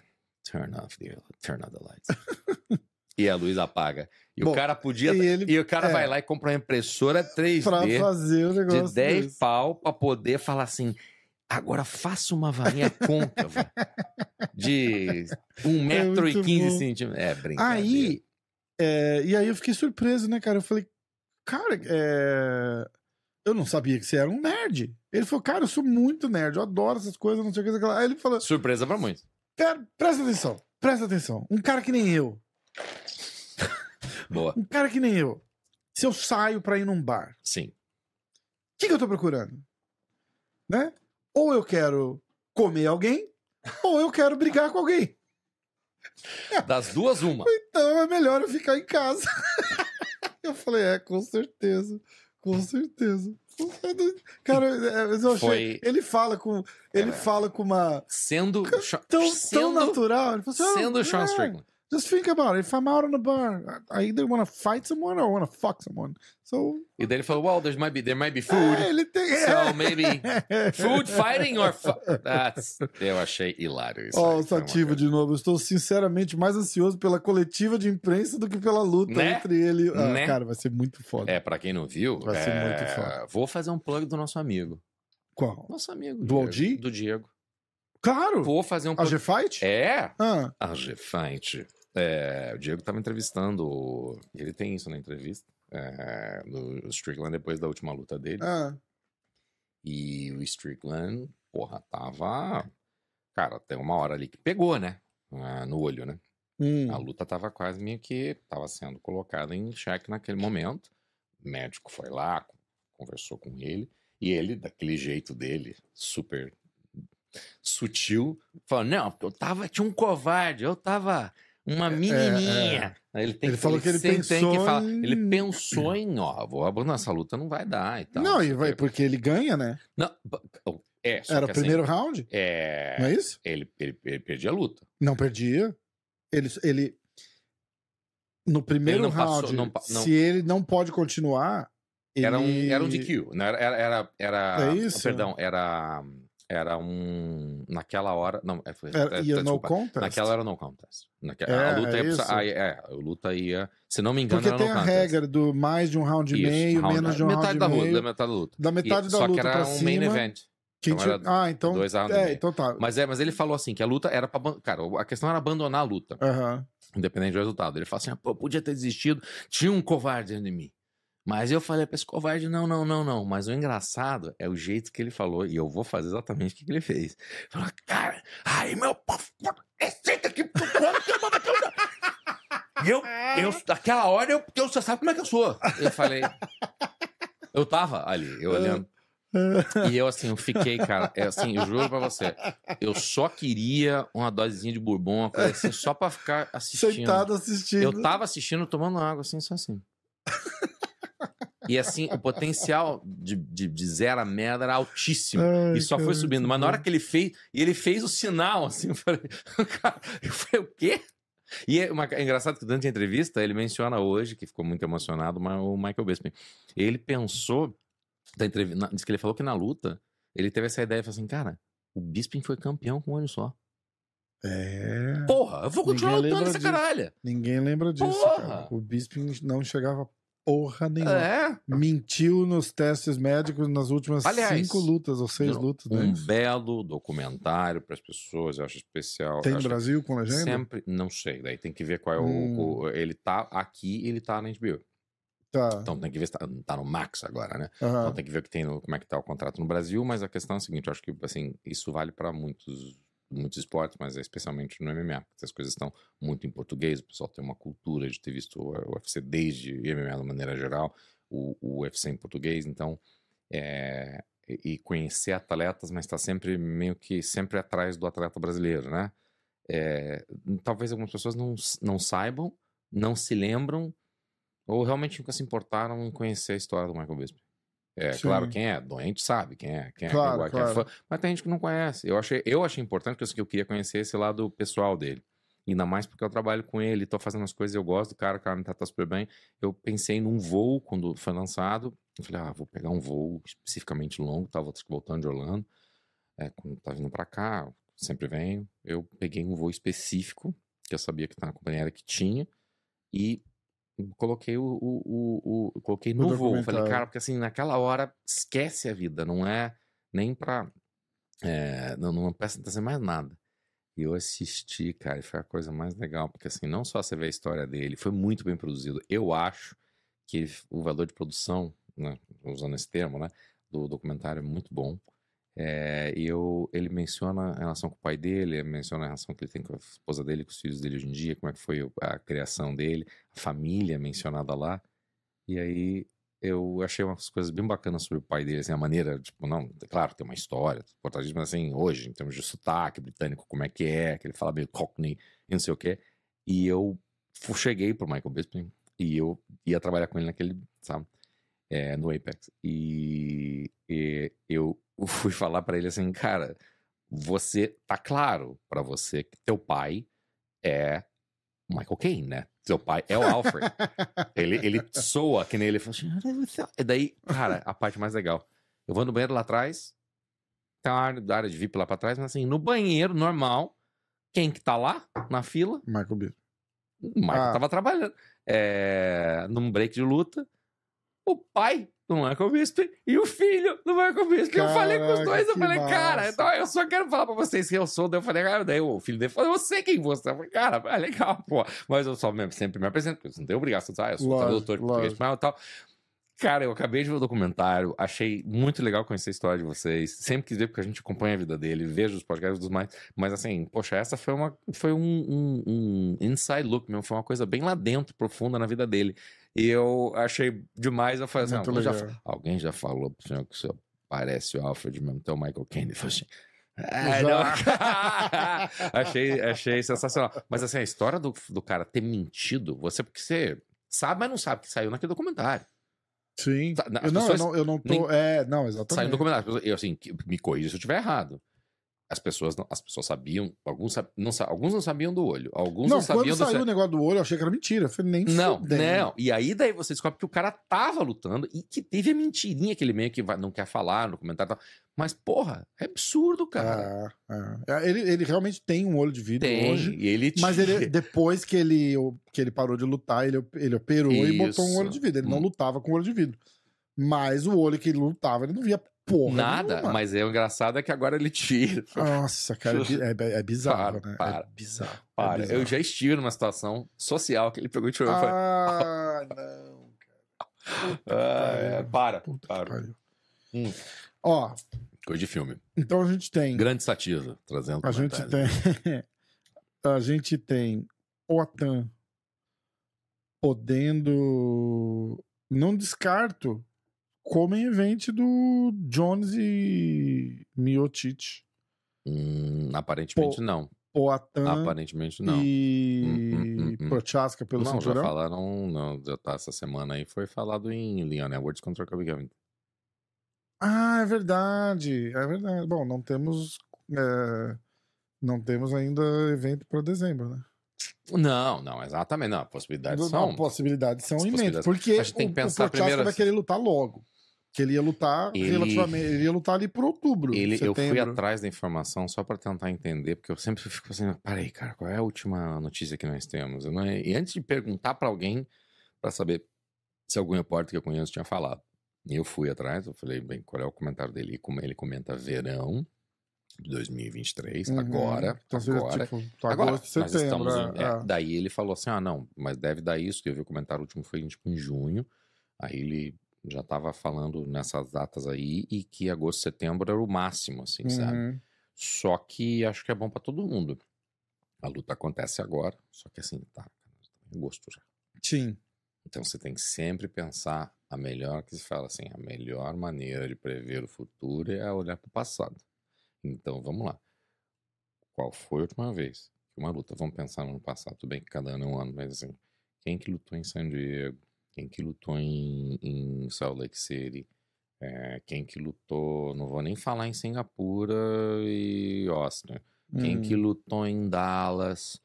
turn off the, turn off the lights. e a luz apaga. E Bom, o cara podia. e E, ele- o cara é. vai lá e compra uma impressora pra 3D fazer o negócio de 10 desse. pau pra poder falar assim. Agora faça uma varinha côncava de 1 metro e É muito 15 bom. centímetros. É brincadeira. Aí, é, e aí eu fiquei surpreso, né, cara? Eu falei, cara, é, eu não sabia que você era um nerd. Ele falou, cara, eu sou muito nerd, eu adoro essas coisas, não sei o que. Aí ele falou, Surpresa pra muitos. "Pera, presta atenção, presta atenção. Um cara que nem eu, Boa. um cara que nem eu, se eu saio pra ir num bar, Sim. o que, que eu tô procurando? Né? Ou eu quero comer alguém, ou eu quero brigar com alguém. Das duas, uma. Então é melhor eu ficar em casa. eu falei, é, com certeza. Com certeza. Cara, eu achei. Foi- Ele fala com. Ele É. fala com uma. Sendo. Tão, tão sendo, natural. Ele falou assim, sendo "Oh, Sean é, Strickland. Just think about it. If I'm out on the bar, I either wanna fight someone or I wanna fuck someone. So. E daí ele falou: Well, there might be, there might be food. É, ele tem. So maybe food fighting or. Fu That's... Eu achei hilário isso. Ó, aí, o foi uma Sativa de novo. Eu estou sinceramente mais ansioso pela coletiva de imprensa do que pela luta Né? entre ele. Ah, Né? Cara, vai ser muito foda. É, pra quem não viu, Vai ser é, muito foda. vou fazer um plug do nosso amigo. Qual? Nosso amigo. Do Diego. OG? Do Diego. Claro! Vou fazer um A. G-Fight? É, Ah, a G-Fight. É, o Diego tava entrevistando. Ele tem isso na entrevista. É, no Strickland depois da última luta dele. ah. E o Strickland, porra, tava. Cara, tem uma hora ali que pegou, né? Ah, no olho, né? Hum. A luta tava quase meio que. tava sendo colocada em xeque naquele momento. O médico foi lá, conversou com ele. E ele, daquele jeito dele, super sutil, falou: Não, eu tava. Tinha um covarde, eu tava. Uma menininha. Aí Ele, tem É, Ele falou que ele sempre tem pensou falar- em- Ele pensou em, ó, vou abandonar essa luta, não vai dar e tal. não, e vai, porque ele ganha, né? Não, é, só Era que o primeiro assim, round, é, não é isso? ele, ele, ele perdia a luta. Não perdia. Ele, ele no primeiro Ele não passou- round, não não- se ele não pode continuar, Era, um, ele- era um DQ. Não, era, era, era, era- É isso? Perdão, era, era um. Naquela hora. Não, é, foi, Era, é, ia no desculpa. contest. Naquela era no contest. Naque- É, a luta é ia. é, a luta ia. Se não me engano, Porque era tem no a contest. regra do mais de um round e meio, round- menos de um metade round da e meio. Da metade da luta. Da metade E- da só luta que era um cima. main event. Então era Ah, então. dois rounds é, então tá. Mas, é, mas ele falou assim: que a luta era pra. Cara, a questão era abandonar a luta. Aham. independente do resultado. Ele fala assim: ah, pô, podia ter desistido, tinha um covarde dentro de mim. Mas eu falei pra esse covarde, não, não, não, não. Mas o engraçado é o jeito que ele falou, e eu vou fazer exatamente o que ele fez. Falou, cara, aí meu povo, senta aqui, e eu, eu, naquela hora, eu, eu, você sabe como é que eu sou. Eu falei, eu tava ali, eu olhando. E eu, assim, eu fiquei, cara, é, assim, eu juro pra você, eu só queria uma dosezinha de bourbon, uma coisa assim, só pra ficar assistindo. Sentado assistindo. Eu tava assistindo, tomando água, assim, só assim. E assim, o potencial de, de, de zero a merda era altíssimo. Ai, e só foi subindo. Mas na hora que ele fez, e ele fez o sinal, assim, eu falei, cara, eu falei, o quê? E é, uma, é engraçado que durante a entrevista ele menciona hoje, que ficou muito emocionado, mas o Michael Bisping. Ele pensou, da entrevista, diz que ele falou que na luta, ele teve essa ideia, falou assim, cara, o Bisping foi campeão com um olho só. É. Porra, eu vou continuar Ninguém lutando essa caralho. Ninguém lembra disso, Porra! cara. O Bisping não chegava porra nenhuma. É, Mentiu nos testes médicos nas últimas Aliás, cinco lutas ou seis não, lutas, um né? belo documentário para as pessoas, eu acho especial. Tem acho Brasil com legenda? Sempre, não sei, daí tem que ver qual é o, Hum. o- Ele tá aqui ele tá na HBO. Tá. Então tem que ver se tá, tá no Max agora, né? Aham. Então tem que ver o que tem no, como é que tá o contrato no Brasil, mas a questão é a seguinte, eu acho que assim, isso vale para muitos muitos esportes, mas é especialmente no MMA, porque as coisas estão muito em português, o pessoal tem uma cultura de ter visto o UFC desde o MMA de maneira geral, o, o UFC em português, então é, e conhecer atletas, mas está sempre meio que sempre atrás do atleta brasileiro, né? É, talvez algumas pessoas não, não saibam, não se lembram, ou realmente nunca se importaram em conhecer a história do Michael Bisping. É, Sim. claro, quem é doente sabe, quem é, quem é, Claro, quem é claro. fã, mas tem gente que não conhece. Eu achei, eu achei importante porque eu- eu queria conhecer esse lado pessoal dele. Ainda mais porque eu trabalho com ele, tô fazendo as coisas, eu gosto do cara, o cara me trata super bem. Eu pensei num voo quando foi lançado. Eu falei, ah, vou pegar um voo especificamente longo, tava voltando de Orlando. É, quando tá vindo pra cá, sempre venho. Eu peguei um voo específico, que eu sabia que na companhia aérea que tinha, e coloquei o, o, o, o- coloquei no voo. Falei, cara, porque assim, naquela hora, esquece a vida, não é nem pra. É, não, não presta atenção em mais nada. E eu assisti, cara, e foi a coisa mais legal, porque assim, não só você vê a história dele, foi muito bem produzido. Eu acho que ele- o valor de produção, né, usando esse termo, né, do documentário é muito bom. É, eu, ele menciona a relação com o pai dele, ele menciona a relação que ele tem com a esposa dele, com os filhos dele hoje em dia, como é que foi a criação dele, a família mencionada lá. E aí eu achei umas coisas bem bacanas sobre o pai dele, assim, a maneira, tipo, não, claro, tem uma história, portadismo, mas assim, hoje, em termos de sotaque britânico, como é que é, que ele fala meio cockney e não sei o quê. E eu cheguei pro Michael Bisping e eu ia trabalhar com ele naquele, sabe, é, no Apex. E, e eu fui falar pra ele assim, cara, você, tá claro pra você que teu pai é Michael Caine, né? Seu pai é o Alfred. ele, ele soa que nem ele fala assim. E daí, cara, a parte mais legal. Eu vou no banheiro lá atrás, tem uma área, área de VIP lá pra trás, mas assim, no banheiro normal, quem que tá lá na fila? Michael Bisping. O Michael Ah. tava trabalhando. É, num break de luta, o pai do Michael Bisping e o filho do Michael Bisping. eu falei com os Caraca, dois, eu falei, cara, massa. então eu só quero falar pra vocês quem eu sou. Daí eu falei, ah, daí o filho dele falou, eu sei quem você é. Eu falei, cara, é legal, pô. Mas eu só mesmo, sempre me apresento, porque você não tem obrigação ah, eu sou Lógico, tradutor de português espanhol e tal. Cara, eu acabei de ver o documentário, achei muito legal conhecer a história de vocês. Sempre quis ver, porque a gente acompanha a vida dele, vejo os podcasts dos mais. Mas assim, poxa, essa foi, uma, foi um, um, um inside look mesmo, foi uma coisa bem lá dentro, profunda na vida dele. E eu achei demais. Eu falei assim: já, alguém já falou pro senhor que o senhor parece o Alfred mesmo, então o Michael Caine. Falou assim. "Ah, não." achei, achei sensacional. Mas assim, a história do, do cara ter mentido, você, porque você sabe, mas não sabe que saiu naquele documentário. Sim. As Eu não, eu não, eu não tô. nem- É, não, Saiu no exatamente. documentário. Eu, assim, me corrija se eu estiver errado. As pessoas não, as pessoas sabiam, alguns, não, alguns não sabiam do olho, alguns não, Não, quando sabiam do saiu o negócio do olho, eu achei que era mentira. Eu falei, nem Não, fudendo. não. E aí daí você descobre que o cara tava lutando e que teve a mentirinha que ele meio que vai- não quer falar no comentário. e tal. Mas, porra, é absurdo, cara. Ah, ah. Ele, ele realmente tem um olho de vidro Tem. hoje. Ele Mas ele, depois que ele, que ele parou de lutar, ele, ele operou e botou um Isso. olho de vidro. Ele não Hum. lutava com olho de vidro. Mas o olho que ele lutava, ele não via porra. Nada. nenhuma. Mas é o engraçado é que agora ele tira. Nossa, cara, é, é, é bizarro, Para, né? para. É bizarro. é Para, bizarro. eu já estive numa situação social que ele pegou e tirou. eu falei, Ah, não. Ah, é, para. Puta para. Hum. Ó, Coisa de filme. então a gente tem. Grande sativa, trazendo A gente tem. a gente tem OTAN podendo. Não descarto como em evento do Jones e Miocic. Hum, aparentemente Pô, não. OTAN Aparentemente não. e Hum, hum, hum, hum. Prochaska pelo não, já cinturão. falaram, não, já tá essa semana aí, foi falado em Leon Edwards contra o Kobe Gavin. Ah, é verdade. É verdade. Bom, não temos. é, Não temos ainda evento para dezembro, né? Não, não, exatamente, não, possibilidades Não, são... possibilidades são As imensas. Porque A gente tem que o, pensar o Prochaska primeiro vai querer lutar logo. Que ele ia lutar Ele- relativamente. Ele ia lutar ali por outubro. Ele, eu fui atrás da informação só pra tentar entender, porque eu sempre fico assim, peraí, cara, qual é a última notícia que nós temos? Não- E antes de perguntar pra alguém pra saber se algum repórter que eu conheço tinha falado. E eu fui atrás, eu falei, bem, qual é o comentário dele? Como Ele comenta verão de 2023, Uhum. agora, Então agora. tipo tá Agora, agosto, setembro. estamos é, é, é. daí ele falou assim: ah, não, mas deve dar isso, que eu vi o comentário último foi tipo, em junho. Aí ele já tava falando nessas datas aí e que agosto, setembro era o máximo, assim, sabe? Uhum. Só que acho que é bom pra todo mundo. A luta acontece agora, só que assim, tá, em agosto já. Sim. Então você tem que sempre pensar a melhor, que se fala assim, a melhor maneira de prever o futuro é olhar para o passado. Então vamos lá. Qual foi a última vez que uma luta? Vamos pensar no passado, tudo bem que cada ano é um ano, mas assim, quem que lutou em San Diego? Quem que lutou em, em Salt Lake City? É, quem que lutou, não vou nem falar em Singapura e Austin. Quem Hum. que lutou em Dallas,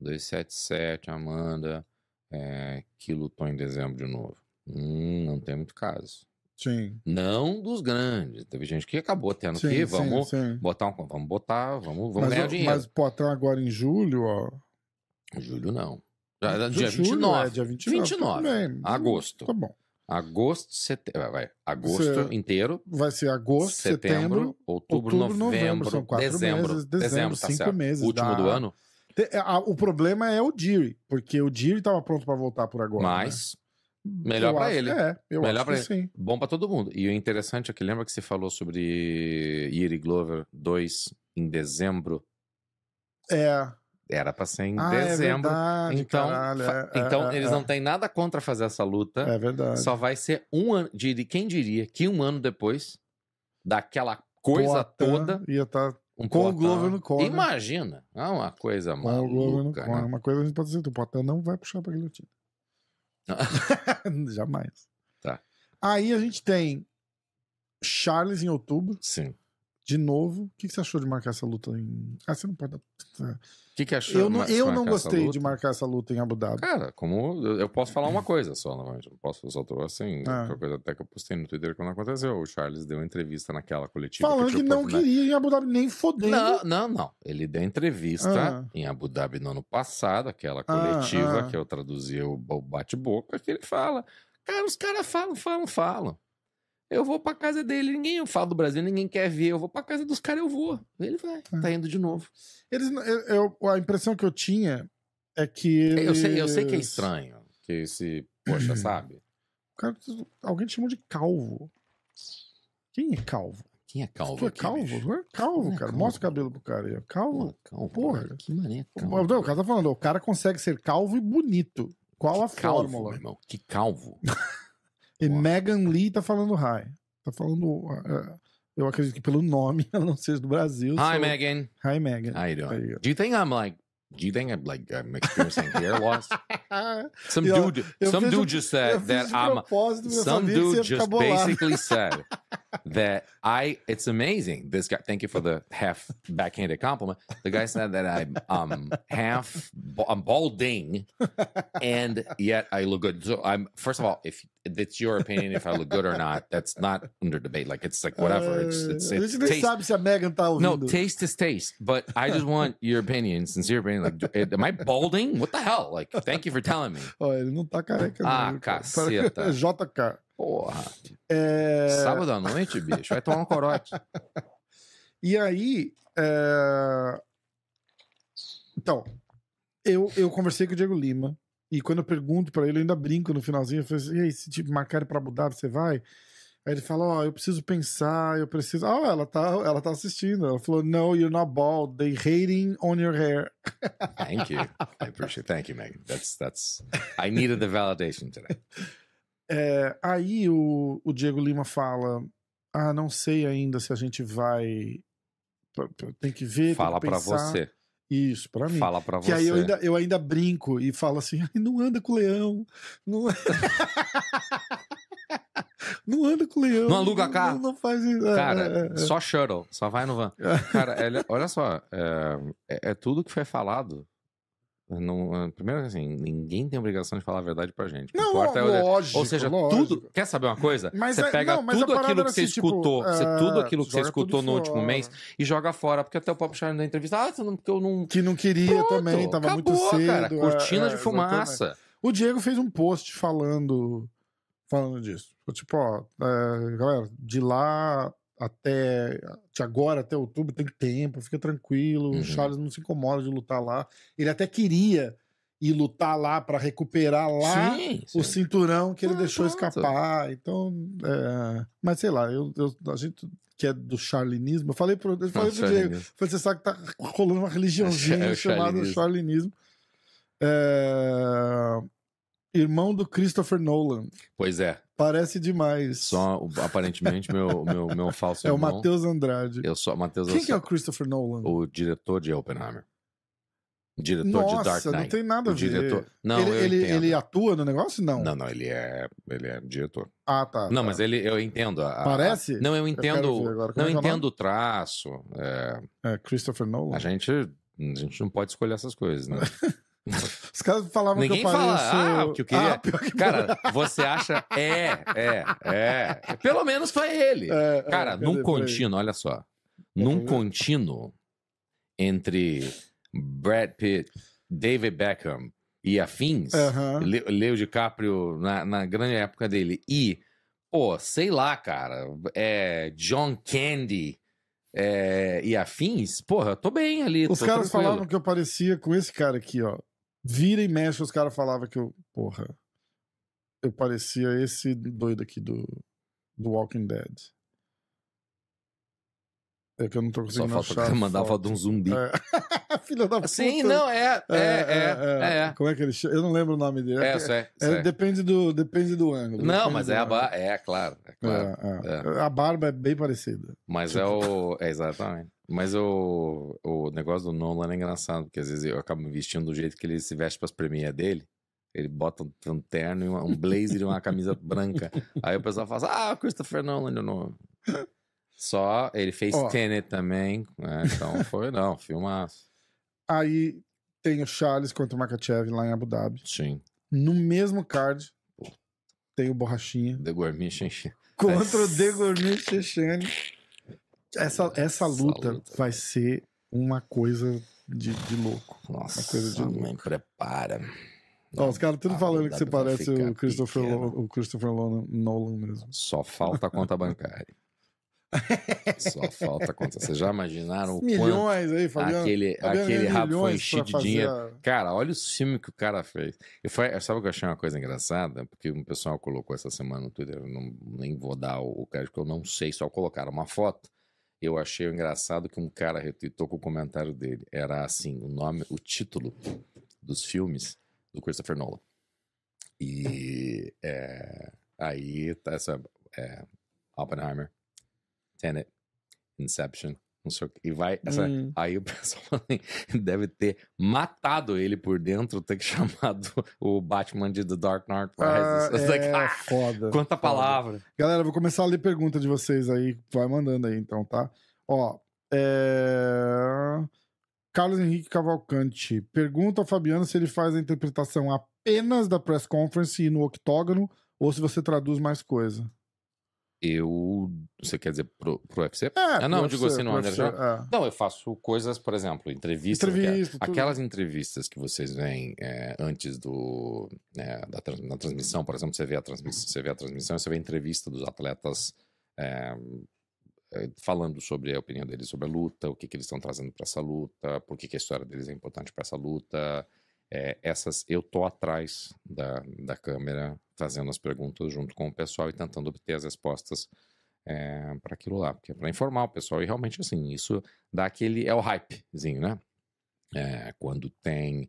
277, Amanda, é, que lutou em dezembro de novo? Hum, não tem muito caso. Sim. Não dos grandes. Teve gente que acabou tendo Sim, que, sim, vamos sim. botar um, vamos botar, vamos, vamos Mas, ganhar dinheiro. mas pô, até agora em julho, ó. Julho não. Ju- dia julho, 29. É, dia 29. 29. tudo bem. Agosto. Tá bom. Agosto, setembro. Vai, agosto Você- inteiro. Vai ser agosto, setembro, outubro, outubro, novembro, novembro, são quatro dezembro. meses, dezembro, tá cinco certo. meses, Último dá- do ano, a- O problema é o Diri, porque o Diri tava pronto pra voltar por agora. mas né? melhor acho- ele. É, eu Melhor acho pra que sim. bom pra todo mundo. E o interessante é que lembra que você falou sobre Yuri Glover 2 em dezembro? É. Era pra ser em Ah, é dezembro. verdade, então, caralho, é, então é, eles é. não têm nada contra fazer essa luta. É verdade. Só vai ser um ano. diri- Quem diria que um ano depois daquela coisa Poatan toda. Ia estar Um com o Poatan- Glover no corner. Imagina. É uma coisa com o Glover no maluca. corner. né? Uma coisa a gente pode dizer, o Poatan não vai puxar pra guilhotina. Jamais. Tá. Aí a gente tem Charles em outubro, Sim. De novo. O que que você achou de marcar essa luta em. Ah, você não pode. dar- O que, que achou? Eu não, eu não gostei de marcar essa luta em Abu Dhabi. Cara, como eu posso falar uma coisa só, novamente. Não posso, eu só tô assim. Ah. Uma coisa até que eu postei no Twitter quando aconteceu. O Charles deu entrevista naquela coletiva. Falando que, tinha não queria em Abu Dhabi nem fodendo. Não, não, não. Ele deu entrevista Ah. em Abu Dhabi no ano passado, aquela coletiva ah. que eu traduzi o o bate-boca, que ele fala. Cara, os caras falam, falam, falam. Eu vou pra casa dele, ninguém fala do Brasil, ninguém quer ver. Eu vou pra casa dos caras, eu vou. Ele vai, Ah. tá indo de novo. Eles, eu, eu- a impressão que eu tinha é que. Eles... Eu, sei, eu sei que é estranho. Que esse, poxa, Uhum. sabe? Cara, alguém te chamou de calvo. Quem é calvo? Quem é calvo? Tu é calvo? Tu é calvo, é cara. calvo. Mostra o cabelo pro cara aí. Calvo. Pô, calvo, Porra. cara, Que mané Não, calvo. o cara tá falando, o cara consegue ser calvo e bonito. Qual a calvo, fórmula? meu irmão. Que calvo. E Porra. Megan Lee tá falando hi. Tá falando. uh, eu acredito que pelo nome ela não seja do Brasil. Hi, so- Megan. Hi, Megan. How you doing? ó. Do you think I'm like? Do you think I'm like I'm experiencing hair loss? Some dude, eu some dude de- just said that I'm. Some dude just basically said that I. It's amazing. This guy. Thank you for the half backhanded compliment. The guy said that I'm um half. I'm balding, and yet I look good. So I'm. First of all, if it's your opinion if I look good or not, that's not under debate. Like it's like whatever. It's it's, a it's gente taste. sabe se a Megan tá No, taste is taste, but I just want your opinion, sincere opinion. Like, am I balding? What the hell? Like, thank you for telling me. Ó, ele não tá careca. Ah, viu, cara? caceta. JK. Porra. É... Sábado à noite, bicho, vai tomar um corote. E aí. é, Então, eu, eu conversei com o Diego Lima E quando eu pergunto pra ele, eu ainda brinco no finalzinho. Eu falo assim, e aí, se te marcarem pra Abu Dhabi, você vai? Aí ele fala, ó, eu preciso pensar, eu preciso... Ah, ela tá, ela tá assistindo. Ela falou, no, you're not bald. They hating on your hair. Thank you. I appreciate. Thank you, Megan. That's that's. I needed the validation today. É, aí o, o Diego Lima fala, ah, não sei ainda se a gente vai... Tem que ver, Fala que pensar. você. Isso, pra mim. Fala pra Que você. aí eu ainda, eu ainda brinco e falo assim, "Ai, não anda com o leão. Não, não anda com o leão. Não aluga carro. Não, não faz isso. É, Cara, é, é. só shuttle, só vai no van. Cara, olha só, é, é- é tudo que foi falado. Não, primeiro, assim, ninguém tem obrigação de falar a verdade pra gente. Não, importa é lógico, Ou seja, lógico. tudo. Quer saber uma coisa? Mas você é- pega não, tudo aquilo que você assim, tipo, escutou, você- é, tudo aquilo que você escutou no último fora. mês e joga fora, porque até o próprio Charlie na entrevista, ah, você não, porque eu não. Que não queria Pronto, também, tava muito acabou, cedo. cara. é, Cortina é, de exatamente. fumaça. O Diego fez um post falando, falando disso. Tipo, ó, é, galera, de lá até de agora até outubro tem tempo, fica tranquilo. Uhum. O Charles não se incomoda de lutar lá. Ele até queria ir lutar lá pra recuperar lá Sim, o sim. cinturão que ele Ah, deixou pronto. escapar. Então, é, mas sei lá, eu, eu- a gente que é do charlinismo, eu falei pro, eu falei Não, pro Diego, Falei, você sabe que tá rolando uma religiãozinha É o chamada charlinismo. charlinismo. É, Irmão do Christopher Nolan. Pois é, Parece demais. só o- aparentemente meu, meu, meu falso é o irmão. Matheus Andrade. Eu sou Matheus Quem eu que é o Christopher Nolan? o diretor de Oppenheimer. Diretor de Dark Nossa, Knight. não tem nada a o ver. diretor. Não, ele, eu ele, ele atua no negócio? Não. Não, não, ele é, ele é diretor. Ah, tá. não, tá. mas ele, eu entendo. a- a- Parece? Não, eu entendo. agora. Como não é é o entendo o traço. é, É, Christopher Nolan. a gente, a gente não pode escolher essas coisas, né? Os caras falavam Ninguém que eu fala, pareço... ah, o que eu queria- Ah, que Cara, você acha. É, é, é. Pelo menos foi ele. É, é, Cara, cadê? num contínuo, olha só. Vamos Num contínuo entre Brad Pitt, David Beckham e afins, Aham. Le- Leo DiCaprio na, na grande época dele, e, pô, sei lá, cara, é, John Candy é, e afins, porra, eu tô bem ali. Os caras tranquilo. falavam que eu parecia com esse cara aqui, ó. Vira e mexe, os caras falavam que eu. Porra. Eu parecia esse doido aqui do, do Walking Dead. É que eu não tô Só conseguindo falta achar. que a mandar foto de um zumbi. É. Filha da puta. Sim, não, é, é, é, é. Como é que ele chama? Eu não lembro o nome dele. É, É, eu sei, é, sei. depende, do, depende do ângulo. Não, depende mas é a barba. É, claro, é claro. É, é. A barba é bem parecida. Mas é o. É, exatamente. Mas o, o negócio do Nolan é engraçado, porque às vezes eu acabo me vestindo do jeito que ele se veste pras premias dele. Ele bota um, terno, e uma- um blazer e uma camisa branca. Aí o pessoal fala assim, ah, Christopher Nolan de novo. Só, ele fez Ó. Tenet também, né? Então foi, não, filmaço. Aí tem o Charles contra o Makachev lá em Abu Dhabi. Sim. No mesmo card tem o Borrachinha The Gourmet Xinxin. contra o Degormir Chechene. Essa, essa luta luta. vai ser uma coisa de, de louco. Nossa, coisa de louco. mãe, prepara. Ó, os caras tudo falando que você parece o Christopher. Lo- o Christopher Nolan mesmo. Só falta a conta bancária. Só falta conta. Vocês já imaginaram o quanto Milhões aí, Fabiano. aquele, Fabiano aquele rabo foi enchido de dinheiro? a- Cara, olha o filme que o cara fez. E foi, sabe o que eu achei uma coisa engraçada? Porque um pessoal colocou essa semana no Twitter, eu não, nem vou dar o, o crédito, porque eu não sei, só colocaram uma foto. Eu achei engraçado que um cara retweetou com o comentário dele. Era assim, o nome, o título dos filmes do Christopher Nolan. E é, aí tá essa é, Oppenheimer, Tenet, Inception, não sei o que. E vai essa, Hum. Aí o pessoal assim, deve ter matado ele por dentro, ter que chamado o Batman de The Dark Knight Ah, Rises. Like, é ah, foda. quanta foda. palavra. Galera, vou começar a ler pergunta de vocês aí. Vai mandando aí, então, tá? Ó, é... Carlos Henrique Cavalcante pergunta ao Fabiano se ele faz a interpretação apenas da press conference e no octógono ou se você traduz mais coisa. Eu. Você quer dizer pro, pro UFC? É, Ah, não, pro digo UFC, assim, UFC, underground. é. Não, eu faço coisas, por exemplo, entrevistas. Entrevista, tudo. Aquelas entrevistas que vocês veem é, antes do né, da, na transmissão, por exemplo, você vê a transmissão, você vê a transmissão, você vê a entrevista dos atletas é, é, falando sobre a opinião deles sobre a luta, o que, que eles estão trazendo para essa luta, por que, que a história deles é importante para essa luta. É, essas eu tô atrás da, da câmera fazendo as perguntas junto com o pessoal e tentando obter as respostas é, para aquilo lá, porque é para informar o pessoal. E realmente assim isso dá aquele é o hypezinho, né? É, quando tem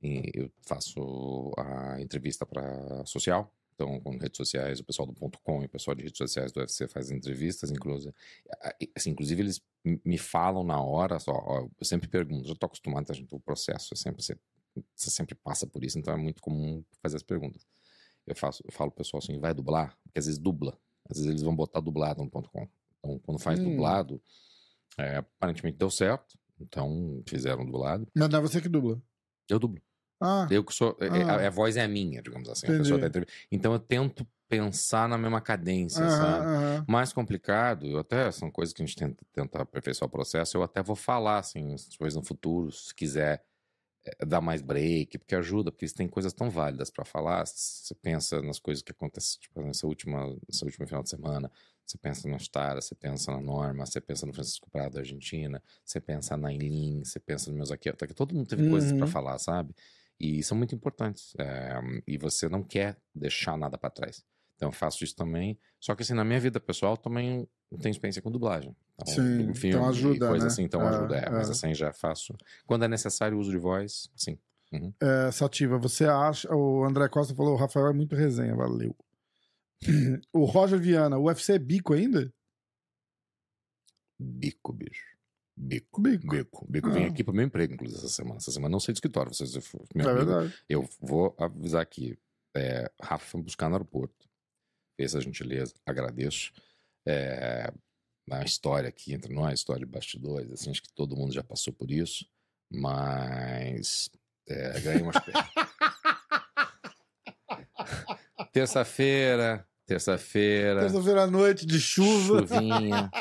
eu faço a entrevista para social então, com redes sociais, o pessoal do ponto .com e o pessoal de redes sociais do UFC faz entrevistas, inclusive, assim, inclusive eles me falam na hora, só, ó, eu sempre pergunto, já estou acostumado, a gente, o processo é sempre, você, você, sempre passa por isso, então é muito comum fazer as perguntas. Eu, faço, eu falo pro pessoal assim, vai dublar? Porque às vezes dubla, às vezes eles vão botar dublado no ponto .com. Então, quando faz hum. dublado, é, aparentemente deu certo, então fizeram dublado. Mas não é você que dubla? Eu dublo. Ah, eu que sou. É, é, ah, a, a, voz é minha, digamos assim. Tá então eu tento pensar na mesma cadência, -huh, sabe? -huh. Mais complicado, até são coisas que a gente tenta, tenta aperfeiçoar o processo. Eu até vou falar, assim, depois no futuro, se quiser dar mais break, porque ajuda, porque tem coisas tão válidas para falar. Você pensa nas coisas que acontecem, tipo, nessa última, nessa última final de semana. Você pensa no Stara, você pensa na Norma, você pensa no Francisco Prado da Argentina, você pensa na Eileen, você pensa no meus aqui. Todo mundo teve coisas para uhum. falar, sabe? E são muito importantes. É, e você não quer deixar nada para trás. Então eu faço isso também. Só que assim, na minha vida pessoal também tenho experiência com dublagem. Então, sim, filme, então ajuda, coisa né? assim, então é, ajuda. É, é. Mas assim, já faço. Quando é necessário o uso de voz, sim. Uhum. É, Sativa, você acha. O André Costa falou: o Rafael é muito resenha, valeu. o Roger Viana, o UFC é bico ainda? Bico, bicho. Bico. Bico. Bico. Bico. Ah. Vim aqui pro meu emprego, inclusive, essa semana. Essa semana não sei do escritório. Vocês, meu é amigo, verdade. Eu vou avisar aqui. É, Rafa foi me buscar no aeroporto. Fez a gentileza. Agradeço. É, uma história aqui entre nós, história de bastidores. Assim, acho que todo mundo já passou por isso. Mas. É, ganhei umas. Terça-feira, Terça-feira. Terça-feira à noite de chuva. Chuvinha.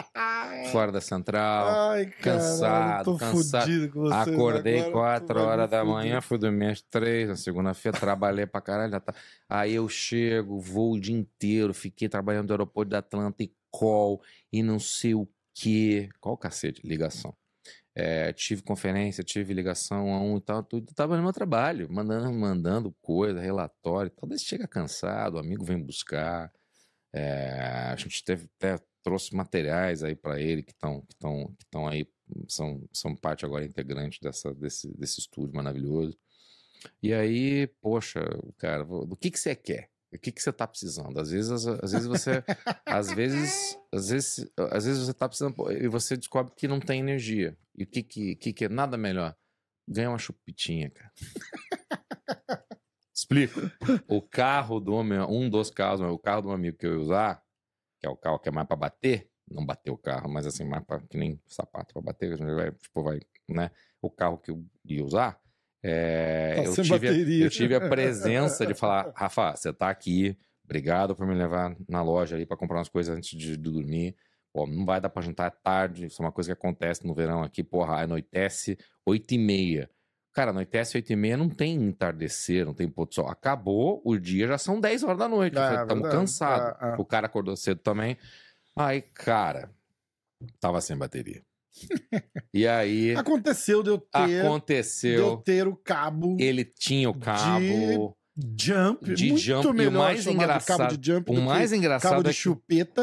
fora da central. Ai, cansado, tô cansado. Com Acordei agora, 4 horas da manhã, fui dormir às 3, na segunda-feira, trabalhei pra caralho. Tá... Aí eu chego, vou o dia inteiro, fiquei trabalhando no aeroporto da Atlanta e call e não sei o quê. Qual o cacete? Ligação. É, tive conferência, tive ligação a um e tal, tudo. Tava no meu trabalho, mandando, mandando coisa, relatório. Talvez chega cansado, o amigo vem buscar. É, a gente teve, até trouxe materiais aí para ele que estão que estão que estão aí são, são parte agora integrante dessa desse, desse estúdio maravilhoso. E aí, poxa, cara, do que que você quer? O que que você tá precisando? Às vezes, às, às vezes você, às vezes, às vezes, às vezes você tá precisando e você descobre que não tem energia. E o que que, que, que é nada melhor? Ganhar uma chupitinha, cara. Explico. O carro do meu, um dos carros, o carro do meu amigo que eu ia usar, que é o carro que é mais para bater, não bater o carro, mas assim, mais para que nem sapato para bater, a gente vai, tipo, vai, né? O carro que eu ia usar, é, eu, tive a, eu tive a presença de falar, Rafa, você tá aqui, obrigado por me levar na loja ali para comprar umas coisas antes de, de dormir. Pô, não vai dar para jantar tarde, isso é uma coisa que acontece no verão aqui, porra, anoitece 8 e meia. Cara, anoitece 8 e meia, não tem entardecer, não tem pôr do sol. Acabou o dia, já são 10 horas da noite. É, Estamos cansados. É, é. O cara acordou cedo também. Aí, cara, tava sem bateria. e aí. Aconteceu de eu ter. Aconteceu. De eu ter o cabo. Ele tinha o cabo. Jump, de muito jump. melhor e o mais engraçado, cabo de jump o mais engraçado cabo de é que, chupeta.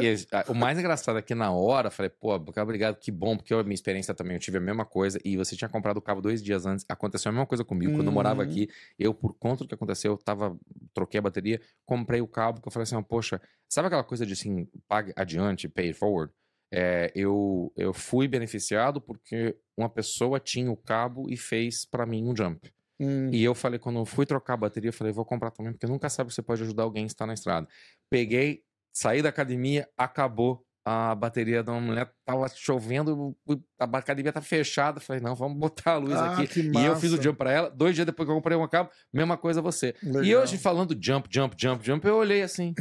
o mais engraçado é que na hora, falei, pô, obrigado, que bom, porque a minha experiência também, eu tive a mesma coisa, e você tinha comprado o cabo dois dias antes, aconteceu a mesma coisa comigo, uhum. quando eu morava uhum. aqui, eu, por conta do que aconteceu, eu tava, troquei a bateria, comprei o cabo, que eu falei assim, poxa, sabe aquela coisa de assim, pague adiante, pay forward? É, eu, eu fui beneficiado porque uma pessoa tinha o cabo e fez para mim um jump. Hum. E eu falei, quando eu fui trocar a bateria, eu falei, vou comprar também, porque nunca sabe que você pode ajudar alguém que está na estrada. Peguei, saí da academia, acabou a bateria da mulher, tava chovendo, a academia tá fechada. Falei, não, vamos botar a luz ah, aqui. E eu fiz o jump para ela. Dois dias depois que eu comprei um cabo, mesma coisa você. Legal. E hoje, falando jump, jump, jump, jump, eu olhei assim.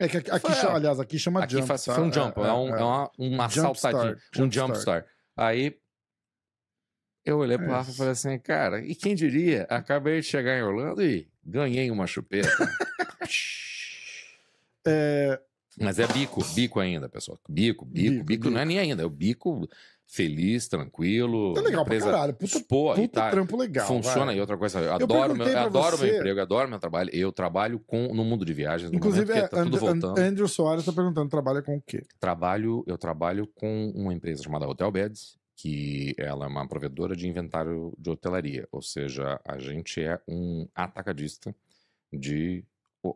É que aqui, aqui chama, aliás, aqui chama aqui jump. Faz, foi um tá? jump, é, é, um, é, é uma, uma saltadinha, um jump start. Aí eu olhei pro é Rafa e falei assim, cara, e quem diria? Acabei de chegar em Orlando e ganhei uma chupeta. é, Mas é bico, bico ainda, pessoal. Bico, bico, bico, Bico, não é nem ainda. É o bico feliz, tranquilo. É legal empresa- pra caralho. Puta, Pô, e puta tá- trampo legal. Funciona vai. e outra coisa, eu adoro, meu, eu pra adoro meu você- emprego, eu adoro meu trabalho. Eu trabalho com, no mundo de viagens, Inclusive, momento é, tá tudo And- And- voltando. Andrew Soares tá perguntando, trabalha com o quê? trabalho, eu trabalho com uma empresa chamada Hotel Beds, que ela é uma provedora de inventário de hotelaria, ou seja, a gente é um atacadista de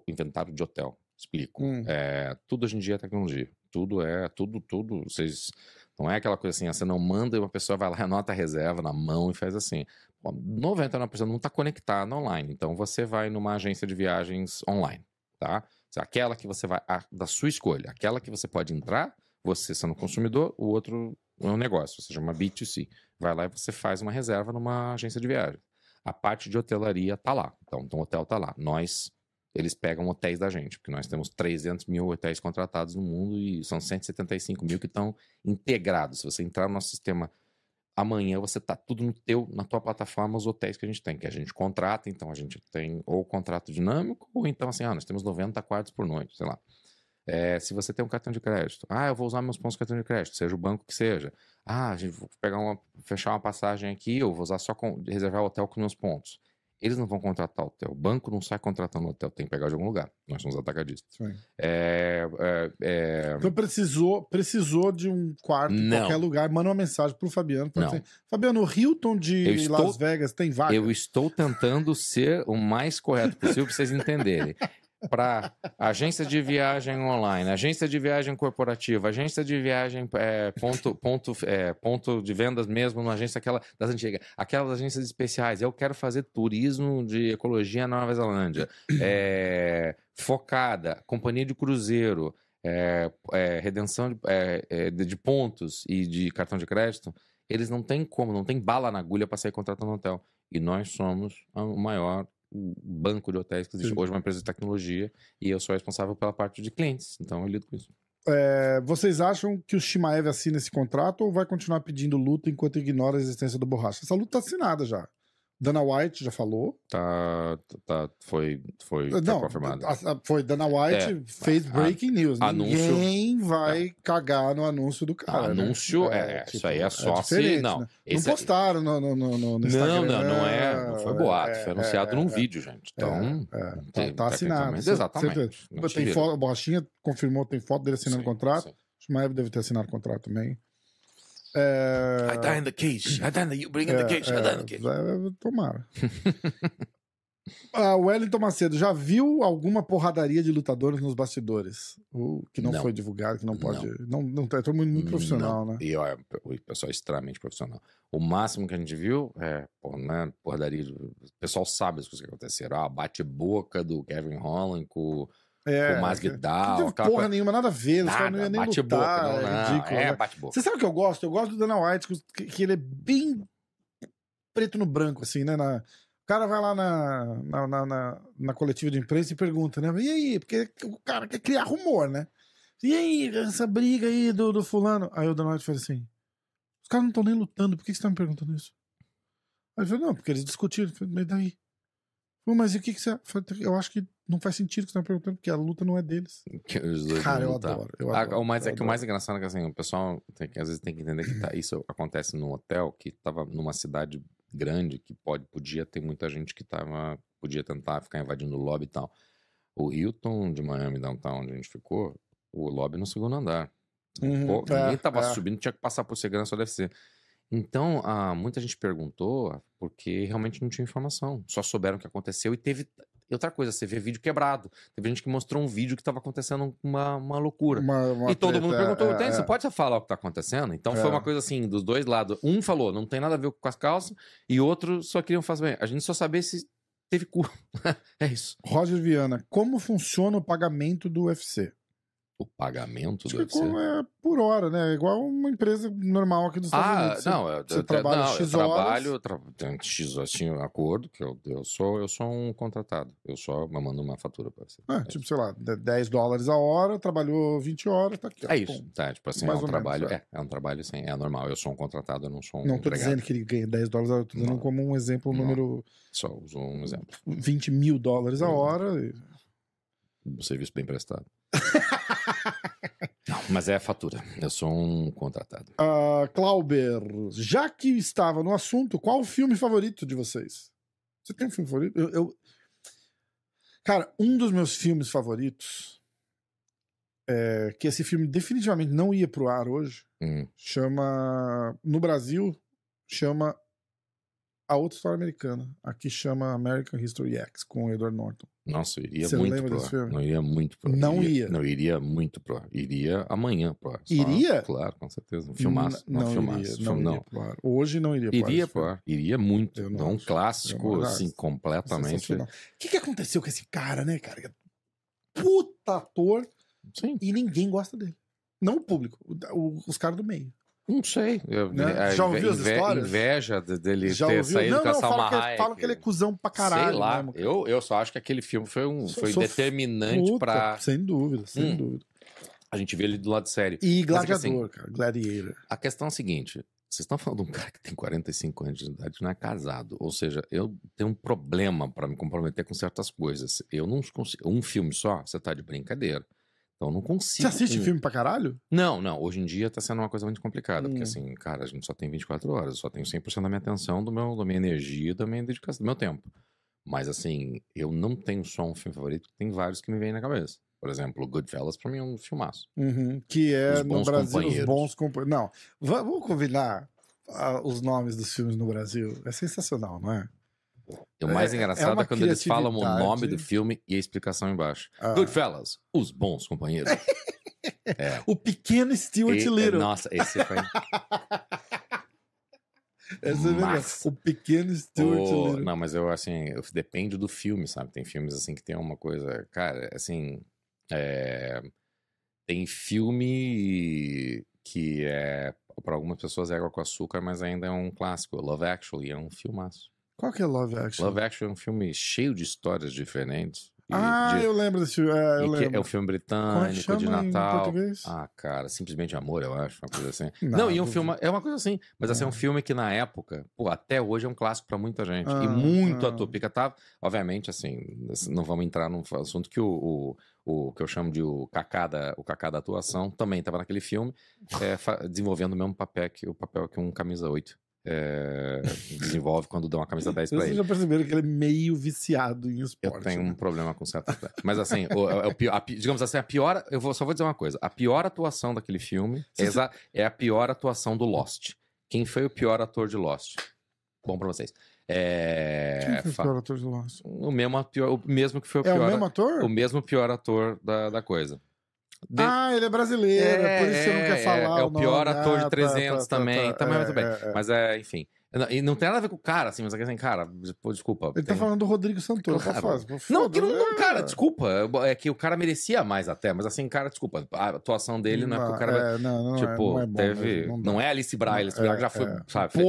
inventário de hotel. Explico. Hum. É, tudo hoje em dia é tecnologia. Tudo é, tudo, tudo. Vocês não é aquela coisa assim, ah, você não manda e uma pessoa vai lá, anota a reserva na mão e faz assim. Pô, 99% não está conectado online. Então você vai numa agência de viagens online, tá? Aquela que você vai, a- da sua escolha, aquela que você pode entrar, você sendo consumidor, o outro é um negócio, ou seja, uma B2C. Vai lá e você faz uma reserva numa agência de viagem. A parte de hotelaria tá lá. Então, então o hotel tá lá. Nós, eles pegam hotéis da gente, porque nós temos 300 mil hotéis contratados no mundo e são 175 mil que estão integrados. Se você entrar no nosso sistema amanhã, você tá tudo no teu, na tua plataforma, os hotéis que a gente tem, que a gente contrata, então a gente tem ou contrato dinâmico, ou então assim, ah, nós temos 90 quartos por noite, sei lá. É, se você tem um cartão de crédito, ah, eu vou usar meus pontos de cartão de crédito, seja o banco que seja. Ah, a gente vou pegar uma, fechar uma passagem aqui, eu vou usar só com, reservar o hotel com meus pontos. Eles não vão contratar o hotel. O banco não sai contratando o hotel, tem que pegar de algum lugar. Nós somos atacadistas. É, é, é, Então precisou, precisou de um quarto em Não. qualquer lugar. Manda uma mensagem pro Fabiano. fala Não. assim, Fabiano, o Hilton de estou- Las Vegas tem vaga? Eu estou tentando ser o mais correto possível para vocês entenderem. Para agência de viagem online, agência de viagem corporativa, agência de viagem é, ponto, ponto, é, ponto de vendas mesmo, numa agência aquela das antigas, aquelas agências especiais. Eu quero fazer turismo de ecologia na Nova Zelândia, é, focada, companhia de cruzeiro, é, é, redenção de, é, de- de pontos e de cartão de crédito. Eles não têm como, não tem bala na agulha para sair contratando hotel. E nós somos o maior banco de hotéis que existe Sim. hoje, uma empresa de tecnologia, e eu sou responsável pela parte de clientes. Então eu lido com isso. É, vocês acham que o Shimaev assina esse contrato ou vai continuar pedindo luta enquanto ignora a existência do borracha? Essa luta tá assinada já. Dana White já falou. Tá, tá, foi, foi tá Não, confirmado. a- a- foi Dana White, É, fez a- breaking news. anúncio- Ninguém vai cagar no anúncio do cara. né? Anúncio, é, isso aí é só se- diferente, não, né? não é- postaram no, no, no, no Não, Instagram. não, não é. Não foi boato, é, foi anunciado é, num é, vídeo, gente. Então, é, não Tá, tem- tá assinado. tecnicamente, Você- Exatamente. Não Tem foto, a Borrachinha confirmou, tem foto dele assinando o contrato. sim. O Shimaev deve ter assinado o contrato também. É, I die in the cage. I die in the, you bring in the cage. I die in the cage. é, é, tomara. ah, o Wellington Macedo, já viu alguma porradaria de lutadores nos bastidores? O, que não, Não. foi divulgado, que não pode. Não, não, é todo mundo muito profissional, Não. né? E ó, o pessoal é extremamente profissional. O máximo que a gente viu é, pô, né, porradaria. O pessoal sabe as coisas que aconteceram. Ah, bate-boca do Kevin Holland com, É, com o Masvidal. não teve aquela porra nenhuma, nada a ver. Os caras não iam Nada, nem bate-boca. lutar. Não, é ridículo. é, né? bate-boca. Você sabe o que eu gosto? Eu gosto do Dana White, que, que ele é bem preto no branco, assim, né? Na- o cara vai lá na, na, na, na- na coletiva de imprensa e pergunta, né? E aí? Porque o cara quer criar rumor, né? E aí, essa briga aí do, do fulano? Aí o Dana White fala assim: os caras não estão nem lutando, por que você tá me perguntando isso? Aí ele falou, não, porque eles discutiram. Eu falei, mas daí? Eu falei, mas e o que, que você. Eu Eu acho que não faz sentido o que você tá perguntando, porque a luta não é deles. Cara, eu adoro. Eu Ah, adoro o mais, eu é que o adoro. mais engraçado é que assim, o pessoal tem às vezes tem que entender que tá- isso acontece num hotel que estava numa cidade grande, que pode, podia ter muita gente que tava, podia tentar ficar invadindo o lobby e tal. O Hilton de Miami, downtown, onde a gente ficou, o lobby no segundo andar. Uhum, Pô, é, ninguém tava é. subindo, tinha que passar por segurança ou UFC. Então, ah, muita gente perguntou porque realmente não tinha informação. Só souberam o que aconteceu e teve. e Outra coisa, você vê vídeo quebrado. Teve gente que mostrou um vídeo que estava acontecendo uma, uma loucura. Uma- uma E todo treta, mundo perguntou, é, "Tem, é, você pode falar o que tá acontecendo? Então É. foi uma coisa assim, dos dois lados. Um falou, não tem nada a ver com as calças, e outro só queriam fazer bem. A gente só sabia se teve cu. é isso. Roger Viana, como funciona o pagamento do UFC? O pagamento Acho do UFC. é por hora, né? Igual uma empresa normal aqui dos Estados Ah, Unidos. Você- não, eu, você eu- trabalha não, eu X horas. trabalho, tra, X assim, acordo, que eu, eu, sou, eu sou um contratado. Eu só eu mando uma fatura pra você. Ah, tipo, sei lá, de- 10 dólares a hora, trabalhou 20 horas, tá aqui. ó, É isso, pum. tá? Tipo assim, Mais é um ou menos, trabalho. é. é. é um trabalho assim, é normal. Eu sou um contratado, eu não sou um Não tô empregado. dizendo que ele ganha 10 dólares a hora, tô dizendo Não. como um exemplo, um Não. número Só uso um exemplo. 20 mil dólares a Hum. hora. e- um serviço bem prestado. Não, mas é a fatura. Eu sou um contratado. Ah, Clauber, já que estava no assunto, qual o filme favorito de vocês? Você tem um filme favorito? Eu, eu- Cara, um dos meus filmes favoritos, é, que esse filme definitivamente não ia pro ar hoje, Hum, chama. No Brasil, chama A Outra História Americana. Aqui chama American History X, com o Edward Norton. Nossa, eu iria Você muito pro filme? Não iria muito pro. Não ia? Não, iria muito pro. Iria amanhã pro ar. Iria? Claro, com certeza. Um filmaço. N- Não, filmaço. iria, Filme, não não. iria ar. Hoje não iria pro. Iria pro ar. Iria muito. Eu não Não um clássico, não assim, completamente. O que, que aconteceu com esse cara, né, cara? Puta ator Sim, e ninguém gosta dele. Não o público, o- os caras do meio. Não sei. Eu- Né? a Já ouviu as histórias? Inveja de- dele Já ter ouviu? saído Não, com a não, Salma fala que, que ele é cuzão pra caralho. Sei lá. mesmo, eu, eu só acho que aquele filme foi, um, Sou- foi sou- determinante Puta, pra Sem dúvida, sem Hum. dúvida. a gente ver ele do lado sério. E é Gladiador, assim- cara. Gladiator. A questão é a seguinte: vocês estão falando de um cara que tem 45 anos de idade e não é casado. Ou seja, eu tenho um problema para me comprometer com certas coisas. Eu não consigo. Um filme só, você tá de brincadeira. Então eu não consigo. Você assiste filme pra caralho? Não, não. Hoje em dia tá sendo uma coisa muito complicada. Porque Hum. assim, cara, a gente só tem 24 horas. Eu só tenho 100% da minha atenção, do meu, da minha energia, da minha dedicação, do meu tempo. Mas assim, eu não tenho só um filme favorito, tem vários que me vêm na cabeça. Por exemplo, Goodfellas pra mim é um filmaço. Uhum, Que é no Brasil os bons companheiros. Não, va- vamos combinar ah, os nomes dos filmes no Brasil. É sensacional, não é? E o mais É- é engraçado é, uma quando eles falam o nome do filme e a explicação embaixo. Ah, Goodfellas, os bons companheiros. o pequeno Stuart E- Little. Nossa, esse foi. Essa é. O pequeno Stuart o- Little. Não, mas eu, assim, eu- depende do filme, sabe? Tem filmes, assim, que tem uma coisa. Cara, assim. é, Tem filme que é. Para algumas pessoas é água com açúcar, mas ainda é um clássico. Love Actually é um filmaço. Qual que é Love Action? Love Actually é um filme cheio de histórias diferentes. ah, de- eu lembro desse filme. É, eu lembro. é um filme é britânico chama de Natal. português? Ah, cara, simplesmente amor, eu acho, uma coisa assim. Não, Não, e um filme, é uma coisa assim, mas assim, é um Ah. filme que na época, pô, até hoje é um clássico pra muita gente. Ah, e muito ah. ator, porque tá, obviamente, assim, não vamos entrar num assunto que o, o, o que eu chamo de o cacá da, o cacá da atuação também tava naquele filme, é, desenvolvendo o mesmo papel que o papel que um camisa 8 é, desenvolve quando dá uma camisa 10 pra Vocês ele. já perceberam que ele é meio viciado em Eu esporte. tenho um né? problema com certo atleta. Mas assim, o, é o pior- a digamos assim, a pior. Eu vou, só vou dizer uma coisa: a pior atuação daquele filme é, Se- é a pior atuação do Lost. Quem foi o pior ator de Lost? Bom pra vocês. É, Quem foi o pior ator de Lost? o, mesmo, o mesmo que foi o É pior. o mesmo ator? o mesmo pior ator da, da coisa. De- Ah, ele é brasileiro, É, por isso você não quer é, falar é o pior ator de Ah, tá, 300 tá, tá, também, também, É, muito bem. é, é. Mas é, enfim. Não- E não tem nada a ver com o cara, assim, mas é que assim, cara, pô, desculpa. Ele tá tem- falando do Rodrigo Santoro. Claro. Claro. Pô, Não, que não, não, foda, cara, é. desculpa. É que o cara merecia mais até, mas assim, cara, desculpa. A atuação dele não é porque o cara. é, não, não, é, tipo, não é teve. mesmo, não, dá. é Alice Braille, Alice Braille já foi, É, é. sabe? Pô,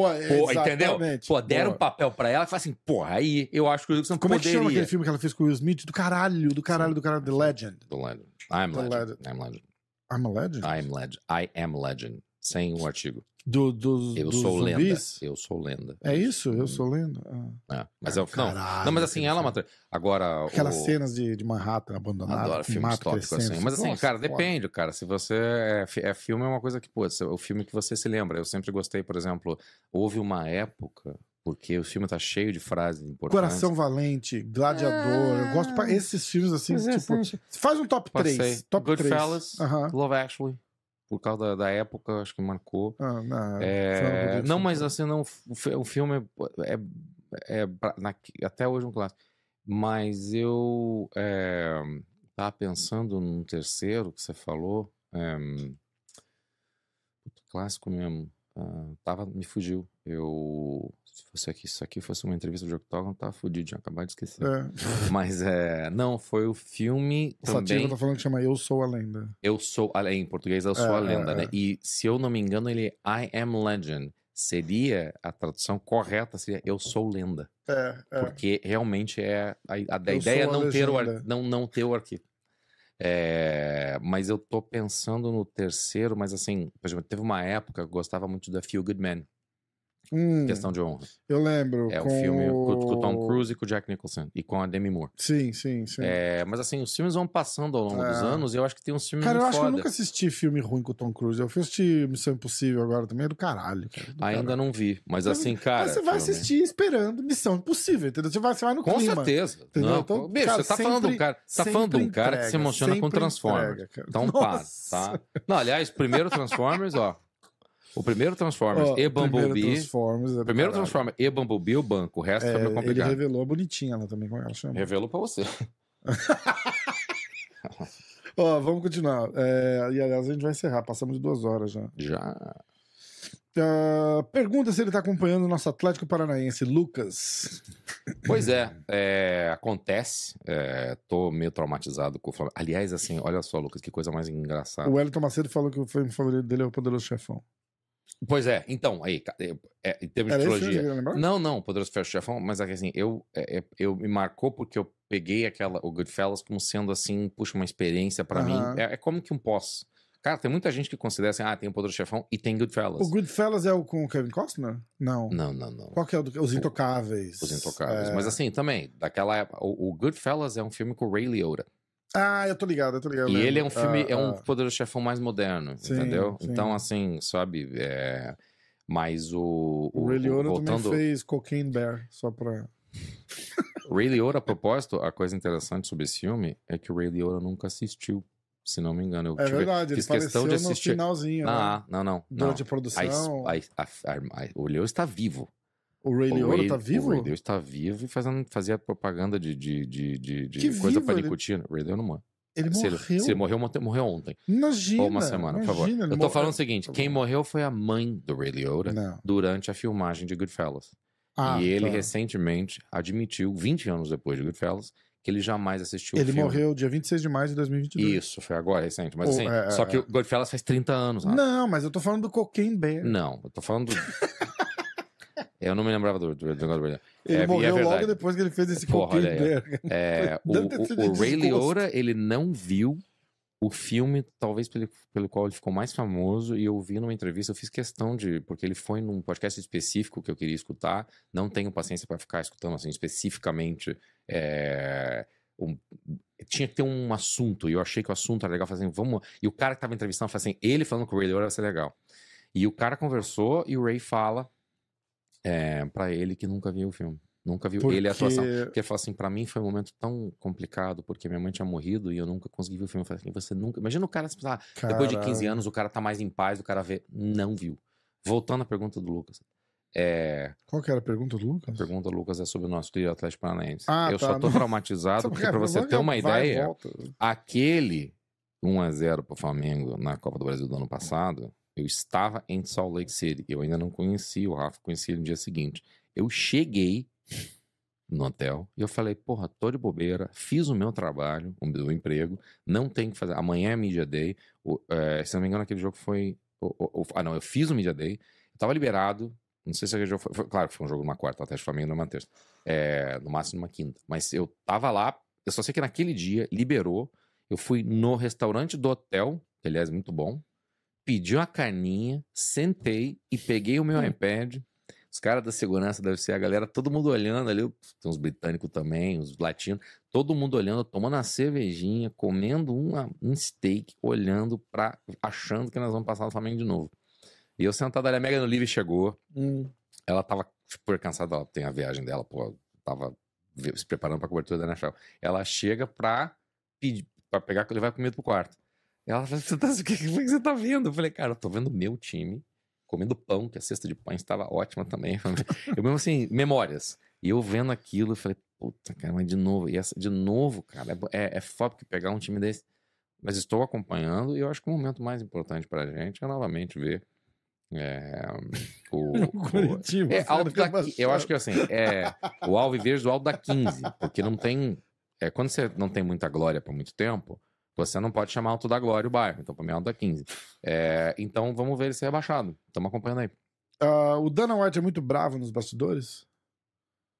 Pô, entendeu? Pô, deram Pô. papel pra ela e fala assim, pô, aí eu acho que o Wilson Como é que poderia. chama aquele filme que ela fez com o Will Smith? Do caralho, do caralho, do caralho, The Legend. Do Legend. I'm The Legend. Legend. I'm Legend. I'm a Legend? I'm Legend. I am Legend. Sem o artigo. Do, dos, Eu dos sou zumbis? lenda. Eu sou lenda. É isso? Eu sou lenda? Ah. É, mas é o não, Caralho, não, mas assim, ela é filme. tra- Agora. Aquelas o... cenas de, de Manhattan abandonada. Adoro tópicos crescendo. assim. Mas assim, Nossa, cara, foda. depende, cara. Se você. É, é filme é uma coisa que, pô, se- o filme que você se lembra. Eu sempre gostei, por exemplo, houve uma época, porque o filme tá cheio de frases importantes. Coração Valente, Gladiador. Eu gosto pra esses filmes assim, é, tipo. assim, Faz um top Passei. 3. Top Goodfellas. 3. Aham. Love Actually. Por causa da, da época, acho que marcou. Ah, não, É, Rodrigues não, mas assim, não, o fi- o filme é, é, é na- até hoje um clássico. Mas eu é, tava pensando num terceiro que você falou. É, clássico mesmo. Ah, tava, me fugiu. Eu. Se fosse aqui, isso aqui fosse uma entrevista de Octagon, tava fudido, tinha acabado de esquecer. É. Mas é. Não, foi o filme O Sativa também. tá falando que chama Eu Sou a Lenda. Eu sou, a- em português, eu sou É, a é, lenda, é. né? E se eu não me engano, ele é I am legend. Seria a tradução correta, seria eu sou lenda. É, é. Porque realmente é. A, a, a ideia é a não ter, o ar- não, não ter o arquivo. É, mas eu tô pensando no terceiro, mas assim, por exemplo, teve uma época que eu gostava muito da Feel Good Man. Hum, Questão de honra. eu lembro. É com o filme com, com o Tom Cruise e com o Jack Nicholson. E com a Demi Moore. Sim, sim, sim. É, mas assim, os filmes vão passando ao longo dos É. anos e eu acho que tem uns filmes Cara, eu acho que eu foda. nunca assisti filme ruim com o Tom Cruise. Eu fui assistir Missão Impossível agora também, é do caralho. cara, do Ainda caralho. não vi. Mas Mas- assim, cara. Mas você vai filme- assistir esperando Missão Impossível, entendeu? Você vai, você vai no Com clima. certeza. entendeu? Não, Então, bicho, cara, você tá falando de um sempre- cara, tá falando de um sempre cara que se entrega, emociona com sempre Transformers. entrega. Então, Nossa. tá? Não, aliás, primeiro Transformers, ó. O primeiro Transformers Ó, e o primeiro Bumblebee. Transformers. é Primeiro caralho. Transformers e Bumblebee, o banco. O resto É, foi meio ele complicado. revelou a bonitinha lá também, como ela chama. Revelou pra você. Ó, vamos continuar. É, e aliás, a gente vai encerrar, passamos de duas horas já. Já. Ah, pergunta se ele tá acompanhando o nosso Atlético Paranaense, Lucas. Pois é, é, acontece. É, tô meio traumatizado com o Flamengo. Aliás, assim, olha só, Lucas, que coisa mais engraçada. O Wellington Macedo falou que o filme favorito dele é o Poderoso Chefão. Pois é, então, aí, ca- é, em termos Era de trilogia. Não, não, Poderoso Ferro Chefão, mas é assim, eu, é, é, eu me marcou porque eu peguei aquela, o Goodfellas como sendo assim, puxa, uma experiência pra Aham. mim. É, é como que um pós. Cara, tem muita gente que considera assim, ah, tem o Poderoso Chefão e tem Goodfellas. O Goodfellas é o com o Kevin Costner? Não. Não, não, não. Qual que é o do... Os Intocáveis? Os Intocáveis. É. Mas assim, também, daquela época, o, o Goodfellas é um filme com o Ray Liotta. Ah, eu tô ligado, eu tô ligado. E eu ele é um filme, Ah, é um ah. Poderoso Chefão mais moderno, Sim, entendeu? sim. Então, assim, sabe, é... Mas o... O Ray Liotta voltando... também fez Cocaine Bear, só pra... O Ray Liotta, a propósito, a coisa interessante sobre esse filme é que o Ray Liotta nunca assistiu, se não me engano. Eu É tive- verdade, ele fiz questão faleceu de no assistir. finalzinho, né? Ah, não, não. não. A A, produção. a, a- a- o Leo está vivo. O Ray Liotta Ray- tá vivo? O Ray Liotta está vivo e fazendo, fazia propaganda de, de, de, de, de coisa vivo, para ele- Ray Liotta não morre. Ele se, morreu? ele, se ele morreu, morreu, ontem. Imagina. ou uma semana, por favor. imagina, ele Eu tô morreu. falando o seguinte: Tá quem morreu foi a mãe do Ray Liotta Não. durante a filmagem de Goodfellas. Ah, e ele tá. recentemente admitiu, 20 anos depois de Goodfellas, que ele jamais assistiu Ele o filme. morreu dia 26 de maio de 2022. Isso, foi agora, recente. Mas Oh, assim, é, só é, que é. o Goodfellas faz 30 anos. Rafa. Não, mas eu tô falando do Cocaine Bear. Não, eu tô falando. do- eu não me lembrava do, do, do, do Ele É, é morreu logo verdade. depois que ele fez esse Porra, olha. É, o, o, o Ray. Liotta, ele não viu o filme, talvez pelo, pelo qual ele ficou mais famoso, e eu vi numa entrevista, eu fiz questão de, porque ele foi num podcast específico que eu queria escutar, não tenho paciência para ficar escutando assim especificamente. é, um- tinha que ter um assunto, e eu achei que o assunto era legal, falei assim, vamos. E o cara que tava entrevistando falou assim, ele falando com o Ray Liotta vai ser legal. E o cara conversou e o Ray fala é, para ele que nunca viu o filme. Nunca viu ele e a atuação. Porque ele falou assim, pra mim foi um momento tão complicado, porque minha mãe tinha morrido e eu nunca consegui ver o filme. Eu falei assim, você nunca... Imagina o cara, ah, depois de 15 Caralho. anos, o cara tá mais em paz, o cara vê... Não viu. Voltando à pergunta do Lucas. É, Qual que era a pergunta do a Lucas? pergunta do Lucas é sobre o nosso trio Atlético Paranaense. Ah, eu tá, só tô não. traumatizado, porque pra você ter uma Vai, ideia, volta. aquele 1x0 pro Flamengo na Copa do Brasil do ano passado, eu estava em Salt Lake City. Eu ainda não conhecia o Rafa, conheci ele no dia seguinte. Eu cheguei no hotel e eu falei, porra, tô de bobeira, fiz o meu trabalho, o meu emprego, não tem que fazer. Amanhã é Media Day. O, é, se não me engano, aquele jogo foi. o- o- ah, não, eu fiz o Media Day, eu tava liberado. Não sei se aquele jogo foi, foi- Claro foi um jogo numa quarta, até Flamengo numa terça. É, no máximo numa quinta. Mas eu tava lá, eu só sei que naquele dia liberou. Eu fui no restaurante do hotel, que aliás é muito bom, pedi uma carninha, sentei e peguei o meu iPad. Os caras da segurança deve ser a galera, todo mundo olhando ali, tem uns britânicos também, uns latinos, todo mundo olhando, tomando uma cervejinha, comendo uma, um steak, olhando para achando que nós vamos passar no Flamengo de novo. E eu sentado ali, a Megan Olive chegou, Hum. ela tava super cansada, ela tem a viagem dela, pô, tava se preparando pra cobertura da NFL. Ela chega pra pedir, pra pegar, levar comida pro quarto. Ela fala, você tá, o que, que você tá vendo? Eu falei, cara, eu tô vendo o meu time comendo pão, que a cesta de pães estava ótima também. Eu mesmo assim, memórias. E eu vendo aquilo, eu falei, puta, cara, mas de novo, e essa, de novo, cara, é, é, é foda que pegar um time desse. Mas estou acompanhando e eu acho que o momento mais importante pra gente é novamente ver é, o, o- Curitiba. é, da, eu acho que assim, é o Alviverde do alto da 15, porque não tem, é, quando você não tem muita glória por muito tempo, você não pode chamar alto da glória o bairro, então pra mim é alto da 15. É, então vamos ver ele ser rebaixado, estamos acompanhando aí. Ah, o Dana White é muito bravo nos bastidores?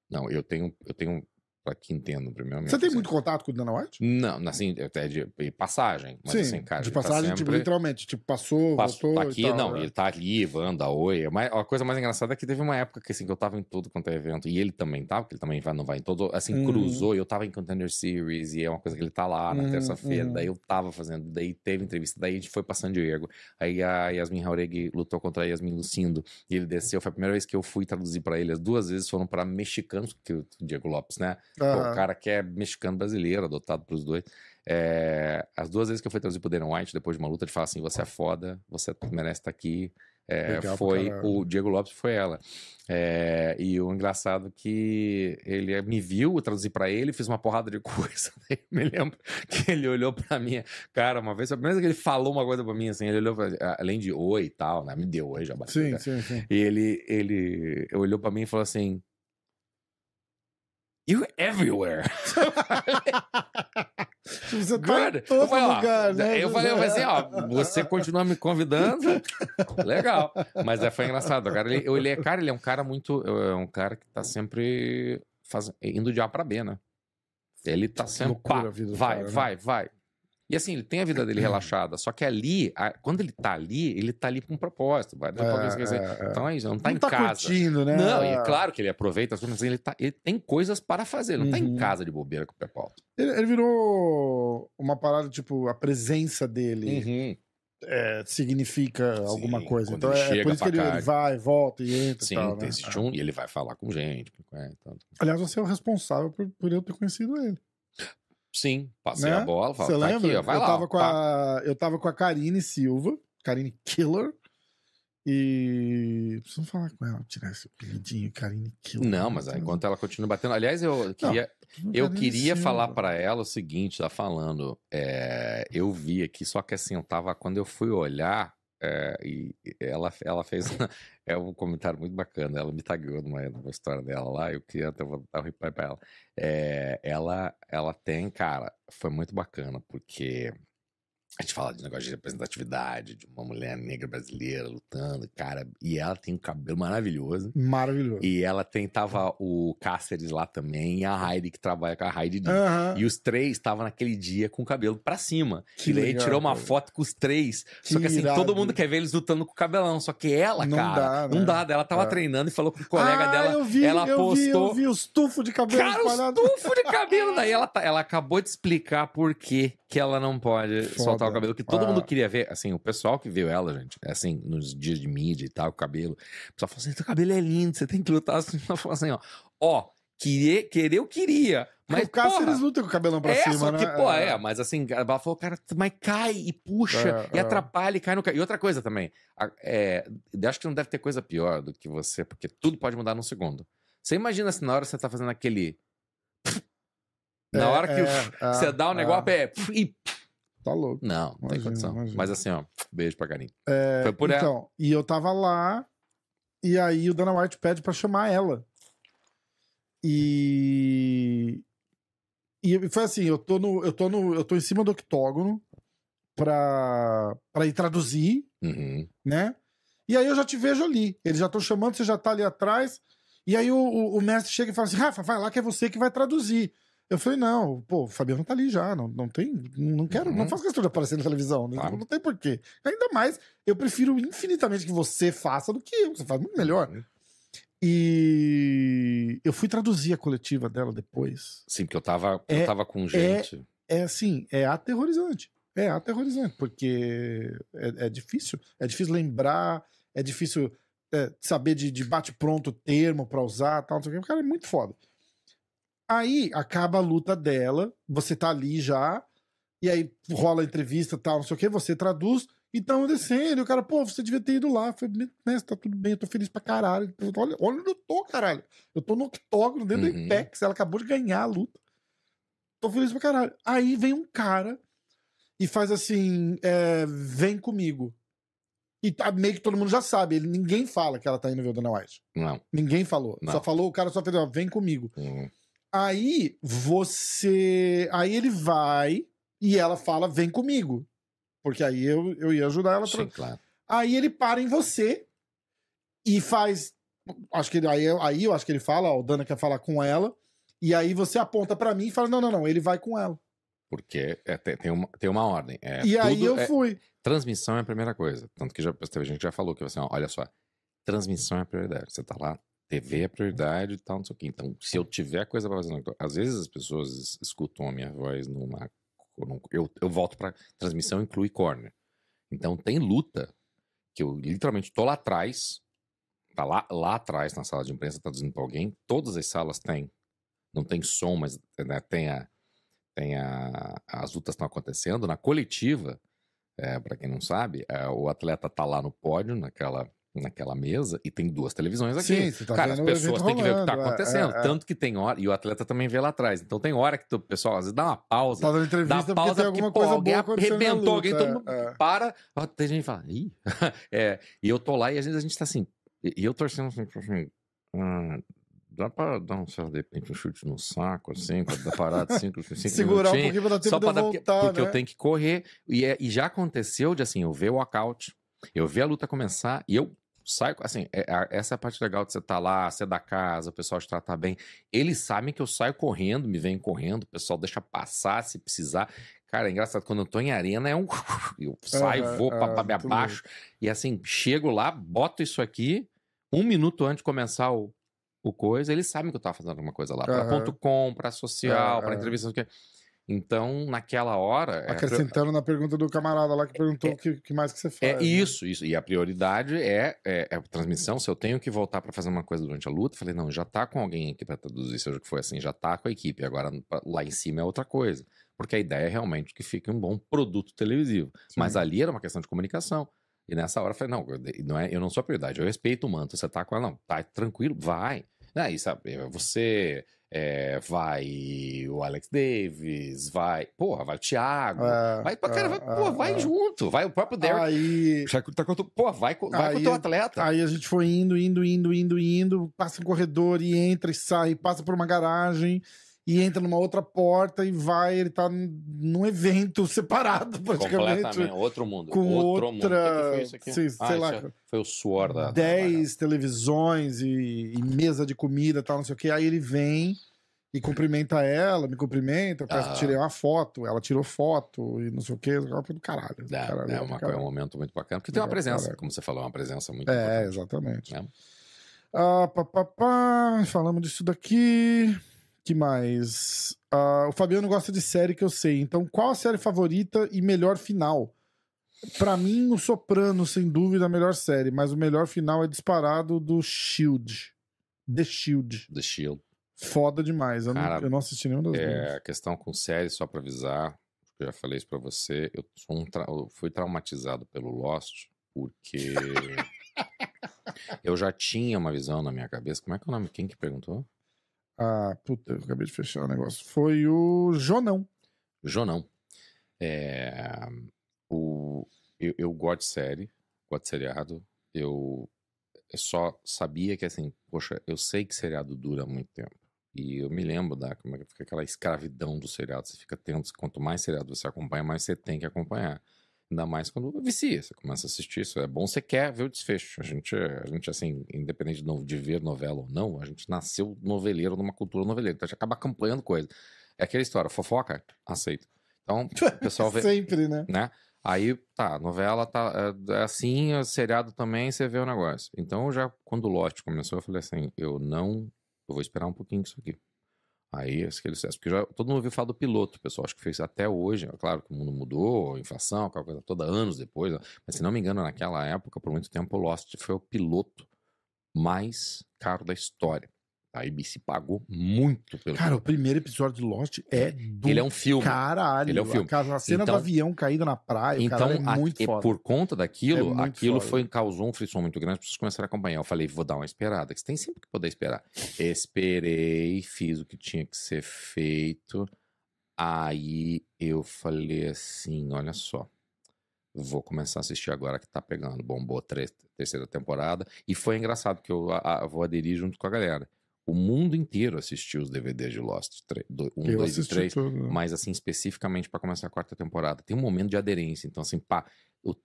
Não, eu tenho, eu tenho pra que entendam, primeiramente. Você tem assim. muito contato com o Dana White? Não, assim, até de de passagem. Mas Sim, assim, cara. de tá passagem, tipo, sempre- literalmente. Tipo, passou, Passo- voltou tá aqui, tal, não, né? ele tá ali, Wanda, oi. Mas a coisa mais engraçada é que teve uma época que, assim, que eu tava em tudo quanto é evento, e ele também tava, porque ele também vai, não vai em todo, assim, Uhum. cruzou, e eu tava em Contender Series, e é uma coisa que ele tá lá na Uhum, terça-feira, uhum. daí eu tava fazendo, daí teve entrevista, daí a gente foi pra San Diego, aí a Yasmin Jauregui lutou contra a Yasmin Lucindo, e ele desceu, foi a primeira vez que eu fui traduzir pra ele, as duas vezes foram pra mexicanos, que o Diego Lopes, né, Aham. o cara que é mexicano brasileiro, adotado pros dois. É, as duas vezes que eu fui traduzir pro Dana White, depois de uma luta, ele fala assim: você é foda, você merece estar aqui. É, Legal foi o Diego Lopes, foi ela. É, e o engraçado que ele me viu, eu traduzi pra ele, fiz uma porrada de coisa. Eu me lembro que ele olhou pra mim, cara, uma vez, a primeira vez que ele falou uma coisa pra mim, assim, ele olhou pra, além de oi e tal, né? Me deu oi já bateu. Sim, né? sim, sim. E ele, ele olhou pra mim e falou assim: You're everywhere. Você tá Good. todo eu falei, ó, lugar, né? eu falei, eu falei assim, ó, você continua me convidando, legal. Mas é, foi engraçado, cara. Ele, ele é, cara, ele é um cara muito, é um cara que tá sempre faz, indo de A pra B, né? Ele tá sempre, loucura pá, vai, cara, né? vai, vai. E assim, ele tem a vida dele relaxada, só que ali, a- quando ele tá ali, ele tá ali com um propósito, vai. É, é, é. Então é isso, não tá não em tá casa. curtindo, né? Não, e é claro que ele aproveita as coisas, mas ele, tá, ele tem coisas para fazer, ele não tá em Uhum. casa de bobeira com o pé pauta. Ele, ele virou uma parada, tipo, a presença dele Uhum. é, significa alguma coisa. Então ele é, é por isso que ele, ele vai, volta e entra Sim, e tal, tem né? esse um, e ele vai falar com gente. é, então- Aliás, você é o responsável por, por eu ter conhecido ele. Sim, passei Né? a bola, fala, Você tá lembra? aqui, ó, eu, lá. tava ó, com pá. a, eu tava com a Karine Silva, Karine Killer. E. Preciso falar com ela, tirar esse apelidinho, Karine Killer. Não, mas aí, enquanto ela continua batendo. Aliás, eu queria, eu Karine queria Silva. falar pra ela o seguinte: tá falando. é, eu vi aqui, só que assim, eu tava. Quando eu fui olhar, é, e ela, ela fez. É um comentário muito bacana. Ela me tagueou numa, numa história dela lá. Eu queria até vou dar um reply pra ela. É, ela, ela tem, cara, foi muito bacana, porque a gente fala de negócio de representatividade, de uma mulher negra brasileira lutando, cara, e ela tem um cabelo maravilhoso. Maravilhoso. E ela tem, tava o Cáceres lá também, e a Heidi que trabalha com a Heidi. Aham. E os três estavam naquele dia com o cabelo pra cima. Que e daí legal, tirou uma cara. foto com os três. só Que que assim, irado. todo mundo quer ver eles lutando com o cabelão. Só que ela, Não cara, dá, não né? dá. Ela tava É. treinando e falou com o colega ah, dela. Eu vi, ela eu vi, postou. eu vi os tufos de cabelo Cara, os espalhado. tufos de cabelo. Daí ela, tá- ela acabou de explicar por que, que ela não pode Foda. soltar o cabelo. Que todo Ah. mundo queria ver. Assim, o pessoal que viu ela, gente, assim, nos dias de mídia e tal, o cabelo. O pessoal falou assim: seu cabelo é lindo, você tem que lutar assim. Ela falou assim: ó, ó, querer, querer eu queria. Mas, o caso porra, eles lutam com o cabelão pra é, cima, só né? que, pô, é, mas assim, ela falou, cara, mas cai e puxa, É, e é. atrapalha e cai no E outra coisa também, é, acho que não deve ter coisa pior do que você, porque tudo pode mudar num segundo. Você imagina se na hora você tá fazendo aquele. Na É, hora que é, você é, dá o é. negócio, é. E... Tá louco. Não, não tem Imagina, condição. imagina. Mas assim, ó, beijo pra carinho. É, Foi por ela. então, e eu tava lá, e aí o Dana White pede pra chamar ela. E. E foi assim, eu tô no. Eu tô no. Eu tô em cima do octógono pra, pra ir traduzir, Uhum. né? E aí eu já te vejo ali. Eles já estão chamando, você já tá ali atrás. E aí o, o- o mestre chega e fala assim: Rafa, vai lá que é você que vai traduzir. Eu falei, não, pô, o Fabiano tá ali já, não, não tem, não quero, não Uhum. faço questão de aparecer na televisão, né? Claro. não tem porquê. Ainda mais, eu prefiro infinitamente que você faça do que eu, você faz muito melhor. Uhum. E eu fui traduzir a coletiva dela depois. Sim, porque eu tava, eu É- tava com gente. É assim, é aterrorizante. É aterrorizante, porque é, é difícil. É difícil lembrar, é difícil é, saber de, de bate-pronto termo pra usar tal, não sei o que. O cara é muito foda. Aí acaba a luta dela, você tá ali já, e aí rola a entrevista tal, não sei o que, você traduz, e tão descendo, e o cara, pô, você devia ter ido lá. Eu falei, mestre, tá tudo bem, eu tô feliz pra caralho. Olha, olha onde eu tô, caralho. Eu tô no octógono, dentro do Uhum. Apex, ela acabou de ganhar a luta. Tô feliz pra caralho. Aí vem um cara e faz assim: é, vem comigo. E tá, meio que todo mundo já sabe. Ele, ninguém fala que ela tá indo ver o Dana White. Não. Ninguém falou. Não. Só falou, o cara só fez, ó, vem comigo. Uhum. Aí você. Aí ele vai e ela fala, vem comigo. Porque aí eu, eu ia ajudar ela. Pra... Sim, claro. Aí ele para em você e faz. Acho que ele, aí, aí eu acho que ele fala, ó, o Dana quer falar com ela. E aí você aponta pra mim e fala: não, não, não, ele vai com ela. Porque é, tem, uma, tem uma ordem. É, e aí eu é- fui. Transmissão é a primeira coisa. Tanto que já, teve gente já falou que assim, ó, olha só, transmissão é a prioridade. Você tá lá, TV é prioridade e tal, não sei o quê. Então, se eu tiver coisa pra fazer, no- às vezes as pessoas es- escutam a minha voz numa. num- Eu, eu volto pra. Transmissão inclui corner. Então, tem luta que eu literalmente tô lá atrás, tá lá, lá atrás na sala de imprensa, dizendo pra alguém. Todas as salas têm. Não tem som, mas né, tem a. Tem a, as lutas estão acontecendo. Na coletiva, é, para quem não sabe, é, o atleta tá lá no pódio, naquela, naquela mesa, e tem duas televisões aqui. Sim, tá Cara, as pessoas têm que ver o que tá é, acontecendo. é, é. Tanto que tem hora, e o atleta também vê lá atrás. Então tem hora que o pessoal às vezes dá uma pausa. Tá dando Dá entrevista porque pausa tem porque, alguma pô, coisa alguém arrebentou, alguém todo mundo é, é. para. ó, Tem gente que fala, ih. e eu tô lá e às vezes a gente tá assim. E eu torcendo assim, tipo assim. ah, dá pra dar um, sei lá, de repente, um chute no saco, assim, pra dar parada cinco, cinco Segurar um pouquinho pra dar tempo Só pra dar, porque, voltar, porque né? eu tenho que correr. E, é- e já aconteceu de assim, eu ver o walkout, eu ver a luta começar e eu saio. Assim, é- a- essa é a parte legal de você estar lá, você é da casa, o pessoal te tratar bem. Eles sabem que eu saio correndo, me vem correndo, o pessoal deixa passar se precisar. Cara, é engraçado, quando eu tô em arena é um. Eu saio, Aham, vou pra, pra me muito abaixo. E assim, chego lá, boto isso aqui, um minuto antes de começar o, o coisa, eles sabem que eu tava fazendo alguma coisa lá. Pra Aham. ponto com, pra social, Ah, pra entrevista. não sei o quê. Então, naquela hora. é Acrescentando na pergunta do camarada lá que perguntou o que, que mais que você faz. é né? isso, isso. E a prioridade é, é, é a transmissão. Se eu tenho que voltar pra fazer uma coisa durante a luta, falei, não, já tá com alguém aqui pra traduzir, seja o que for assim, já tá com a equipe. Agora lá em cima é outra coisa. Porque a ideia é realmente que fique um bom produto televisivo. Sim. Mas ali era uma questão de comunicação. E nessa hora eu falei, não, eu, não é, eu não sou a prioridade, eu respeito o manto. Você tá com ela, não, tá tranquilo, vai. Aí, sabe, você é, vai o Alex Davis, vai, porra, vai o Thiago, É, vai pra cara, é, vai, pô, é, vai é. junto, vai o próprio Derek. Aí, tá com o- Pô, vai, com- vai com o Aí- teu atleta. aí a gente foi indo, indo, indo, indo, indo, passa um corredor e entra e sai, passa por uma garagem e entra numa outra porta e vai, ele tá num- evento separado praticamente. Completamente, outro mundo. com outro outra- mundo. Que que foi isso aqui? sei- Ah, sei lá, isso foi o suor da. da- 10 televisões e, e mesa de comida e tal, não sei o que. Aí ele vem e cumprimenta ela, me cumprimenta, eu peço, Ah. tirei uma foto, ela tirou foto e não sei o que, do caralho. do É, caralho, é, uma, é caralho. um momento muito bacana. Porque tem uma presença, caralho. como você falou, uma presença muito É, importante. exatamente. É. Ah, pá, pá, pá, falamos disso daqui. Que mais? Ah, o Fabiano gosta de série que eu sei. Então, qual a série favorita e melhor final? Pra mim, o Soprano, sem dúvida, a melhor série, mas o melhor final é disparado do Shield. The Shield. The Shield. Foda demais. Eu, Cara, não, eu não assisti nenhum das. É, a questão com série, só pra avisar, eu já falei isso pra você, eu, um tra- eu fui traumatizado pelo Lost, porque eu já tinha uma visão na minha cabeça. Como é que é o nome? Quem que perguntou? Ah, puta, eu acabei de fechar o negócio. Foi o Jonão. Jonão. É, o, eu, eu gosto de série, gosto de seriado. Eu só sabia que, assim, poxa, eu sei que seriado dura muito tempo. E eu me lembro da como é que fica aquela escravidão do seriado. Você fica tendo, quanto mais seriado você acompanha, mais você tem que acompanhar. Ainda mais quando vicia, você começa a assistir isso. É bom, você quer ver o desfecho. A gente, a gente assim, independente de, de ver novela ou não, a gente nasceu noveleiro numa cultura noveleira. Então a gente acaba acompanhando coisa. É aquela história, fofoca, aceito. Então, o pessoal vê, Sempre, né? né? Aí, tá, novela tá é, é assim, o seriado também, você vê o negócio. Então, já quando o Lost começou, eu falei assim, eu não, eu vou esperar um pouquinho disso aqui. Aí, aquele sucesso, porque já, todo mundo ouviu falar do piloto, pessoal acho que fez até hoje, é claro que o mundo mudou, inflação, aquela coisa toda, anos depois, né? mas se não me engano, naquela época, por muito tempo, o Lost foi o piloto mais caro da história. A ABC pagou muito pelo Cara, o piloto. primeiro episódio de Lost é do Ele é um filme. caralho. Ele é um filme. A, a cena Então- do avião caído na praia, Então, é a- muito e foda. por conta É daquilo, muito aquilo foda. foi causou um frisson muito grande, as pessoas começaram a acompanhar. Eu falei, vou dar uma esperada, que você tem sempre que poder esperar. Esperei, fiz o que tinha que ser feito. Aí eu falei assim: olha só, vou começar a assistir agora que tá pegando. Bombou a terceira temporada. E foi engraçado, porque eu a- a- vou aderir junto com a galera. O mundo inteiro assistiu os DVDs de Lost. 1, Eu 2 e assisti 3 tudo. mas assim, especificamente para começar a quarta temporada. Tem um momento de aderência. Então, assim, pá, eu,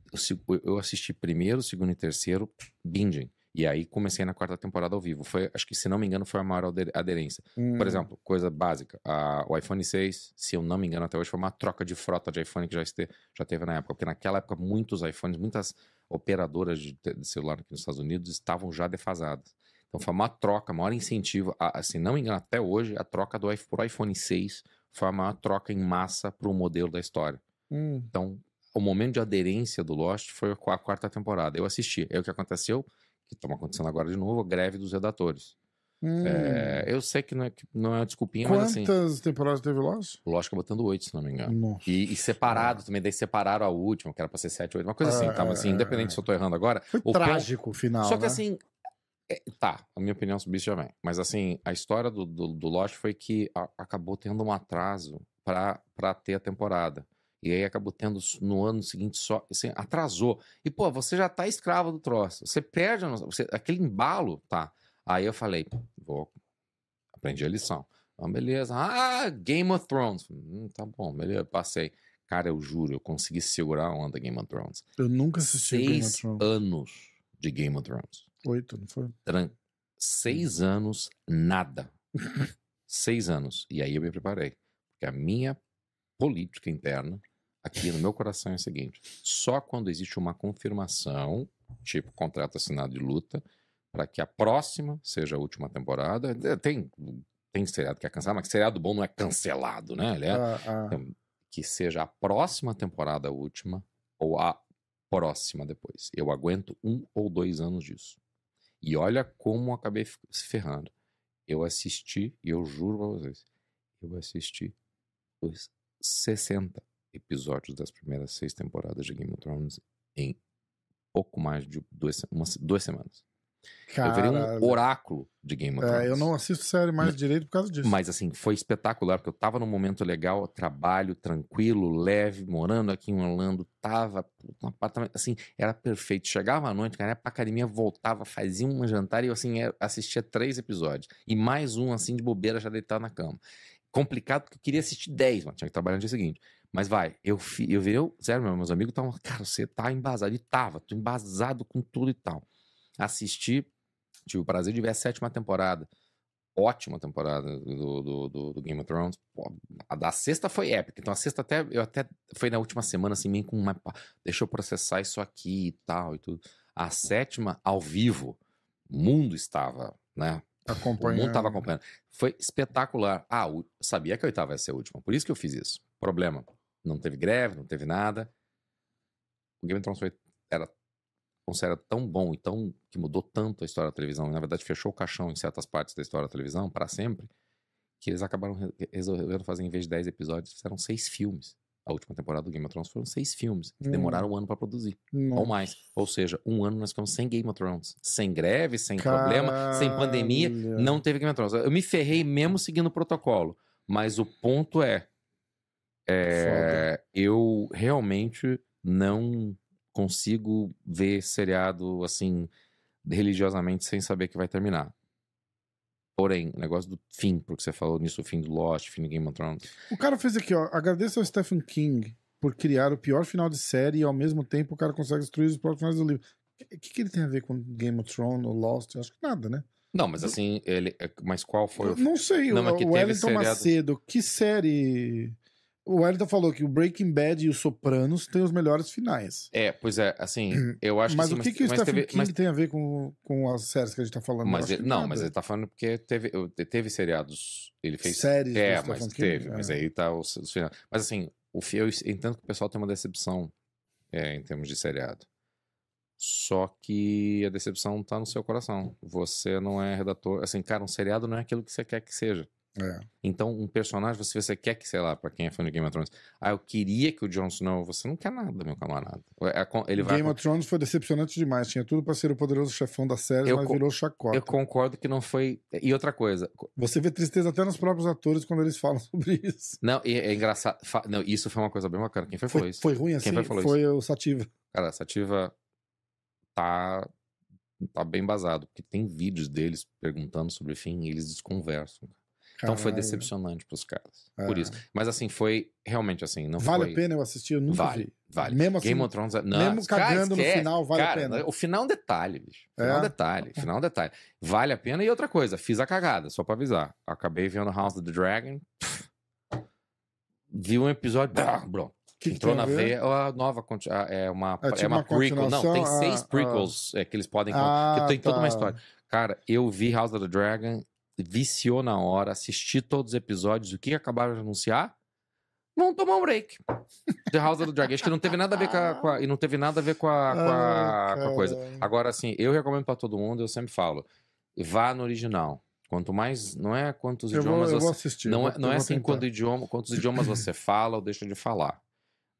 eu, assisti primeiro, segundo e terceiro, binging. E aí comecei na quarta temporada ao vivo. Foi, acho que, se não me engano, foi a maior ade- aderência. Hum. Por exemplo, coisa básica. a- o iPhone 6, se eu não me engano até hoje, foi uma troca de frota de iPhone que já, este- já teve na época. Porque naquela época, muitos iPhones, muitas operadoras de, de celular aqui nos Estados Unidos estavam já defasadas. Então foi uma troca, maior incentivo. A, a- se não me engano, até hoje, a troca do iPhone, pro iPhone 6 foi a maior troca em massa para o modelo da história. Hum. Então, o momento de aderência do Lost foi com a quarta temporada. Eu assisti. Aí o que aconteceu, que estamos acontecendo agora de novo, a greve dos redatores. Hum. É, eu sei que não é, que não é uma desculpinha, mas assim, Quantas temporadas teve Lost? Lost acabou tendo oito, se não me engano. E, e separado também, daí separaram a última, que era pra ser sete, oito, uma coisa assim, tá? Mas assim, É, independente se eu tô errando agora. Foi o trágico o final. Só que né? assim, é, tá, a minha opinião sobre isso já vem. Mas assim, a história do, do, do Lost foi que a- acabou tendo um atraso pra, pra ter a temporada. E aí acabou tendo no ano seguinte só. Assim, atrasou. E, pô, você já tá escravo do troço. Você perde a noção. Você, aquele embalo, tá? Aí eu falei, vou. Aprendi a lição. Então, beleza. Ah, Game of Thrones. Hum, tá bom, beleza, passei. Cara, eu juro, eu consegui segurar a onda Game of Thrones. Eu nunca assisti Game of Seis Thrones. anos de Game of Thrones. Oito, não foi? Tran- Seis anos, nada. Seis anos. E aí eu me preparei. Porque a minha política interna, aqui no meu coração, é o seguinte: só quando existe uma confirmação, tipo contrato assinado de luta, para que a próxima seja a última temporada. eh, Tem, tem seriado que é cancelado, mas seriado bom não é cancelado, né? É, Ah, ah. então, que seja a próxima temporada a última ou a próxima depois. Eu aguento um ou dois anos disso. E olha como eu acabei se ferrando. Eu assisti, e eu juro pra vocês, eu assisti os 60 episódios das primeiras seis temporadas de Game of Thrones em pouco mais de duas, duas semanas. Eu virei um oráculo de Game of Thrones. É, eu não assisto série mais direito por causa disso. Mas assim, foi espetacular, porque eu tava num momento legal, trabalho tranquilo, leve, morando aqui em Orlando, tava puta, um apartamento, assim, era perfeito. Chegava à noite, cara, ia pra academia, voltava, fazia um jantar e eu, assim, é, assistia três episódios. E mais um, assim, de bobeira, já deitado na cama. Complicado, porque eu queria assistir dez, mas tinha que trabalhar no dia seguinte. Mas vai, eu, eu virei, sério, meu, meus amigos estavam, cara, você tá embasado. E tava, tô embasado com tudo e tal. Assisti, tive o prazer de ver a sétima temporada ótima temporada do, do, do- do Game of Thrones. Pô, a da sexta foi épica. Então a sexta até eu até foi na última semana assim meio com uma deixa eu processar isso aqui e tal e tudo. A sétima ao vivo, o mundo estava, né? O Acompanhando. mundo estava acompanhando. Foi espetacular. Ah, eu sabia que a oitava ia ser a última. Por isso que eu fiz isso. Problema, não teve greve, não teve nada. O Game of Thrones foi, era considera tão bom e tão que mudou tanto a história da televisão, e na verdade fechou o caixão em certas partes da história da televisão para sempre, que eles acabaram re- resolvendo fazer em vez de 10 episódios, fizeram seis filmes. A última temporada do Game of Thrones foram seis filmes, que Hum. demoraram um ano para produzir, ou Nossa. mais. Ou seja, um ano nós ficamos sem Game of Thrones, sem greve, sem problema, sem pandemia, Caralho. não teve Game of Thrones. Eu me ferrei mesmo seguindo o protocolo, mas o ponto é, é, eu realmente não consigo ver seriado assim religiosamente sem saber que vai terminar. Porém, o negócio do fim, porque você falou nisso, o fim do Lost, o fim do Game of Thrones. O cara fez aqui, ó. Agradeço ao Stephen King por criar o pior final de série e ao mesmo tempo o cara consegue destruir os próprios finais do livro. O que, que, ele tem a ver com Game of Thrones ou Lost? Eu Acho que nada, né? Não, mas assim, ele. Mas qual foi o. não sei, Não, o, que o Wellington seriado- Macedo, que série. O Wellington falou que o Breaking Bad e o Sopranos têm os melhores finais. É, pois é, assim, eu acho mas que o sim, que, que o mas Stephen teve- King mas tem a ver com, com as séries que a gente tá falando? Mas ele- que não, nada. mas ele tá falando porque teve, teve seriados. Ele fez. Séries É, Stephen mas King, teve. é. Mas aí tá os, os finais. Mas assim, o eu entendo que o pessoal tem uma decepção é, em termos de seriado. Só que a decepção tá no seu coração. Você não é redator. Assim, cara, um seriado não é aquilo que você quer que seja. É. Então, um personagem, se você quer que, sei lá, pra quem é fã de Game of Thrones, ah, eu queria que o Jon Snow, você não quer nada, meu camarada. É, é, Ele vai Game of Thrones foi decepcionante demais. Tinha tudo pra ser o poderoso chefão da série, Eu mas virou chacota. Eu concordo que não foi. E outra coisa, Você vê tristeza até nos próprios atores quando eles falam sobre isso. Não, e é engraçado. fa- Não, isso foi uma coisa bem bacana. Quem foi falou Foi, isso? foi ruim assim? Quem foi falou foi o Sativa. Cara, Sativa tá, tá bem basado, porque tem vídeos deles perguntando sobre o fim e eles desconversam. Então foi Caralho. decepcionante pros caras. Por É. isso. Mas assim, foi realmente assim, não Vale foi. a pena eu assistir? Eu nunca Vale. vi. Vale. Mesmo assim, Game of Thrones. Não, mesmo cara, cagando no final, vale Cara, a pena. O final é um detalhe, bicho. Final é um É? detalhe. Final é um detalhe. Vale a pena. E outra coisa, fiz a cagada, só pra avisar. Acabei vendo House of the Dragon. pff, Vi um episódio. bro, Que que entrou a na veia. A nova. ah, É uma, É é tipo uma, uma prequel. Não, tem seis Ah, prequels é, que eles podem. Ah, que tem toda uma tá. história. Cara, eu vi House of the Dragon, viciou na hora, assisti todos os episódios. O que acabaram de anunciar? Vamos tomar um break. The House of the Dragon. Acho que não teve nada a ver com a, com a- e não teve nada a ver com a, com a- com a coisa. Agora, assim, eu recomendo pra todo mundo, eu sempre falo, vá no original. Quanto mais, não é quantos Eu idiomas vou você assistir. não é, não é assim tentar. quando idioma, quantos idiomas você fala ou deixa de falar.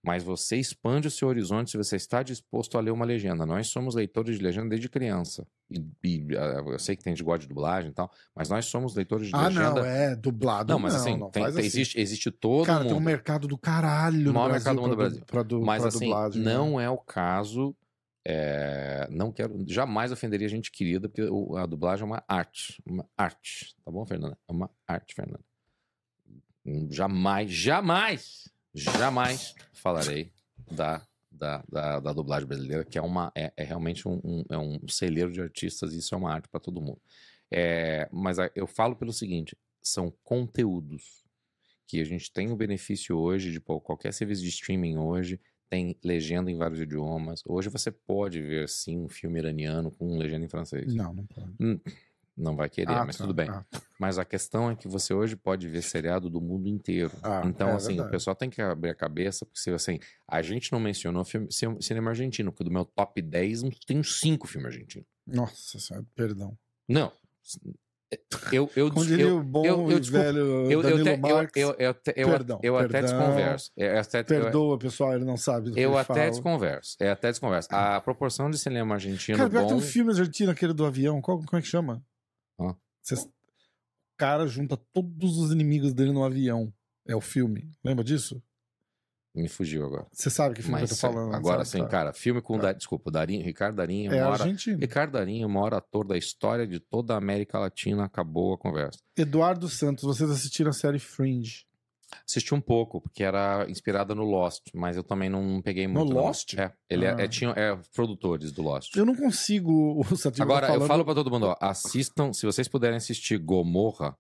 Mas você expande o seu horizonte se você está disposto a ler uma legenda. Nós somos leitores de legenda desde criança. E, e, ah, eu sei que tem gente que gosta de dublagem e tal, mas nós somos leitores de Ah, legenda. não, é dublado. Não, mas assim, não tem- tem- assim. existe, existe todo Cara, mundo. tem um mercado do caralho no maior Brasil mercado do mundo do Brasil. pra du- Mas pra assim, dublagem, né? não é o caso. é, não quero. Jamais ofenderia gente querida, porque a dublagem é uma arte. Uma arte. Tá bom, Fernanda? É uma arte, Fernanda. Hum, Jamais, jamais, jamais falarei da, da, da, da dublagem brasileira, que é, uma, é, é realmente um, um- é um celeiro de artistas e isso é uma arte para todo mundo. É, mas eu falo pelo seguinte: são conteúdos que a gente tem o benefício hoje de pô, qualquer serviço de streaming hoje tem legenda em vários idiomas. Hoje você pode ver sim um filme iraniano com legenda em francês. Não, não pode. Não vai querer, Ah, mas tá, tudo bem. ah. Mas a questão é que você hoje pode ver seriado do mundo inteiro. Ah, então, é assim, o verdade. pessoal tem que abrir a cabeça, porque se assim, a gente não mencionou filme, cin- cinema argentino, porque do meu top 10 tem 5 filmes argentinos. Nossa senhora, perdão. Não. Eu, eu, Como diria eu, o bom eu- eu desculpa, velho eu, eu, Danilo até, eu, Marques. eu, eu, eu, Perdão, eu até perdão. desconverso. Eu, até, eu, Perdoa, pessoal, ele não sabe do que eu até fala. desconverso. É até desconverso. A proporção de cinema argentino Cara, bom. tem um filme argentino, aquele do avião. Qual, como é que chama? Cês- O cara junta todos os inimigos dele no avião. É o filme. Lembra disso? Me fugiu agora. Você sabe que filme Mas que eu tô falando. agora sim, Tá. cara, filme com. Tá. Da, desculpa, Darinho, Ricardo Darinho, É uma hora. argentino. Ricardo Darinho, o maior ator da história de toda a América Latina, acabou a conversa. Eduardo Santos, vocês assistiram a série Fringe. Assisti um pouco, porque era inspirada no Lost, mas eu também não peguei No muito. não. Lost? É, ele é- Ah. é, tinha é, produtores do Lost. Eu não consigo. O Sativa Agora, tá falando... eu falo pra todo mundo, ó, assistam, se vocês puderem assistir Gomorra,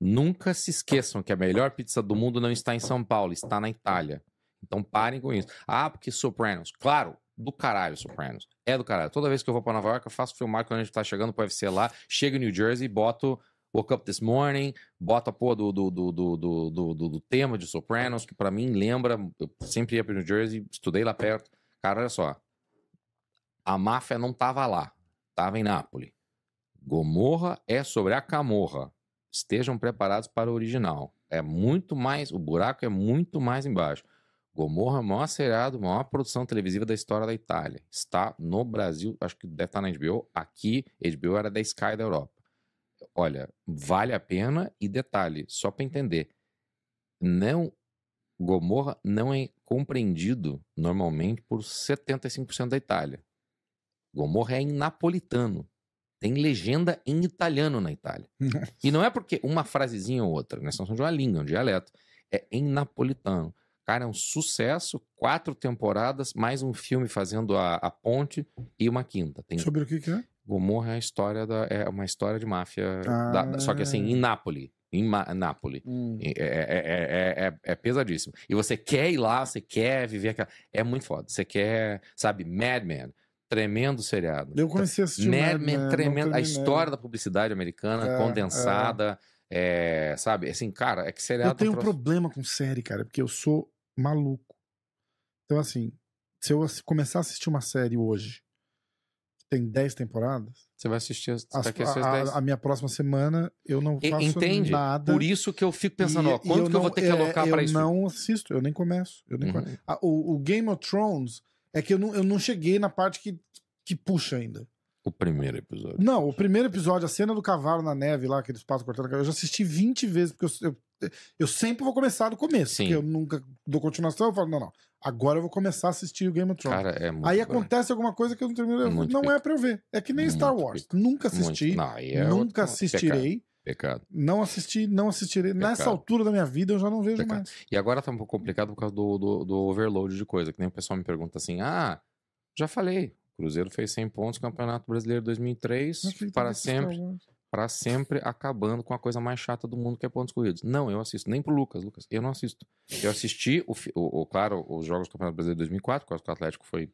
nunca se esqueçam que a melhor pizza do mundo não está em São Paulo, está na Itália. Então parem com isso. Ah, porque Sopranos. Claro, do caralho Sopranos. É do caralho. Toda vez que eu vou pra Nova York, eu faço filmar quando a gente tá chegando pro UFC lá, chego em New Jersey, boto Woke Up This Morning, boto a porra do, do, do, do, do, do, tema de Sopranos, que pra mim lembra, eu sempre ia pra New Jersey, estudei lá perto. Cara, olha só. A máfia não tava lá, tava em Nápoles. Gomorra é sobre a Camorra. Estejam preparados para o original. É muito mais, o buraco é muito mais embaixo. Gomorra é o maior seriado, maior produção televisiva da história da Itália. Está no Brasil, acho que deve estar na HBO. Aqui, HBO era da Sky da Europa. Olha, vale a pena e detalhe, só para entender, não Gomorra não é compreendido normalmente por 75% da Itália. Gomorra é em napolitano. Tem legenda em italiano na Itália. E não é porque uma frasezinha ou outra, né? São de uma língua, um dialeto. É em napolitano. Cara, é um sucesso. Quatro temporadas, mais um filme fazendo a, a ponte e uma quinta. Tem Sobre o que que é? Gomorra é a história da, é uma história de máfia, da- da- só que assim, Ah. em Nápoles. Em Ma- Nápoles. É, é, é, é, é- é pesadíssimo. E você quer ir lá, você quer viver aquela. É muito foda. Você quer, sabe, Mad Men. Tremendo seriado. Eu a assistir o Mad tremendo. A história da publicidade americana É, condensada. é, sabe? Assim, cara, é que seriado. Eu tenho um trouxe- problema com série, cara, porque eu sou maluco. Então, assim, se eu começar a assistir uma série hoje, tem 10 temporadas, Você vai assistir as, as- daqui a seis, a, dez. a- a minha próxima semana eu não faço Entende? nada. Por isso que eu fico pensando, e- ó, e quanto que eu não- vou ter que é, alocar pra eu isso? não assisto, eu nem começo. Eu nem Uhum. come- Ah, o, o Game of Thrones é que eu não, eu não cheguei na parte que, que puxa ainda. O primeiro episódio. Não, o primeiro episódio, a cena do cavalo na neve lá, aqueles passos cortando, eu já assisti 20 vezes, porque eu, eu, eu sempre vou começar do começo. Sim. Porque eu nunca dou continuação, eu falo, não, não. Agora eu vou começar a assistir o Game of Thrones. Cara, é muito Aí bom. acontece alguma coisa que eu não termino. eu- Muito não pica. é pra eu ver. É que nem Muito Star Wars. pica. Nunca assisti. Não, é nunca outro- assistirei. Pecado. Não assisti, não assistirei. Nessa Pecado. altura da minha vida eu já não vejo Pecado. mais. E agora tá um pouco complicado por causa do, do, do overload de coisa. Que nem o pessoal me pergunta assim: ah, já falei. o Cruzeiro fez 100 pontos no Campeonato Brasileiro 2003 Mas fica para sempre. Para sempre acabando com a coisa mais chata do mundo que é pontos corridos. Não, eu assisto. Nem pro Lucas, Lucas. Eu não assisto. Eu assisti, o, o, o- claro, os jogos do Campeonato Brasileiro 2004, quase que o Atlético foi,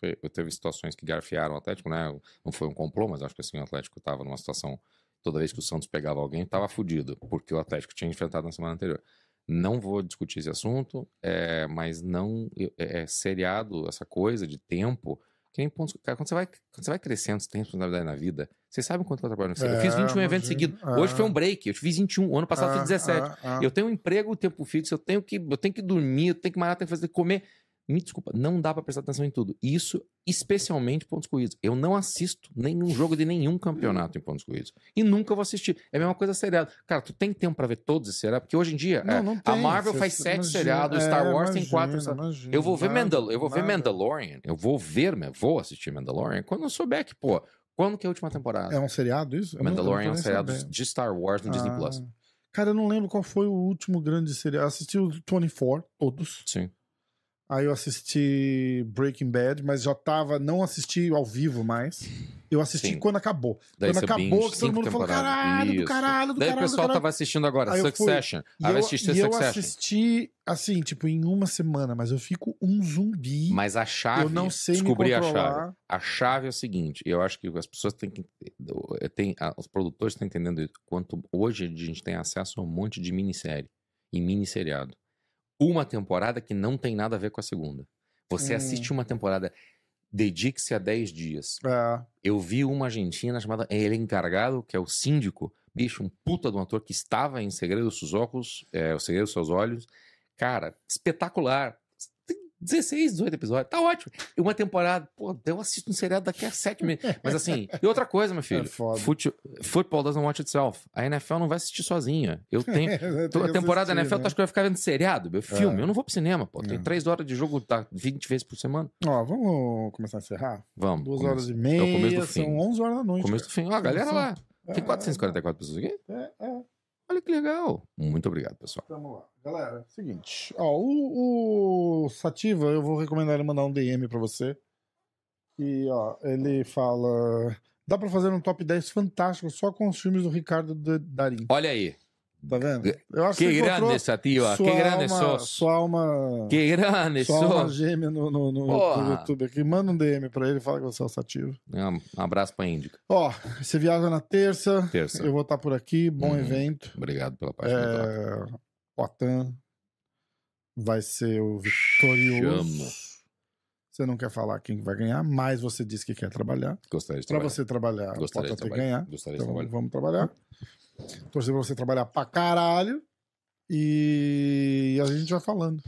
foi- Teve situações que garfiaram o Atlético, né? Não foi um complô, mas acho que assim, o Atlético tava numa situação. Toda vez que o Santos pegava alguém, tava fudido, porque o Atlético tinha enfrentado na semana anterior. Não vou discutir esse assunto, é, mas não. É, é seriado, essa coisa de tempo. Que nem pontos. Cara, quando você vai, quando você vai crescendo, você tem responsabilidade na vida. Vocês sabem quanto eu trabalho no Eu fiz É, 21 eventos imagino. seguidos. Hoje Ah. foi um break. Eu fiz 21. O ano passado eu Ah, fiz 17. ah, ah. Eu tenho um emprego, tempo fixo, eu tenho que, eu tenho que dormir, eu tenho que malhar, tenho que fazer comer. Me desculpa, não dá pra prestar atenção em tudo. Isso, especialmente pontos corridos. Eu não assisto nenhum jogo de nenhum campeonato em pontos corridos. E nunca vou assistir. É a mesma coisa seriado. Cara, tu tem tempo pra ver todos esses seriados? Porque hoje em dia, Não, é, não a. Marvel Cê- faz sete imagina- seriados, é, Star Wars tem quatro. imagina, seriados. imagina. Eu vou ver, Nada, Mandal eu vou ver. Mandalorian. Eu vou ver, vou assistir Mandalorian quando eu souber que, pô, quando que é a última temporada? É um seriado isso? Mandalorian é um seriado sabendo. de Star Wars no Disney Ah. Plus. Cara, eu não lembro qual foi o último grande seriado. Assisti o 24, todos. Sim. Aí eu assisti Breaking Bad, mas já tava. Não assisti ao vivo mais. Eu assisti Sim. quando acabou. Daí quando acabou, que todo mundo falou: caralho, do Isso. caralho, do Daí o caralho. do pessoal caralho. tava assistindo agora, Aí Succession. Aí eu assisti e eu assisti, assim, tipo, em uma semana, mas eu fico um zumbi. Mas a chave, eu não sei descobri a chave. A chave é o seguinte, eu acho que as pessoas têm que. Tem, os produtores estão entendendo isso. Quanto hoje a gente tem acesso a um monte de minissérie e minisseriado. Uma temporada que não tem nada a ver com a segunda. Você Hum. assiste uma temporada, dedique-se a 10 dias. É, Eu vi uma argentina chamada Ele Encargado, que é o síndico, bicho, um puta de um ator que estava em Segredo dos Seus Óculos, é, O Segredo dos Seus Olhos. Cara, espetacular. Tem 16, 18 episódios, tá ótimo. E uma temporada, pô, eu assisto um seriado daqui a 7 meses. Mas assim, e outra coisa, meu filho, É foda. fute, football doesn't watch itself. A NFL não vai assistir sozinha. Eu tenho. Tem Toda que temporada da NFL, né? tu acha que eu ia ficar vendo seriado, meu filme? É. Eu não vou pro cinema, pô. Tem É. 3 horas de jogo, tá 20 vezes por semana. Ó, vamos começar a encerrar? Vamos. Duas começa. horas e É o meia, começo do fim. são 11 horas da noite. Começo do fim. Ó, a galera lá. cara. Tem É, 444 pessoas aqui? É, é. Olha que legal. Muito obrigado, pessoal. Vamos lá. Galera, seguinte. Ó, o, o Sativa, eu vou recomendar ele mandar um DM pra você. E, ó, ele fala... Dá pra fazer um top 10 fantástico só com os filmes do Ricardo Darim. Olha aí. Tá vendo? Eu acho Que encontrou grande, Sativa. Que grande alma, sos. Sua alma... Que grande Sua alma sos. gêmea no, no, no- no YouTube aqui. Manda um DM pra ele e fala que você é o Sativa. Um abraço pra Índica. Ó, você viaja na terça. Terça. Eu vou estar por aqui. Bom Uhum. evento. Obrigado pela parte. É, o Atan vai ser o vitorioso. Chama. Você não quer falar quem vai ganhar, mas você disse que quer trabalhar. Gostaria de Para trabalhar. você trabalhar, Gostaria de tem que trabalhar. ganhar. Gostaria de Então trabalhar. vamos trabalhar. Torcer pra você trabalhar pra caralho. E a gente vai falando.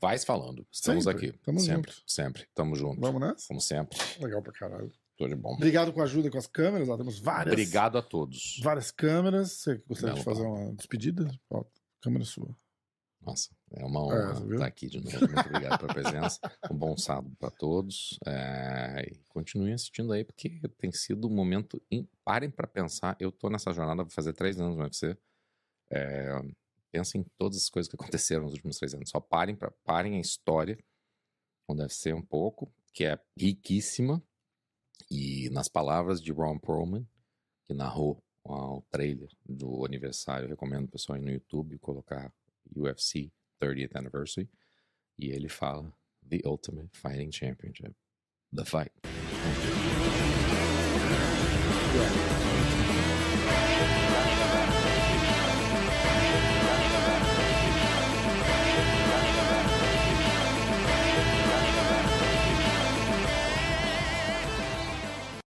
Vai falando. Estamos Sempre. aqui. Tamo sempre. junto. Sempre. Tamo junto. Vamos nessa? Como sempre. Legal pra caralho. Tudo de bom. Obrigado com a ajuda com as câmeras. Ó, temos várias. Obrigado a todos. Várias câmeras. Você gostaria Belo de fazer uma despedida? Ó, câmera sua. Nossa, é uma É, honra viu? estar aqui de novo. Muito obrigado pela presença. Um bom sábado para todos. É, e continuem assistindo aí, porque tem sido um momento. Em... Parem para pensar. Eu tô nessa jornada, vou fazer três anos no UFC. É, pensem em todas as coisas que aconteceram nos últimos três anos. Só parem, pra, parem a história, como deve ser um pouco, que é riquíssima. E nas palavras de Ron Perlman, que narrou o trailer do aniversário, recomendo o pessoal ir no YouTube colocar UFC 30th Anniversary. E ele fala: The Ultimate Fighting Championship. The Fight.